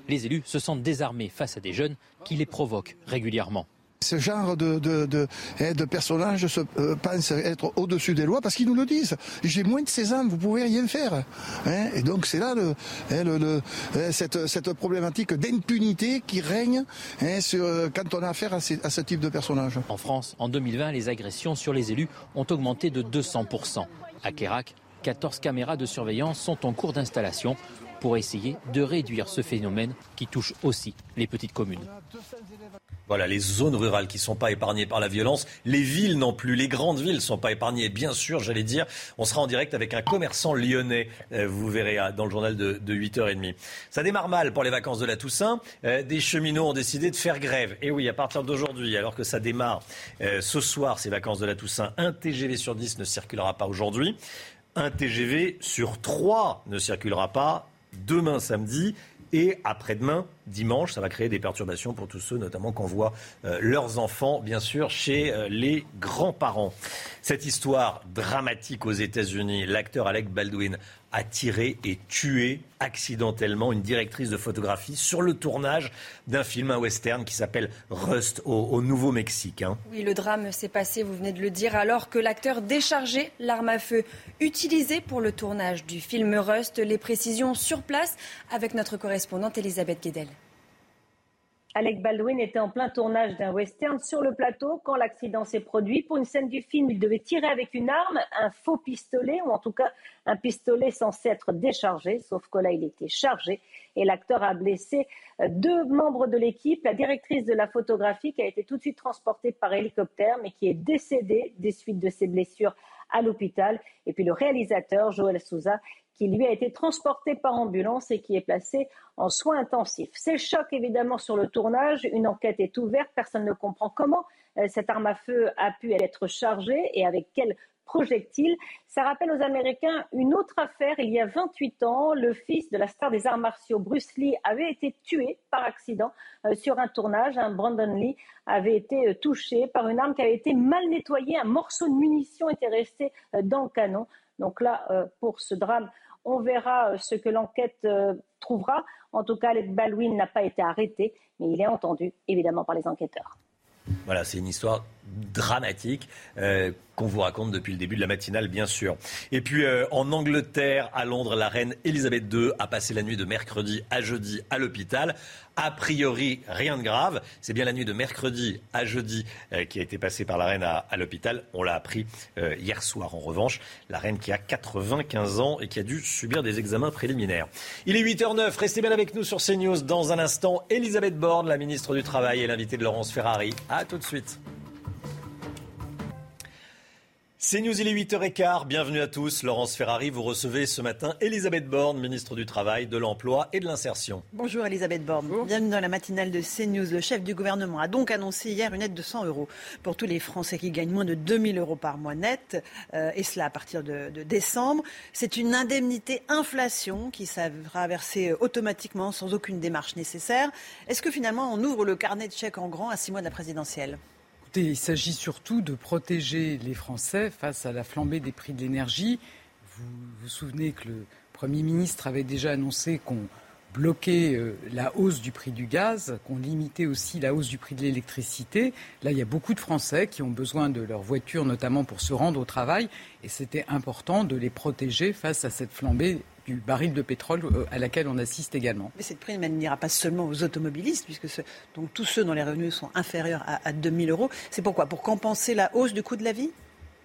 Les élus se sentent désarmés face à des jeunes qui les provoquent régulièrement. Ce genre de, de, de, hein, personnages se, euh, pensent être au-dessus des lois parce qu'ils nous le disent. J'ai moins de 16 ans, vous pouvez rien faire. Hein. et donc c'est là le, hein, le, cette, cette, problématique d'impunité qui règne sur, quand on a affaire à, à, ce type de personnages. En France, en 2020, les agressions sur les élus ont augmenté de 200%. À Kérac, 14 caméras de surveillance sont en cours d'installation pour essayer de réduire ce phénomène qui touche aussi les petites communes. Voilà, les zones rurales qui ne sont pas épargnées par la violence, les villes non plus, les grandes villes ne sont pas épargnées. Bien sûr, j'allais dire, on sera en direct avec un commerçant lyonnais, euh, vous verrez euh, dans le journal de, 8h30. Ça démarre mal pour les vacances de la Toussaint. Euh, des cheminots ont décidé de faire grève. Et oui, à partir d'aujourd'hui, alors que ça démarre ce soir, ces vacances de la Toussaint, un TGV sur 10 ne circulera pas aujourd'hui. Un TGV sur 3 ne circulera pas demain samedi Et après-demain, dimanche, ça va créer des perturbations pour tous ceux, notamment qu'on voit euh, leurs enfants, bien sûr, chez euh, les grands-parents. Cette histoire dramatique aux États-Unis, l'acteur Alec Baldwin a tiré et tué accidentellement une directrice de photographie sur le tournage d'un film, un western qui s'appelle Rust au, Nouveau-Mexique. Hein. Oui, le drame s'est passé, vous venez de le dire, alors que l'acteur déchargeait l'arme à feu utilisée pour le tournage du film Rust. Les précisions sur place avec notre correspondante Elisabeth Guedel. Alec Baldwin était en plein tournage d'un western sur le plateau quand l'accident s'est produit. Pour une scène du film, il devait tirer avec une arme, un faux pistolet, ou en tout cas un pistolet censé être déchargé, sauf que là, il était chargé. Et l'acteur a blessé euh, deux membres de l'équipe. La directrice de la photographie qui a été tout de suite transportée par hélicoptère, mais qui est décédée des suites de ses blessures à l'hôpital. Et puis le réalisateur, Joël Souza, qui lui a été transporté par ambulance et qui est placé en soins intensifs. C'est choc évidemment sur le tournage. Une enquête est ouverte. Personne ne comprend comment euh, cette arme à feu a pu être chargée et avec quel projectile. Ça rappelle aux Américains une autre affaire. Il y a 28 ans, le fils de la star des arts martiaux, Bruce Lee, avait été tué par accident euh, sur un tournage. Brandon Lee avait été euh, touché par une arme qui avait été mal nettoyée. Un morceau de munition était resté dans le canon. Donc là, pour ce drame, on verra euh, ce que l'enquête euh, trouvera. En tout cas, Baldwin n'a pas été arrêté, mais il est entendu évidemment par les enquêteurs. Voilà, c'est une histoire dramatique euh, qu'on vous raconte depuis le début de la matinale, bien sûr. Et puis euh, en Angleterre, à Londres, la reine Elisabeth II a passé la nuit de mercredi à jeudi à l'hôpital. A priori, rien de grave. C'est bien la nuit de mercredi à jeudi euh, qui a été passée par la reine à, à l'hôpital. On l'a appris hier soir. En revanche, la reine qui a 95 ans et qui a dû subir des examens préliminaires. Il est 8h09. Restez bien avec nous sur CNews. Dans un instant, Elisabeth Borne, la ministre du Travail, et l'invité de Laurence Ferrari. A tout de suite. C'est News, il est 8h15. Bienvenue à tous. Laurence Ferrari, vous recevez ce matin Elisabeth Borne, ministre du Travail, de l'Emploi et de l'Insertion. Bonjour Elisabeth Borne. Bienvenue dans la matinale de CNews. Le chef du gouvernement a donc annoncé hier une aide de 100 euros pour tous les Français qui gagnent moins de 2000 euros par mois net, euh, et cela à partir de, de décembre. C'est une indemnité inflation qui sera versée automatiquement sans aucune démarche nécessaire. Est-ce que finalement on ouvre le carnet de chèques en grand à six mois de la présidentielle? Il s'agit surtout de protéger les Français face à la flambée des prix de l'énergie. Vous vous souvenez que le Premier ministre avait déjà annoncé qu'on bloquait euh, la hausse du prix du gaz, qu'on limitait aussi la hausse du prix de l'électricité. Là, il y a beaucoup de Français qui ont besoin de leur voiture, notamment pour se rendre au travail, et c'était important de les protéger face à cette flambée du baril de pétrole euh, à laquelle on assiste également. Mais cette prime, n'ira pas seulement aux automobilistes, puisque donc tous ceux dont les revenus sont inférieurs à, à 2 000 euros. C'est pourquoi? Pour compenser la hausse du coût de la vie?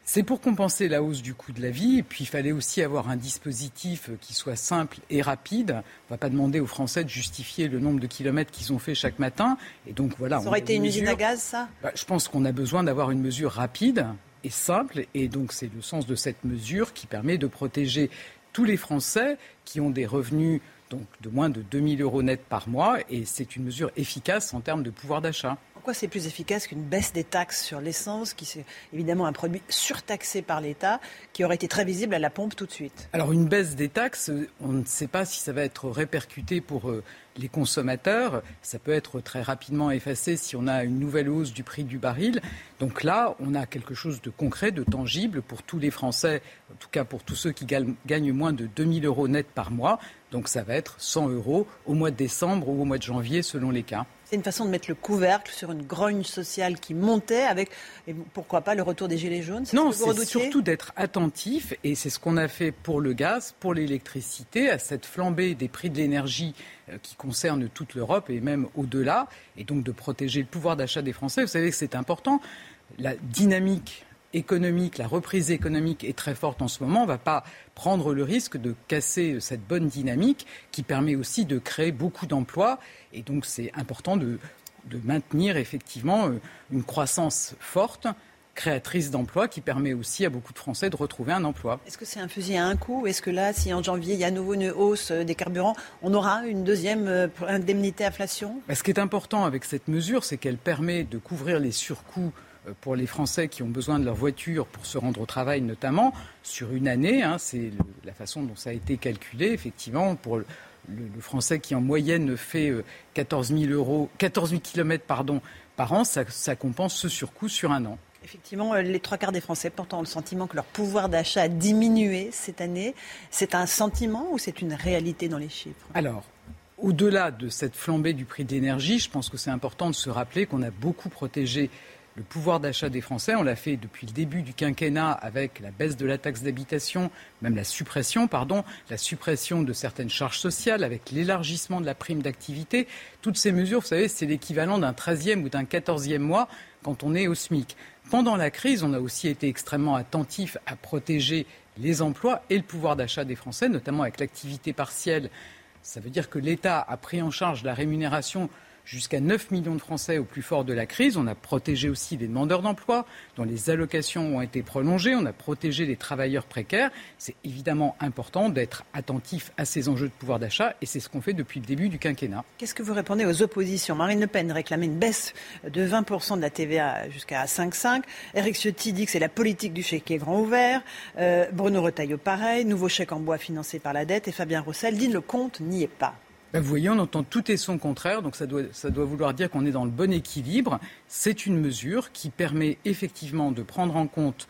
C'est pour compenser la hausse du coût de la vie. Et puis, il fallait aussi avoir un dispositif qui soit simple et rapide. On ne va pas demander aux Français de justifier le nombre de kilomètres qu'ils ont fait chaque matin. Et donc, voilà. Ça aurait été une usine à gaz, ça? Bah, Je pense qu'on a besoin d'avoir une mesure rapide et simple. Et donc, c'est le sens de cette mesure qui permet de protéger tous les Français qui ont des revenus donc de moins de 2 000 euros net par mois et c'est une mesure efficace en termes de pouvoir d'achat. Pourquoi c'est plus efficace qu'une baisse des taxes sur l'essence, qui est évidemment un produit surtaxé par l'État, qui aurait été très visible à la pompe tout de suite? Alors une baisse des taxes, on ne sait pas si ça va être répercuté pour euh, les consommateurs. Ça peut être très rapidement effacé si on a une nouvelle hausse du prix du baril. Donc là, on a quelque chose de concret, de tangible pour tous les Français, en tout cas pour tous ceux qui gagnent moins de 2000 euros net par mois. Donc ça va être 100 euros au mois de décembre ou au mois de janvier selon les cas. C'est une façon de mettre le couvercle sur une grogne sociale qui montait avec, et pourquoi pas, le retour des Gilets jaunes Non, c'est surtout d'être attentif, et c'est ce qu'on a fait pour le gaz, pour l'électricité, à cette flambée des prix de l'énergie euh, qui concerne toute l'Europe et même au-delà, et donc de protéger le pouvoir d'achat des Français. Vous savez que c'est important. La dynamique économique, la reprise économique est très forte en ce moment. On ne va pas prendre le risque de casser cette bonne dynamique qui permet aussi de créer beaucoup d'emplois. Et donc c'est important de, de maintenir effectivement euh, une croissance forte créatrice d'emplois qui permet aussi à beaucoup de Français de retrouver un emploi. Est-ce que c'est un fusil à un coup? Est-ce que là, si en janvier, il y a à nouveau une hausse euh, des carburants, on aura une deuxième euh, indemnité inflation? Ce qui est important avec cette mesure, c'est qu'elle permet de couvrir les surcoûts euh, pour les Français qui ont besoin de leur voiture pour se rendre au travail notamment, sur une année. Hein, c'est la façon dont ça a été calculé, effectivement, pour le, Français qui en moyenne fait 14 000 euros, 14 000 km pardon, par an, ça, ça compense ce surcoût sur un an. Effectivement, les trois quarts des Français portent le sentiment que leur pouvoir d'achat a diminué cette année. C'est un sentiment ou c'est une réalité dans les chiffres? Alors, au-delà de cette flambée du prix de l'énergie, je pense que c'est important de se rappeler qu'on a beaucoup protégé le pouvoir d'achat des Français. On l'a fait depuis le début du quinquennat avec la baisse de la taxe d'habitation, même la suppression, pardon, la suppression de certaines charges sociales, avec l'élargissement de la prime d'activité. Toutes ces mesures, vous savez, c'est l'équivalent d'un 13e ou d'un 14e mois quand on est au SMIC. Pendant la crise, on a aussi été extrêmement attentif à protéger les emplois et le pouvoir d'achat des Français, notamment avec l'activité partielle. Ça veut dire que l'État a pris en charge la rémunération jusqu'à 9 millions de Français au plus fort de la crise. On a protégé aussi les demandeurs d'emploi dont les allocations ont été prolongées. On a protégé les travailleurs précaires. C'est évidemment important d'être attentif à ces enjeux de pouvoir d'achat et c'est ce qu'on fait depuis le début du quinquennat. Qu'est-ce que vous répondez aux oppositions? Marine Le Pen réclamait une baisse de 20% de la TVA jusqu'à 5,5. Eric Ciotti dit que c'est la politique du chèque qui est grand ouvert. Euh, Bruno Retailleau, pareil. Nouveau chèque en bois financé par la dette. Et Fabien Roussel dit le compte n'y est pas. Ben, vous voyez, on entend tout et son contraire, donc ça doit, ça doit vouloir dire qu'on est dans le bon équilibre. C'est une mesure qui permet effectivement de prendre en compte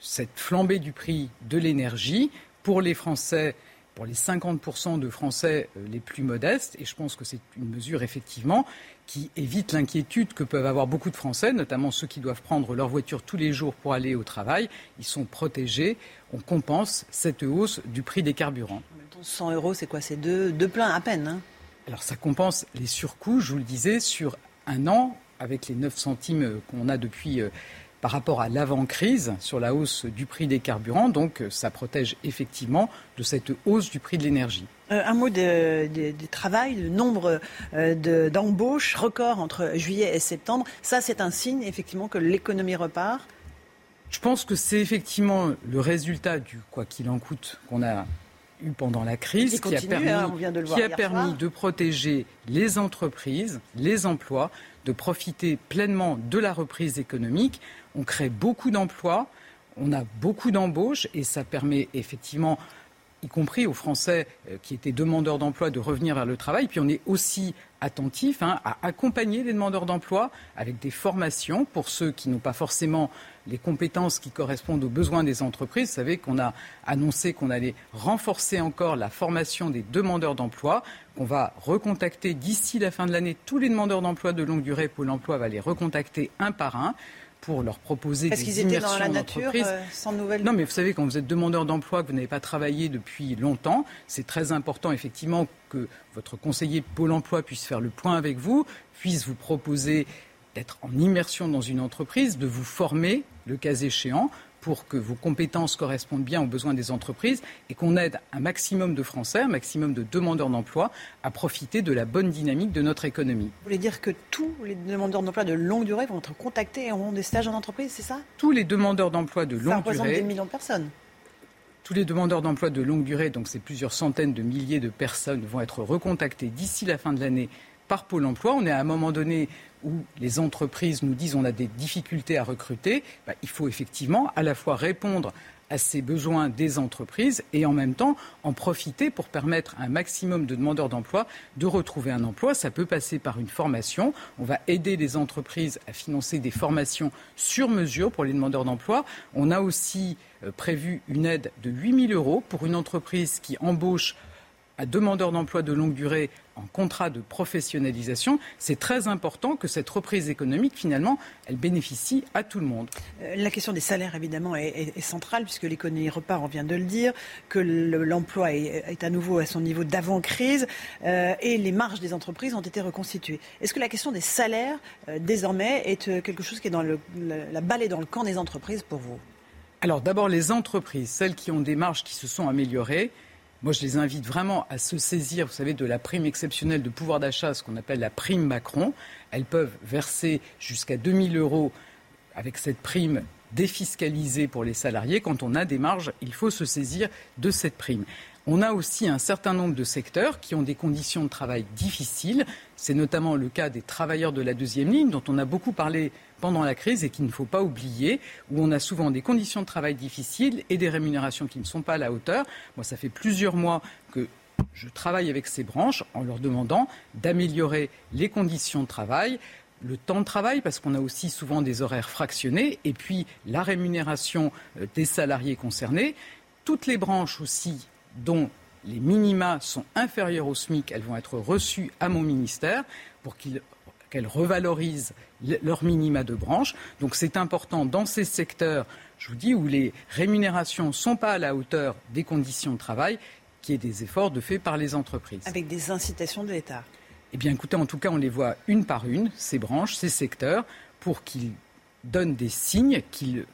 cette flambée du prix de l'énergie pour les Français, pour les 50% de Français euh, les plus modestes. Et je pense que c'est une mesure effectivement qui évite l'inquiétude que peuvent avoir beaucoup de Français, notamment ceux qui doivent prendre leur voiture tous les jours pour aller au travail. Ils sont protégés. On compense cette hausse du prix des carburants. 100 euros, c'est quoi? C'est deux, deux pleins à peine. Hein Alors ça compense les surcoûts, je vous le disais, sur un an, avec les 9 centimes qu'on a depuis euh, par rapport à l'avant-crise sur la hausse du prix des carburants. Donc ça protège effectivement de cette hausse du prix de l'énergie. Euh, un mot de, travail, le nombre euh, d'embauches record entre juillet et septembre. Ça, c'est un signe effectivement que l'économie repart. Je pense que c'est effectivement le résultat du quoi qu'il en coûte qu'on a eu pendant la crise qui a permis, hein, qui a permis de protéger les entreprises, les emplois, de profiter pleinement de la reprise économique. On crée beaucoup d'emplois, on a beaucoup d'embauches et ça permet effectivement y compris aux Français euh, qui étaient demandeurs d'emploi, de revenir vers le travail. Puis on est aussi attentif hein, à accompagner les demandeurs d'emploi avec des formations pour ceux qui n'ont pas forcément les compétences qui correspondent aux besoins des entreprises. Vous savez qu'on a annoncé qu'on allait renforcer encore la formation des demandeurs d'emploi, qu'on va recontacter d'ici la fin de l'année tous les demandeurs d'emploi de longue durée. Pôle emploi va les recontacter un par un pour leur proposer des qu'ils étaient dans la nature, euh, sans nouvelles Non, mais vous savez, quand vous êtes demandeur d'emploi, que vous n'avez pas travaillé depuis longtemps, c'est très important effectivement que votre conseiller Pôle emploi puisse faire le point avec vous, puisse vous proposer d'être en immersion dans une entreprise, de vous former, le cas échéant, pour que vos compétences correspondent bien aux besoins des entreprises et qu'on aide un maximum de Français, un maximum de demandeurs d'emploi à profiter de la bonne dynamique de notre économie. Vous voulez dire que tous les demandeurs d'emploi de longue durée vont être contactés et auront des stages en entreprise, c'est ça? Tous les demandeurs d'emploi de longue durée. Ça représente des millions de personnes. Tous les demandeurs d'emploi de longue durée, donc c'est plusieurs centaines de milliers de personnes, vont être recontactés d'ici la fin de l'année par Pôle emploi. On est à un moment donné où les entreprises nous disent on a des difficultés à recruter, bah, il faut effectivement à la fois répondre à ces besoins des entreprises et en même temps en profiter pour permettre à un maximum de demandeurs d'emploi de retrouver un emploi. Ça peut passer par une formation. On va aider les entreprises à financer des formations sur mesure pour les demandeurs d'emploi. On a aussi euh, prévu une aide de 8 000 euros pour une entreprise qui embauche à demandeurs d'emploi de longue durée en contrat de professionnalisation, c'est très important que cette reprise économique, finalement, elle bénéficie à tout le monde. Euh, la question des salaires, évidemment, est, centrale, puisque l'économie repart, on vient de le dire, que l'emploi est, à nouveau à son niveau d'avant-crise, euh, et les marges des entreprises ont été reconstituées. Est-ce que la question des salaires, euh, désormais, est quelque chose qui est dans le, la balle est dans le camp des entreprises pour vous? Alors d'abord, les entreprises, celles qui ont des marges qui se sont améliorées, moi, je les invite vraiment à se saisir, vous savez, de la prime exceptionnelle de pouvoir d'achat, ce qu'on appelle la prime Macron. Elles peuvent verser jusqu'à 2000 euros avec cette prime défiscalisée pour les salariés. Quand on a des marges, il faut se saisir de cette prime. On a aussi un certain nombre de secteurs qui ont des conditions de travail difficiles. C'est notamment le cas des travailleurs de la deuxième ligne, dont on a beaucoup parlé pendant la crise et qu'il ne faut pas oublier, où on a souvent des conditions de travail difficiles et des rémunérations qui ne sont pas à la hauteur. Moi, ça fait plusieurs mois que je travaille avec ces branches en leur demandant d'améliorer les conditions de travail, le temps de travail, parce qu'on a aussi souvent des horaires fractionnés, et puis la rémunération euh, des salariés concernés. Toutes les branches aussi dont les minima sont inférieurs au SMIC, elles vont être reçues à mon ministère pour qu'elles revalorisent leurs minima de branche. Donc c'est important dans ces secteurs, je vous dis, où les rémunérations ne sont pas à la hauteur des conditions de travail, qu'il y ait des efforts de fait par les entreprises. Avec des incitations de l'État eh bien, écoutez, en tout cas, on les voit une par une, ces branches, ces secteurs, pour qu'ils donnent des signes, qu'ils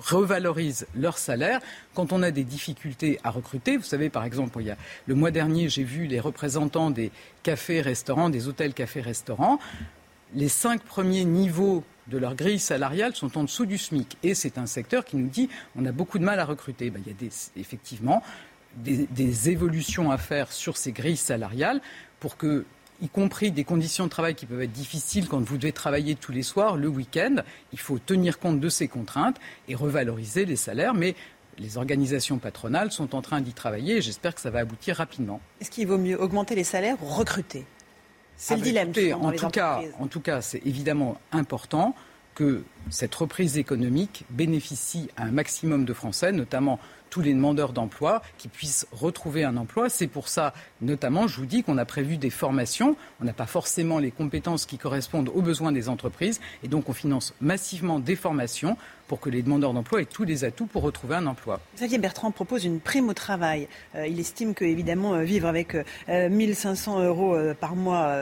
revalorisent leur salaire quand on a des difficultés à recruter. Vous savez, par exemple, il y a, le mois dernier, j'ai vu les représentants des cafés-restaurants, des hôtels cafés-restaurants. Les cinq premiers niveaux de leur grille salariale sont en dessous du SMIC. Et c'est un secteur qui nous dit on a beaucoup de mal à recruter. Ben, il y a effectivement des, évolutions à faire sur ces grilles salariales pour que y compris des conditions de travail qui peuvent être difficiles quand vous devez travailler tous les soirs, le week-end. Il faut tenir compte de ces contraintes et revaloriser les salaires. Mais les organisations patronales sont en train d'y travailler et j'espère que ça va aboutir rapidement. Est-ce qu'il vaut mieux augmenter les salaires ou recruter? C'est ah le dilemme. en, tout cas, en tout cas, c'est évidemment important que cette reprise économique bénéficie à un maximum de Français, notamment tous les demandeurs d'emploi qui puissent retrouver un emploi. C'est pour ça, notamment, je vous dis qu'on a prévu des formations. On n'a pas forcément les compétences qui correspondent aux besoins des entreprises. Et donc, on finance massivement des formations pour que les demandeurs d'emploi aient tous les atouts pour retrouver un emploi. Xavier Bertrand propose une prime au travail. Euh, il estime que, évidemment, euh, vivre avec 1500 euh, euros par mois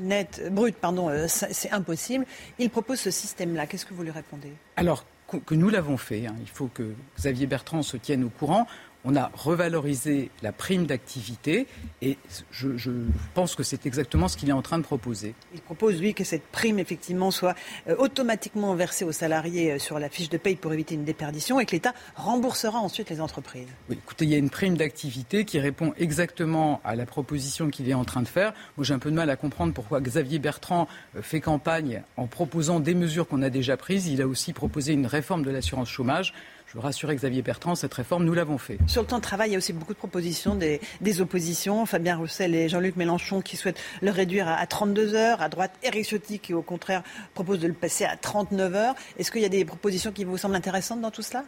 net, brut, pardon, c'est impossible. Il propose ce système-là. Qu'est-ce que vous lui répondez? Alors, que nous l'avons fait. Hein. Il faut que Xavier Bertrand se tienne au courant. On a revalorisé la prime d'activité et je, pense que c'est exactement ce qu'il est en train de proposer. Il propose, lui, que cette prime, effectivement, soit euh, automatiquement versée aux salariés euh, sur la fiche de paye pour éviter une déperdition et que l'État remboursera ensuite les entreprises. Oui, écoutez, il y a une prime d'activité qui répond exactement à la proposition qu'il est en train de faire. Moi, j'ai un peu de mal à comprendre pourquoi Xavier Bertrand euh, fait campagne en proposant des mesures qu'on a déjà prises. Il a aussi proposé une réforme de l'assurance chômage. Je veux rassurer Xavier Bertrand, cette réforme, nous l'avons fait. Sur le temps de travail, il y a aussi beaucoup de propositions des, oppositions. Fabien Roussel et Jean-Luc Mélenchon qui souhaitent le réduire à, 32 heures. À droite, Éric Ciotti qui, au contraire, propose de le passer à 39 heures. Est-ce qu'il y a des propositions qui vous semblent intéressantes dans tout cela?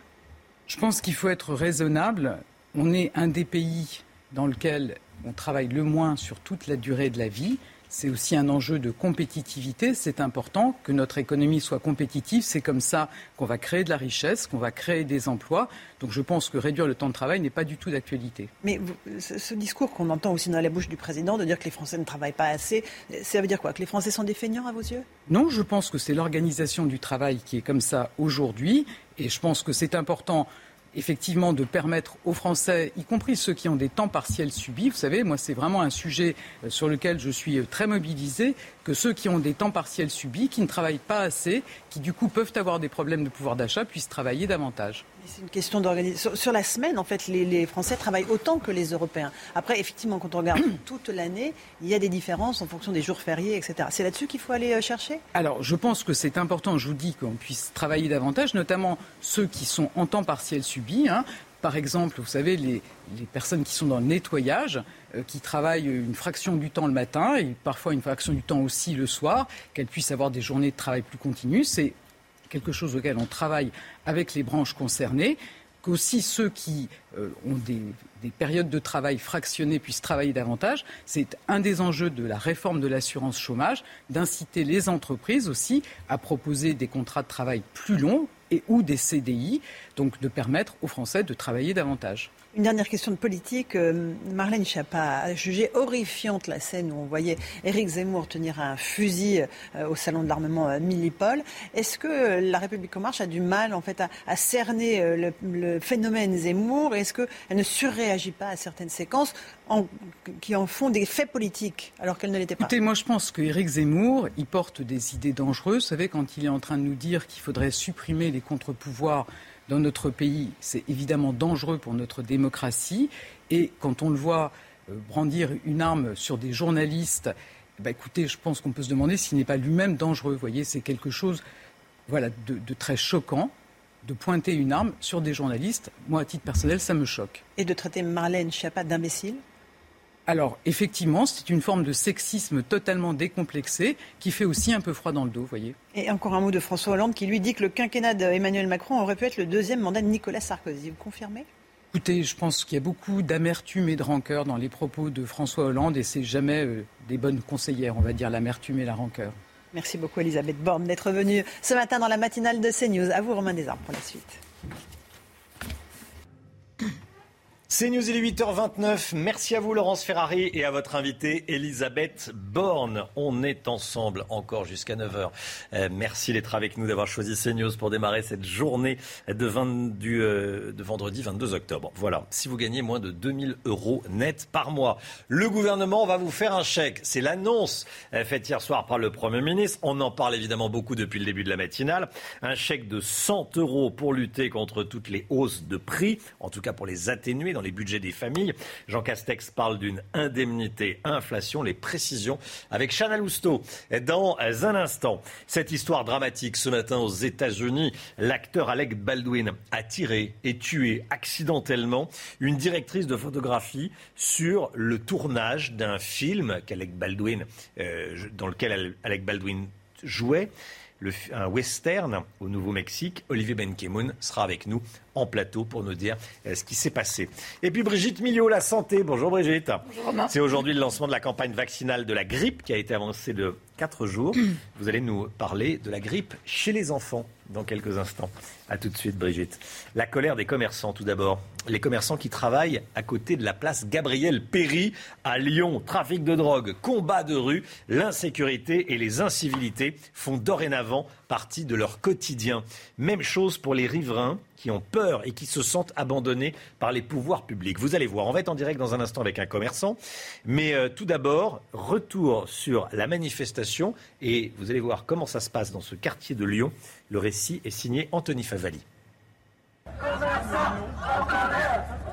Je pense qu'il faut être raisonnable. On est un des pays dans lequel on travaille le moins sur toute la durée de la vie. C'est aussi un enjeu de compétitivité. C'est important que notre économie soit compétitive. C'est comme ça qu'on va créer de la richesse, qu'on va créer des emplois. Donc je pense que réduire le temps de travail n'est pas du tout d'actualité. Mais ce discours qu'on entend aussi dans la bouche du président de dire que les Français ne travaillent pas assez, ça veut dire quoi? Que les Français sont des feignants à vos yeux? Non, je pense que c'est l'organisation du travail qui est comme ça aujourd'hui. Et je pense que c'est important effectivement de permettre aux Français, y compris ceux qui ont des temps partiels subis, vous savez, moi c'est vraiment un sujet euh, sur lequel je suis euh, très mobilisé, que ceux qui ont des temps partiels subis, qui ne travaillent pas assez, qui du coup peuvent avoir des problèmes de pouvoir d'achat, puissent travailler davantage. C'est une question d'organisation. Sur, la semaine, en fait, les, Français travaillent autant que les Européens. Après, effectivement, quand on regarde [CLEARS THROAT] toute l'année, il y a des différences en fonction des jours fériés, etc. C'est là-dessus qu'il faut aller euh, chercher? Alors, je pense que c'est important, je vous dis, qu'on puisse travailler davantage, notamment ceux qui sont en temps partiel subi. Hein. Par exemple, vous savez, les, personnes qui sont dans le nettoyage, euh, qui travaillent une fraction du temps le matin et parfois une fraction du temps aussi le soir, qu'elles puissent avoir des journées de travail plus continues. C'est quelque chose auquel on travaille avec les branches concernées, qu'aussi ceux qui euh, ont des, périodes de travail fractionnées puissent travailler davantage. C'est un des enjeux de la réforme de l'assurance chômage, d'inciter les entreprises aussi à proposer des contrats de travail plus longs et ou des CDI, donc de permettre aux Français de travailler davantage. Une dernière question de politique. Euh, Marlène Schiappa a jugé horrifiante la scène où on voyait Éric Zemmour tenir un fusil euh, au salon de l'armement euh, Millipol. Est-ce que la République en marche a du mal en fait à, cerner le, phénomène Zemmour? Est-ce qu'elle ne surréagit pas à certaines séquences qui en font des faits politiques alors qu'elle ne l'était pas? Écoutez, moi je pense qu'Éric Zemmour, il porte des idées dangereuses. Vous savez, quand il est en train de nous dire qu'il faudrait supprimer les contre-pouvoirs dans notre pays, c'est évidemment dangereux pour notre démocratie. Et quand on le voit euh, brandir une arme sur des journalistes, ben, écoutez, je pense qu'on peut se demander s'il n'est pas lui-même dangereux. Vous voyez, c'est quelque chose voilà, de, très choquant de pointer une arme sur des journalistes. Moi, à titre personnel, ça me choque. Et de traiter Marlène Schiappa d'imbécile? Alors, effectivement, c'est une forme de sexisme totalement décomplexé qui fait aussi un peu froid dans le dos, voyez. Et encore un mot de François Hollande qui lui dit que le quinquennat d'Emmanuel Macron aurait pu être le deuxième mandat de Nicolas Sarkozy. Vous confirmez? Écoutez, je pense qu'il y a beaucoup d'amertume et de rancœur dans les propos de François Hollande et c'est jamais euh, des bonnes conseillères, on va dire, l'amertume et la rancœur. Merci beaucoup Elisabeth Borne d'être venue ce matin dans la matinale de CNews. À vous Romain Desarmes pour la suite. C'est News, il est 8h29. Merci à vous, Laurence Ferrari, et à votre invitée, Elisabeth Borne. On est ensemble encore jusqu'à 9h. Euh, merci d'être avec nous, d'avoir choisi CNews pour démarrer cette journée de, euh, vendredi 22 octobre. Voilà. Si vous gagnez moins de 2000 euros net par mois, le gouvernement va vous faire un chèque. C'est l'annonce euh, faite hier soir par le Premier ministre. On en parle évidemment beaucoup depuis le début de la matinale. Un chèque de 100 euros pour lutter contre toutes les hausses de prix, en tout cas pour les atténuer les budgets des familles. Jean Castex parle d'une indemnité inflation. Les précisions avec Chana Lousteau dans un instant. Cette histoire dramatique ce matin aux États-Unis. L'acteur Alec Baldwin a tiré et tué accidentellement une directrice de photographie sur le tournage d'un film qu'Alec Baldwin, euh, dans lequel Alec Baldwin jouait un western au Nouveau-Mexique. Olivier Benkemoun sera avec nous en plateau pour nous dire euh, ce qui s'est passé. Et puis Brigitte Millot, la santé. Bonjour Brigitte. Bonjour C'est aujourd'hui le lancement de la campagne vaccinale de la grippe qui a été avancée de 4 jours. [CLEARS THROAT] Vous allez nous parler de la grippe chez les enfants dans quelques instants. A tout de suite Brigitte. La colère des commerçants tout d'abord. Les commerçants qui travaillent à côté de la place Gabriel Péry à Lyon. Trafic de drogue, combat de rue, l'insécurité et les incivilités font dorénavant partie de leur quotidien. Même chose pour les riverains qui ont peur et qui se sentent abandonnés par les pouvoirs publics. Vous allez voir, on va être en direct dans un instant avec un commerçant. Mais euh, tout d'abord, retour sur la manifestation et vous allez voir comment ça se passe dans ce quartier de Lyon. Le récit est signé Anthony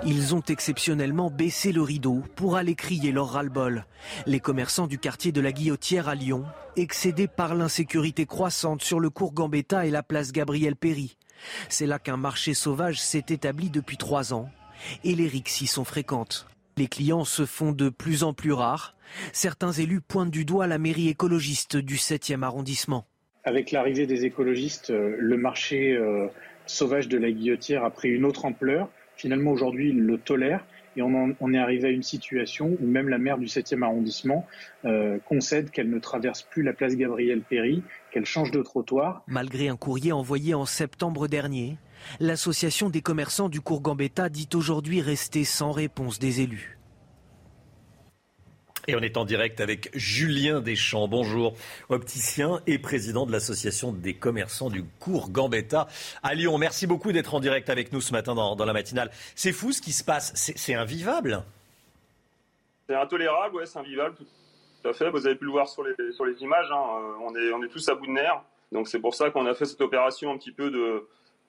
Ils ont exceptionnellement baissé le rideau pour aller crier leur ras-le-bol. Les commerçants du quartier de la Guillotière à Lyon, excédés par l'insécurité croissante sur le cours Gambetta et la place Gabriel Péry. C'est là qu'un marché sauvage s'est établi depuis trois ans et les rixes y sont fréquentes. Les clients se font de plus en plus rares. Certains élus pointent du doigt la mairie écologiste du 7e arrondissement. Avec l'arrivée des écologistes, euh, le marché euh, sauvage de la guillotière a pris une autre ampleur. Finalement, aujourd'hui, ils le tolèrent et on, est arrivé à une situation où même la maire du 7e arrondissement euh, concède qu'elle ne traverse plus la place Gabriel Péry, qu'elle change de trottoir. Malgré un courrier envoyé en septembre dernier, l'association des commerçants du cours Gambetta dit aujourd'hui rester sans réponse des élus. Et on est en direct avec Julien Deschamps. Bonjour, opticien et président de l'association des commerçants du cours Gambetta à Lyon. Merci beaucoup d'être en direct avec nous ce matin dans, la matinale. C'est fou ce qui se passe, c'est invivable. C'est intolérable, ouais, c'est invivable. Tout à fait, vous avez pu le voir sur les, images, hein. euh, on, est, tous à bout de nerfs. Donc c'est pour ça qu'on a fait cette opération un petit peu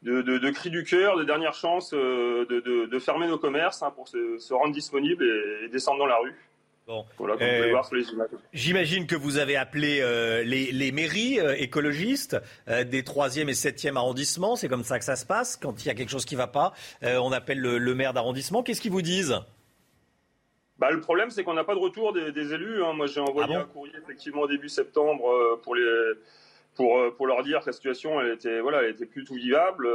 de, cri du cœur, de dernière chance, euh, de, de, fermer nos commerces hein, pour se, rendre disponibles et descendre dans la rue. Euh, j'imagine que vous avez appelé euh, les, mairies euh, écologistes des 3e et 7e arrondissements. C'est comme ça que ça se passe. Quand il y a quelque chose qui ne va pas, on appelle le, maire d'arrondissement. Qu'est-ce qu'ils vous disent? Bah, le problème, c'est qu'on n'a pas de retour des, élus. Hein. Moi, j'ai envoyé ah un courrier effectivement début septembre pour les pour, pour leur dire que la situation elle était voilà elle était plus tout vivable.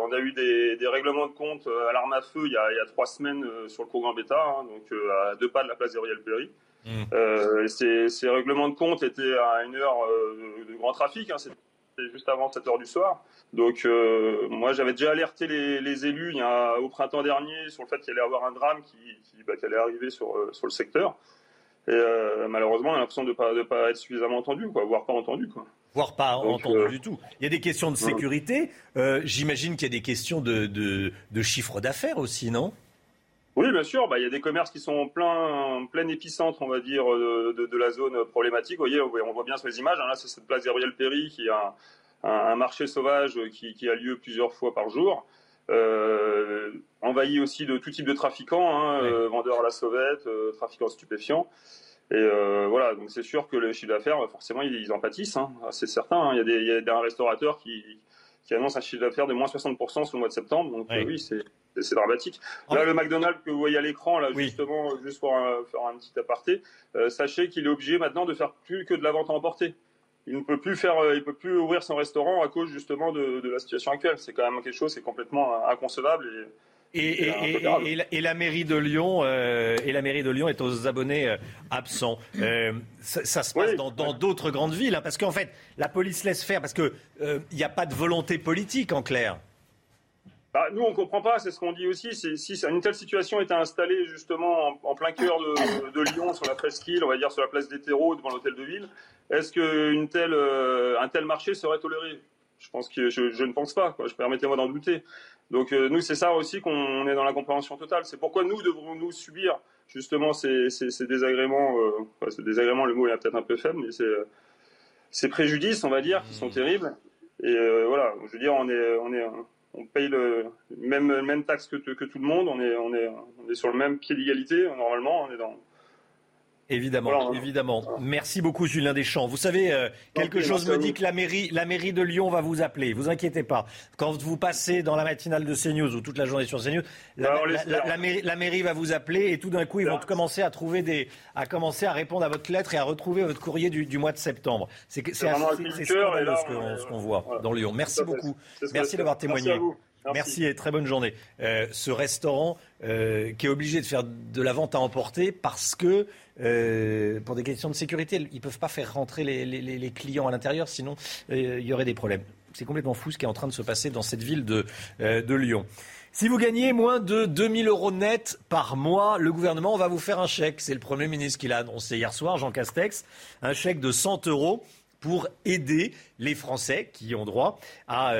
on a eu des, règlements de compte à l'arme à feu il y a, il y a trois semaines sur le cours Bêta, hein, donc à deux pas de la place Gabriel Péry. Mmh. ces, ces, règlements de compte étaient à une heure de grand trafic. Hein, c'était juste avant 7 heures du soir. Donc moi j'avais déjà alerté les, les, élus il y a, au printemps dernier sur le fait qu'il allait y avoir un drame qui, qui, bah, qui allait arriver sur, sur le secteur. Et malheureusement on a l'impression de ne pas, de pas être suffisamment entendu, quoi, voire pas entendu. Quoi voire pas entendu euh, du tout. Il y a des questions de sécurité. Euh, j'imagine qu'il y a des questions de, de, chiffre d'affaires aussi, non? Oui, bien sûr. Bah, il y a des commerces qui sont en plein, plein épicentre, on va dire, de, la zone problématique. Vous voyez, on voit bien sur les images. Hein, là, c'est cette place Gabriel Péry qui a un, marché sauvage qui, a lieu plusieurs fois par jour. Euh, envahi aussi de tout type de trafiquants, hein, vendeurs à la sauvette, trafiquants stupéfiants. Et euh, voilà, donc c'est sûr que le chiffre d'affaires, forcément, ils, en pâtissent, hein. c'est certain. Hein. Il, y a des, il y a un restaurateur qui, qui annonce un chiffre d'affaires de moins 60% sur le mois de septembre. Donc oui, c'est c'est dramatique. Là, le McDonald's que vous voyez à l'écran, là, justement, juste pour faire un petit aparté, sachez qu'il est obligé maintenant de faire plus que de la vente à emporter il ne peut plus faire, il peut plus ouvrir son restaurant à cause justement de, de la situation actuelle. C'est quand même quelque chose qui est complètement inconcevable et et, et, la, mairie de Lyon euh, et la mairie de Lyon est aux abonnés euh, absents. Euh, ça, se passe dans d'autres grandes villes, hein, parce qu'en fait, la police laisse faire parce que il n'y a pas de volonté politique en clair. Bah, nous, on ne comprend pas, c'est ce qu'on dit aussi. Si une telle situation était installée justement en, plein cœur de, Lyon, sur la presqu'île, on va dire sur la place des terreaux, devant l'hôtel de ville, est-ce qu'un tel, un tel marché serait toléré? Je pense que je, ne pense pas. Quoi. Je permettez-moi d'en douter. Donc euh, nous, c'est ça aussi qu'on est dans la compréhension totale. C'est pourquoi nous devrons-nous subir justement ces, désagréments. Euh, ces désagréments, le mot est peut-être un peu faible, mais c'est ces préjudices, on va dire, qui sont terribles. Et euh, voilà, je veux dire, on est, on est, on paye le même, même taxe que, que tout le monde. On est, on est, on est sur le même pied d'égalité normalement. On est dans Évidemment, évidemment. Merci beaucoup Julien Deschamps. Vous savez, euh, quelque chose me dit que la mairie, la mairie de Lyon va vous appeler. Vous inquiétez pas. Quand vous passez dans la matinale de CNews ou toute la journée sur CNews, la, la, mairie, la mairie, va vous appeler et tout d'un coup ils vont commencer à trouver des, à commencer à répondre à votre lettre et à retrouver votre courrier du, mois de septembre. C'est scandaleux ce qu'on voit dans Lyon. Merci beaucoup. Merci d'avoir témoigné. Merci. et très bonne journée. Euh, ce restaurant euh, qui est obligé de faire de la vente à emporter parce que, euh, pour des questions de sécurité, ils ne peuvent pas faire rentrer les, clients à l'intérieur, sinon il y aurait des problèmes. C'est complètement fou ce qui est en train de se passer dans cette ville de, de Lyon. Si vous gagnez moins de 2000 euros net par mois, le gouvernement va vous faire un chèque. C'est le Premier ministre qui l'a annoncé hier soir, Jean Castex. Un chèque de 100 euros pour aider les Français qui ont droit à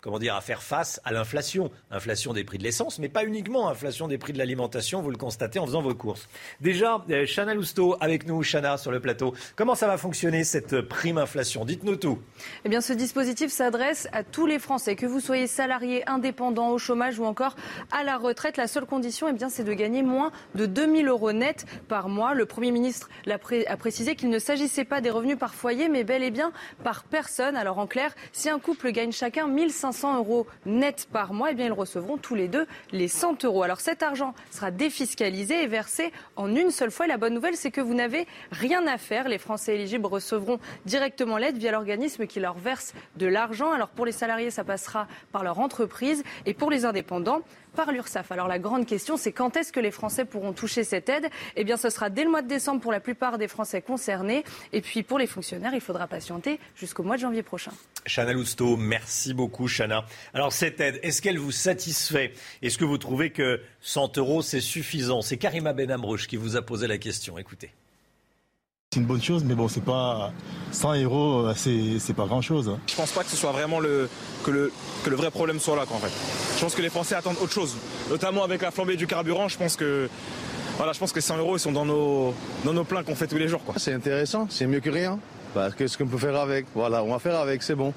comment dire, à faire face à l'inflation. Inflation des prix de l'essence, mais pas uniquement inflation des prix de l'alimentation, vous le constatez en faisant vos courses. Déjà, euh, Chana Lousteau avec nous, Chana, sur le plateau. Comment ça va fonctionner cette prime inflation? Dites-nous tout. Eh bien, ce dispositif s'adresse à tous les Français, que vous soyez salarié, indépendant, au chômage ou encore à la retraite. La seule condition, eh bien, c'est de gagner moins de 2000 euros net par mois. Le Premier ministre a précisé qu'il ne s'agissait pas des revenus par foyer, mais bel et bien par personne. Alors, en clair, si un couple gagne chacun 1500 500 euros net par mois, eh bien, ils recevront tous les deux les 100 euros. Alors cet argent sera défiscalisé et versé en une seule fois. La bonne nouvelle, c'est que vous n'avez rien à faire. Les Français éligibles recevront directement l'aide via l'organisme qui leur verse de l'argent. Alors pour les salariés, ça passera par leur entreprise. Et pour les indépendants, par l'URSSAF. Alors la grande question, c'est quand est-ce que les Français pourront toucher cette aide? Eh bien, ce sera dès le mois de décembre pour la plupart des Français concernés. Et puis pour les fonctionnaires, il faudra patienter jusqu'au mois de janvier prochain. Chana Lousteau, merci beaucoup Chana. Alors cette aide, est-ce qu'elle vous satisfait? Est-ce que vous trouvez que 100 euros, c'est suffisant? C'est Karima Benamrouche qui vous a posé la question. Écoutez. C'est une bonne chose, mais bon, c'est pas 100 euros, c'est pas grand chose. Je pense pas que ce soit vraiment le que le que le vrai problème soit là, en fait. Je pense que les Français attendent autre chose, notamment avec la flambée du carburant. Je pense que voilà, je pense que 100 euros ils sont dans nos dans nos plans qu'on fait tous les jours. C'est intéressant, c'est mieux que rien. Parce que ce qu'on peut faire avec, voilà, on va faire avec, c'est bon,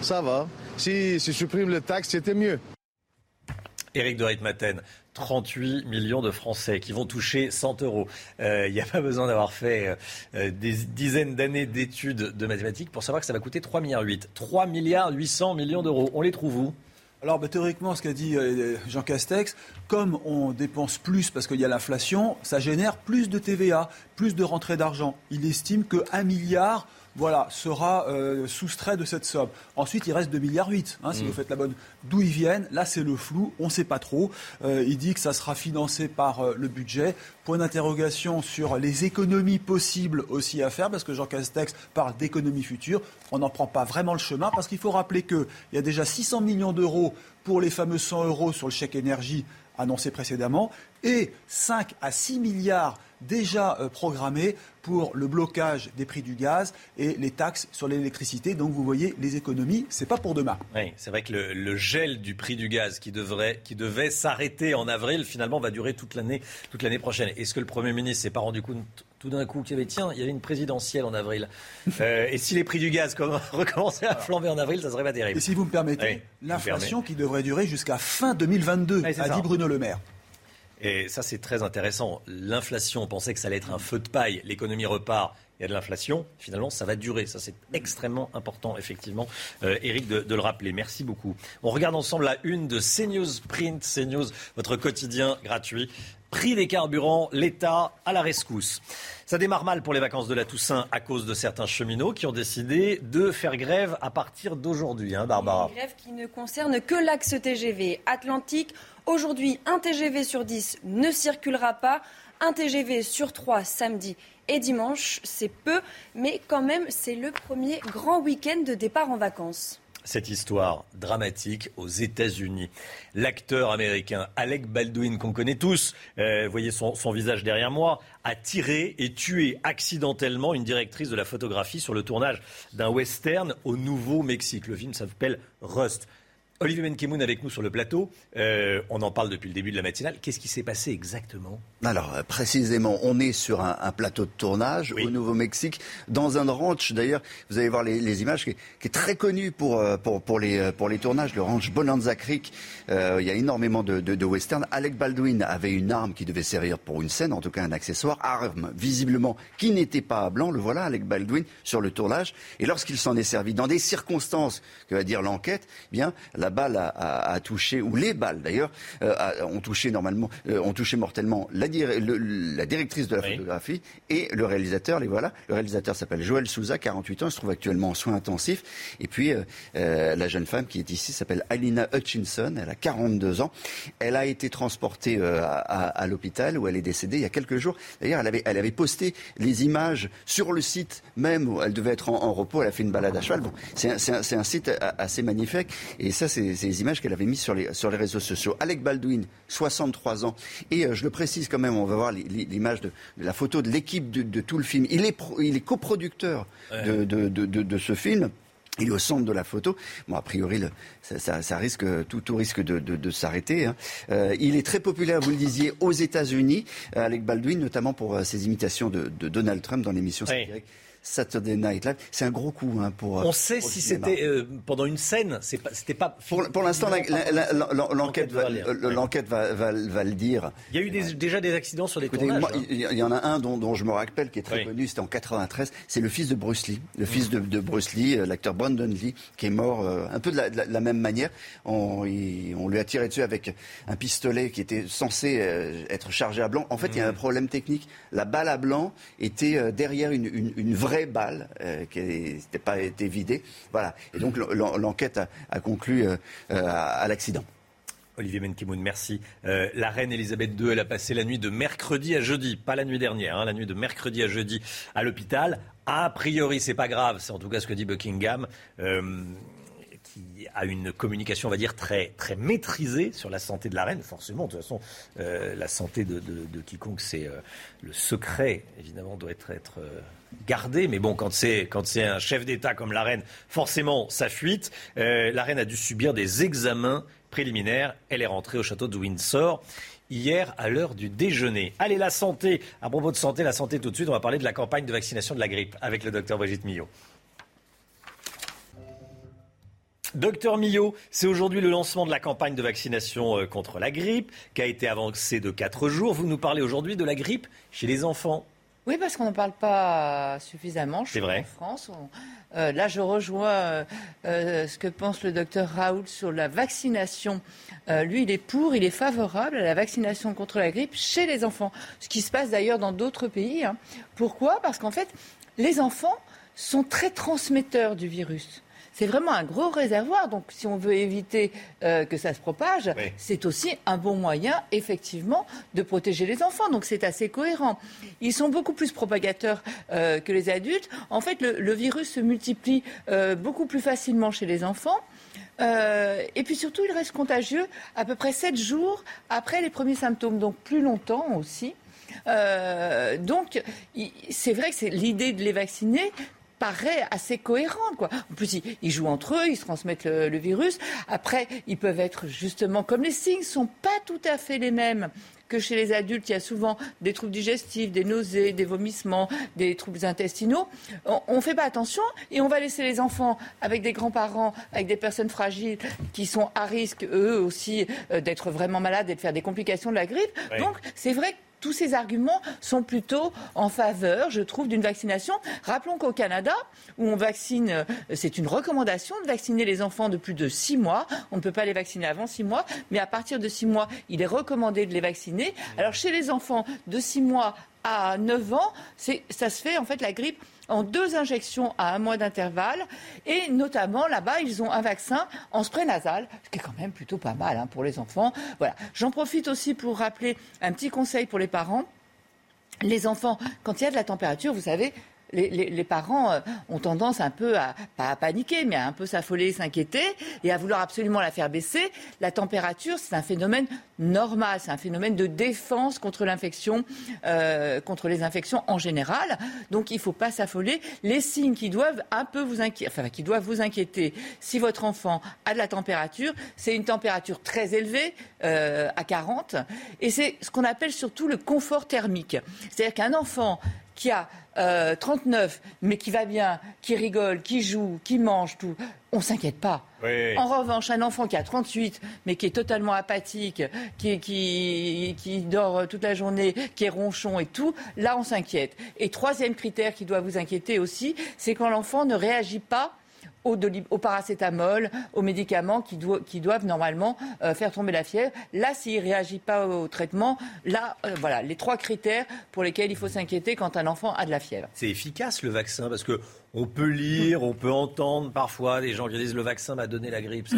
ça va. Si, si supprime le taxe, c'était mieux. Éric de Ritmaten, 38 millions de Français qui vont toucher 100 euros. Euh, il n'y a pas besoin d'avoir fait euh, des dizaines d'années d'études de mathématiques pour savoir que ça va coûter 3 milliards 8. 3 milliards 800 millions d'euros. On les trouve où? Alors bah, théoriquement, ce qu'a dit euh, Jean Castex, comme on dépense plus parce qu'il y a l'inflation, ça génère plus de TVA, plus de rentrée d'argent. Il estime que 1 milliard voilà, sera euh, soustrait de cette somme. Ensuite, il reste 2,8 milliards, hein, si mm. vous faites la bonne. D'où ils viennent Là, c'est le flou, on ne sait pas trop. Euh, il dit que ça sera financé par euh, le budget. Point d'interrogation sur les économies possibles aussi à faire, parce que Jean Castex parle d'économies futures. On n'en prend pas vraiment le chemin, parce qu'il faut rappeler qu'il y a déjà 600 millions d'euros pour les fameux 100 euros sur le chèque énergie annoncé précédemment, et 5 à 6 milliards déjà euh, programmé pour le blocage des prix du gaz et les taxes sur l'électricité. Donc vous voyez, les économies, c'est pas pour demain. Oui, c'est vrai que le, gel du prix du gaz qui, devrait, qui devait s'arrêter en avril, finalement, va durer toute l'année, toute l'année prochaine. Est-ce que le Premier ministre s'est pas rendu compte tout d'un coup qu'il y avait, tiens, il y avait une présidentielle en avril? [LAUGHS] Euh, et si les prix du gaz [LAUGHS] recommençaient à flamber en avril, ça serait pas terrible. Et si vous me permettez, l'inflation qui devrait durer jusqu'à fin 2022, a dit Bruno Le Maire. Et ça, c'est très intéressant. L'inflation, on pensait que ça allait être un feu de paille. L'économie repart. il y a de l'inflation, finalement, ça va durer. Ça, c'est extrêmement important, effectivement, euh, Eric, de, de, le rappeler. Merci beaucoup. On regarde ensemble la une de CNews Print, CNews, votre quotidien gratuit. Prix des carburants, l'État à la rescousse. Ça démarre mal pour les vacances de la Toussaint à cause de certains cheminots qui ont décidé de faire grève à partir d'aujourd'hui, hein, Barbara. Une grève qui ne concerne que l'axe TGV Atlantique. Aujourd'hui, un TGV sur 10 ne circulera pas. Un TGV sur 3 samedi et dimanche, c'est peu, mais quand même, c'est le premier grand week-end de départ en vacances cette histoire dramatique aux États-Unis. L'acteur américain Alec Baldwin, qu'on connaît tous, euh, voyez son, son, visage derrière moi, a tiré et tué accidentellement une directrice de la photographie sur le tournage d'un western au Nouveau-Mexique. Le film s'appelle Rust. Olivier Benkemoun avec nous sur le plateau. Euh, on en parle depuis le début de la matinale. Qu'est-ce qui s'est passé exactement? Alors, euh, précisément, on est sur un, un plateau de tournage au Nouveau-Mexique, dans un ranch. D'ailleurs, vous allez voir les, les images, qui, qui, est très connu pour, euh, pour, pour, les, pour les tournages, le ranch Bonanza Creek. Euh, il y a énormément de, de, de western. Alec Baldwin avait une arme qui devait servir pour une scène, en tout cas un accessoire, arme visiblement qui n'était pas à blanc. Le voilà, Alec Baldwin, sur le tournage. Et lorsqu'il s'en est servi, dans des circonstances, que va dire l'enquête, eh bien, la balle a, a, a, touché, ou les balles d'ailleurs, euh, ont touché normalement, euh, ont touché mortellement la, le, la directrice de la oui. photographie et le réalisateur. Les voilà. Le réalisateur s'appelle Joël Souza, 48 ans, il se trouve actuellement en soins intensifs. Et puis euh, la jeune femme qui est ici s'appelle Alina Hutchinson, elle a 42 ans. Elle a été transportée à, à l'hôpital où elle est décédée il y a quelques jours. D'ailleurs, elle avait, elle avait posté les images sur le site même où elle devait être en, en repos. Elle a fait une balade à cheval. Bon, c'est un, un, un, site assez magnifique. Et ça, c'est les images qu'elle avait mises sur les, sur les réseaux sociaux. Alec Baldwin, 63 ans. Et euh, je le précise quand même, on va voir l'image de, de, la photo de l'équipe de, de, tout le film. Il est, pro, il est coproducteur de, de, ce film. Il est au centre de la photo. Bon, a priori, le, ça, ça, ça, risque, tout, tout risque de, de, de s'arrêter. Hein. Euh, il est très populaire, vous le disiez, aux États-Unis, Alec Baldwin, notamment pour euh, ses imitations de, Donald Trump dans l'émission oui. Saturday Night Live. C'est un gros coup hein, pour. On sait si c'était euh, pendant une scène. C'était pas. Pour, pour l'instant, l'enquête va, l'enquête va, va, va, le dire. Il y a eu des, déjà des accidents sur les Écoutez, tournages. Moi, hein. il y en a un dont, dont je me rappelle qui est très oui. connu. C'était en 93. C'est le fils de Bruce Lee, le fils de, de Bruce Lee, euh, l'acteur Brandon Lee, qui est mort euh, un peu de la, de la, de la même manière. On, il, on, lui a tiré dessus avec un pistolet qui était censé euh, être chargé à blanc. En fait, mmh. il y a un problème technique. La balle à blanc était derrière une, une, une vraie balle euh, qui n'était pas été vidée. Voilà. Et donc l'enquête a, conclu euh, à, à l'accident. Olivier Menkimoun, merci. Euh, la reine Elisabeth II, elle a passé la nuit de mercredi à jeudi, pas la nuit dernière, hein, la nuit de mercredi à jeudi à l'hôpital. A priori, c'est pas grave, c'est en tout cas ce que dit Buckingham. Euh, qui a une communication, on va dire, très, très maîtrisée sur la santé de la reine. Forcément, de toute façon, euh, la santé de, quiconque, c'est euh, le secret, évidemment, doit être gardé. Mais bon, quand c'est, quand c'est un chef d'État comme la reine, forcément, ça fuite. Euh, la reine a dû subir des examens préliminaires. Elle est rentrée au château de Windsor hier à l'heure du déjeuner. Allez, la santé. À propos de santé, la santé tout de suite, on va parler de la campagne de vaccination de la grippe avec le docteur Brigitte Millot. Docteur Millot, c'est aujourd'hui le lancement de la campagne de vaccination euh, contre la grippe qui a été avancée de 4 jours. Vous nous parlez aujourd'hui de la grippe chez les enfants. Oui, parce qu'on n'en parle pas suffisamment. C'est vrai. En France, on... euh, là, je rejoins euh, euh, ce que pense le docteur Raoult sur la vaccination. Lui, il est pour, il est favorable à la vaccination contre la grippe chez les enfants. Ce qui se passe d'ailleurs dans d'autres pays. Hein. Pourquoi? Parce qu'en fait, les enfants sont très transmetteurs du virus c'est vraiment un gros réservoir. Donc, si on veut éviter euh, que ça se propage, oui. c'est aussi un bon moyen, effectivement, de protéger les enfants. Donc, c'est assez cohérent. Ils sont beaucoup plus propagateurs euh, que les adultes. En fait, le, le virus se multiplie euh, beaucoup plus facilement chez les enfants. Euh, et puis surtout, il reste contagieux à peu près 7 jours après les premiers symptômes, donc plus longtemps aussi. Euh, donc, c'est vrai que c'est l'idée de les vacciner paraît assez cohérente. Quoi. En plus, ils, ils, jouent entre eux, ils se transmettent le, le, virus. Après, ils peuvent être justement comme les signes ne sont pas tout à fait les mêmes que chez les adultes, il y a souvent des troubles digestifs, des nausées, des vomissements, des troubles intestinaux. On ne fait pas attention et on va laisser les enfants avec des grands-parents, avec des personnes fragiles qui sont à risque, eux aussi, euh, d'être vraiment malades et de faire des complications de la grippe. Oui. Donc, c'est vrai tous ces arguments sont plutôt en faveur, je trouve, d'une vaccination. Rappelons qu'au Canada, où on vaccine, euh, c'est une recommandation de vacciner les enfants de plus de 6 mois. On ne peut pas les vacciner avant 6 mois, mais à partir de 6 mois, il est recommandé de les vacciner. Alors chez les enfants de 6 mois à 9 ans, ça se fait en fait la grippe en deux injections à un mois d'intervalle. Et notamment, là-bas, ils ont un vaccin en spray nasal, ce qui est quand même plutôt pas mal hein, pour les enfants. J'en profite aussi pour rappeler un petit conseil pour les parents. Les enfants, quand il y a de la température, vous savez, les, parents euh, ont tendance un peu à, pas à paniquer, mais à un peu s'affoler, s'inquiéter et à vouloir absolument la faire baisser. La température, c'est un phénomène normal, c'est un phénomène de défense contre l'infection, euh, contre les infections en général. Donc il ne faut pas s'affoler. Les signes qui doivent un peu vous inquiéter, enfin qui doivent vous inquiéter, si votre enfant a de la température, c'est une température très élevée euh, à 40, et c'est ce qu'on appelle surtout le confort thermique. C'est-à-dire qu'un enfant qui a 39, euh, mais qui va bien, qui rigole, qui joue, qui mange, tout, on ne s'inquiète pas. En revanche, un enfant qui a 38, mais qui est totalement apathique, qui, qui, qui dort toute la journée, qui est ronchon et tout, là, on s'inquiète. Et troisième critère qui doit vous inquiéter aussi, c'est quand l'enfant ne réagit pas au, paracétamol, aux médicaments qui, doivent normalement euh, faire tomber la fièvre. Là, s'il ne réagit pas au traitement, là, euh, voilà, les trois critères pour lesquels il faut s'inquiéter quand un enfant a de la fièvre. C'est efficace le vaccin parce que on peut lire, on peut entendre parfois des gens qui disent le vaccin m'a donné la grippe.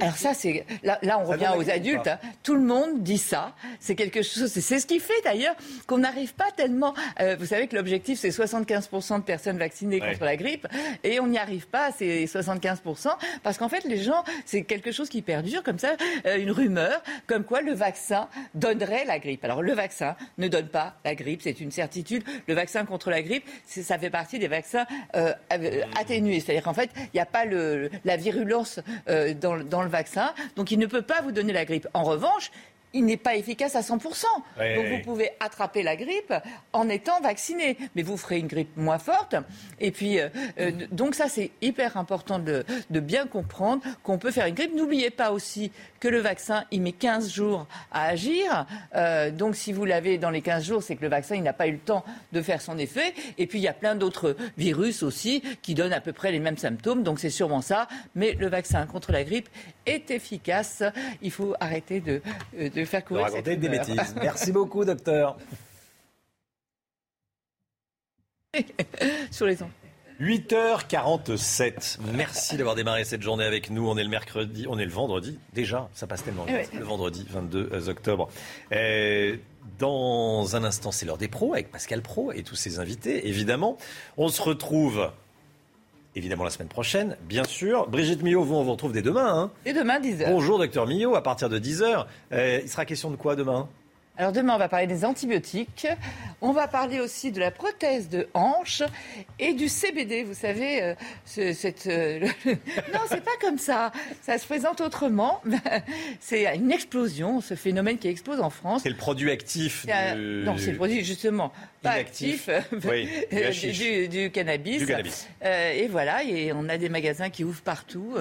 Alors ça, c'est là, on revient aux adultes. Hein. Tout le monde dit ça. C'est quelque chose. C'est ce qui fait d'ailleurs qu'on n'arrive pas tellement. Euh, vous savez que l'objectif c'est 75% de personnes vaccinées contre la grippe et on n'y arrive pas à ces 75% parce qu'en fait les gens c'est quelque chose qui perdure comme ça, euh, une rumeur comme quoi le vaccin donnerait la grippe. Alors le vaccin ne donne pas la grippe, c'est une certitude. Le vaccin contre la grippe, ça fait partie des vaccins. Euh, euh, atténué. C'est-à-dire qu'en fait, il n'y a pas la virulence euh, dans, le vaccin, donc il ne peut pas vous donner la grippe. En revanche, il n'est pas efficace à 100%. Donc vous pouvez attraper la grippe en étant vacciné, mais vous ferez une grippe moins forte. Et puis, euh, donc ça, c'est hyper important de, de bien comprendre qu'on peut faire une grippe. N'oubliez pas aussi que le vaccin, il met 15 jours à agir. Euh, donc si vous l'avez dans les 15 jours, c'est que le vaccin, il n'a pas eu le temps de faire son effet. Et puis il y a plein d'autres virus aussi qui donnent à peu près les mêmes symptômes. Donc c'est sûrement ça. Mais le vaccin contre la grippe est efficace. Il faut arrêter de, euh, de faire courir de des bêtises. [LAUGHS] Merci beaucoup, docteur. Sur les ondes. 8h47. Merci d'avoir démarré cette journée avec nous. On est le mercredi, on est le vendredi. Déjà, ça passe tellement vite. Le vendredi 22 euh, octobre. Euh, dans un instant, c'est l'heure des pros avec Pascal Pro et tous ses invités, évidemment. On se retrouve évidemment la semaine prochaine, bien sûr. Brigitte Millot, vous, on vous retrouve dès demain. Hein. Dès demain, 10h. Bonjour, docteur Millot, à partir de 10h. Euh, il sera question de quoi demain? Alors demain, on va parler des antibiotiques. On va parler aussi de la prothèse de hanche et du CBD. Vous savez, euh, cette, euh, non, c'est pas comme ça. Ça se présente autrement. [LAUGHS] c'est une explosion, ce phénomène qui explose en France. C'est le produit actif. Non, c'est le produit justement pas actif, [LAUGHS] du, du, cannabis. Euh, et voilà, et on a des magasins qui ouvrent partout.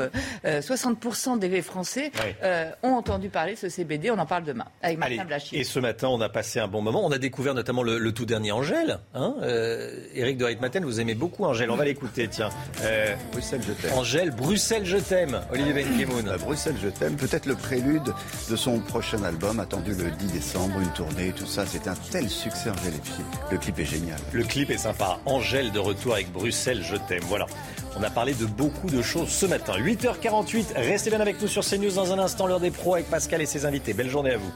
60% des Français ont entendu parler de ce CBD. On en parle demain avec Martin Blachier matin, on a passé un bon moment. On a découvert notamment le, tout dernier Angèle. Hein euh, Éric de Reitmaten, vous aimez beaucoup Angèle. On va l'écouter, tiens. Euh, Bruxelles, je t'aime. Angèle, Bruxelles, je t'aime. Olivier Benkemoun. Euh, Bruxelles, je t'aime. Peut-être le prélude de son prochain album, attendu le 10 décembre, une tournée, tout ça. C'est un tel succès, Angèle et le clip est génial. Le clip est sympa. Angèle de retour avec Bruxelles, je t'aime. Voilà. On a parlé de beaucoup de choses ce matin. 8h48, restez bien avec nous sur CNews dans un instant, l'heure des pros avec Pascal et ses invités. Belle journée à vous.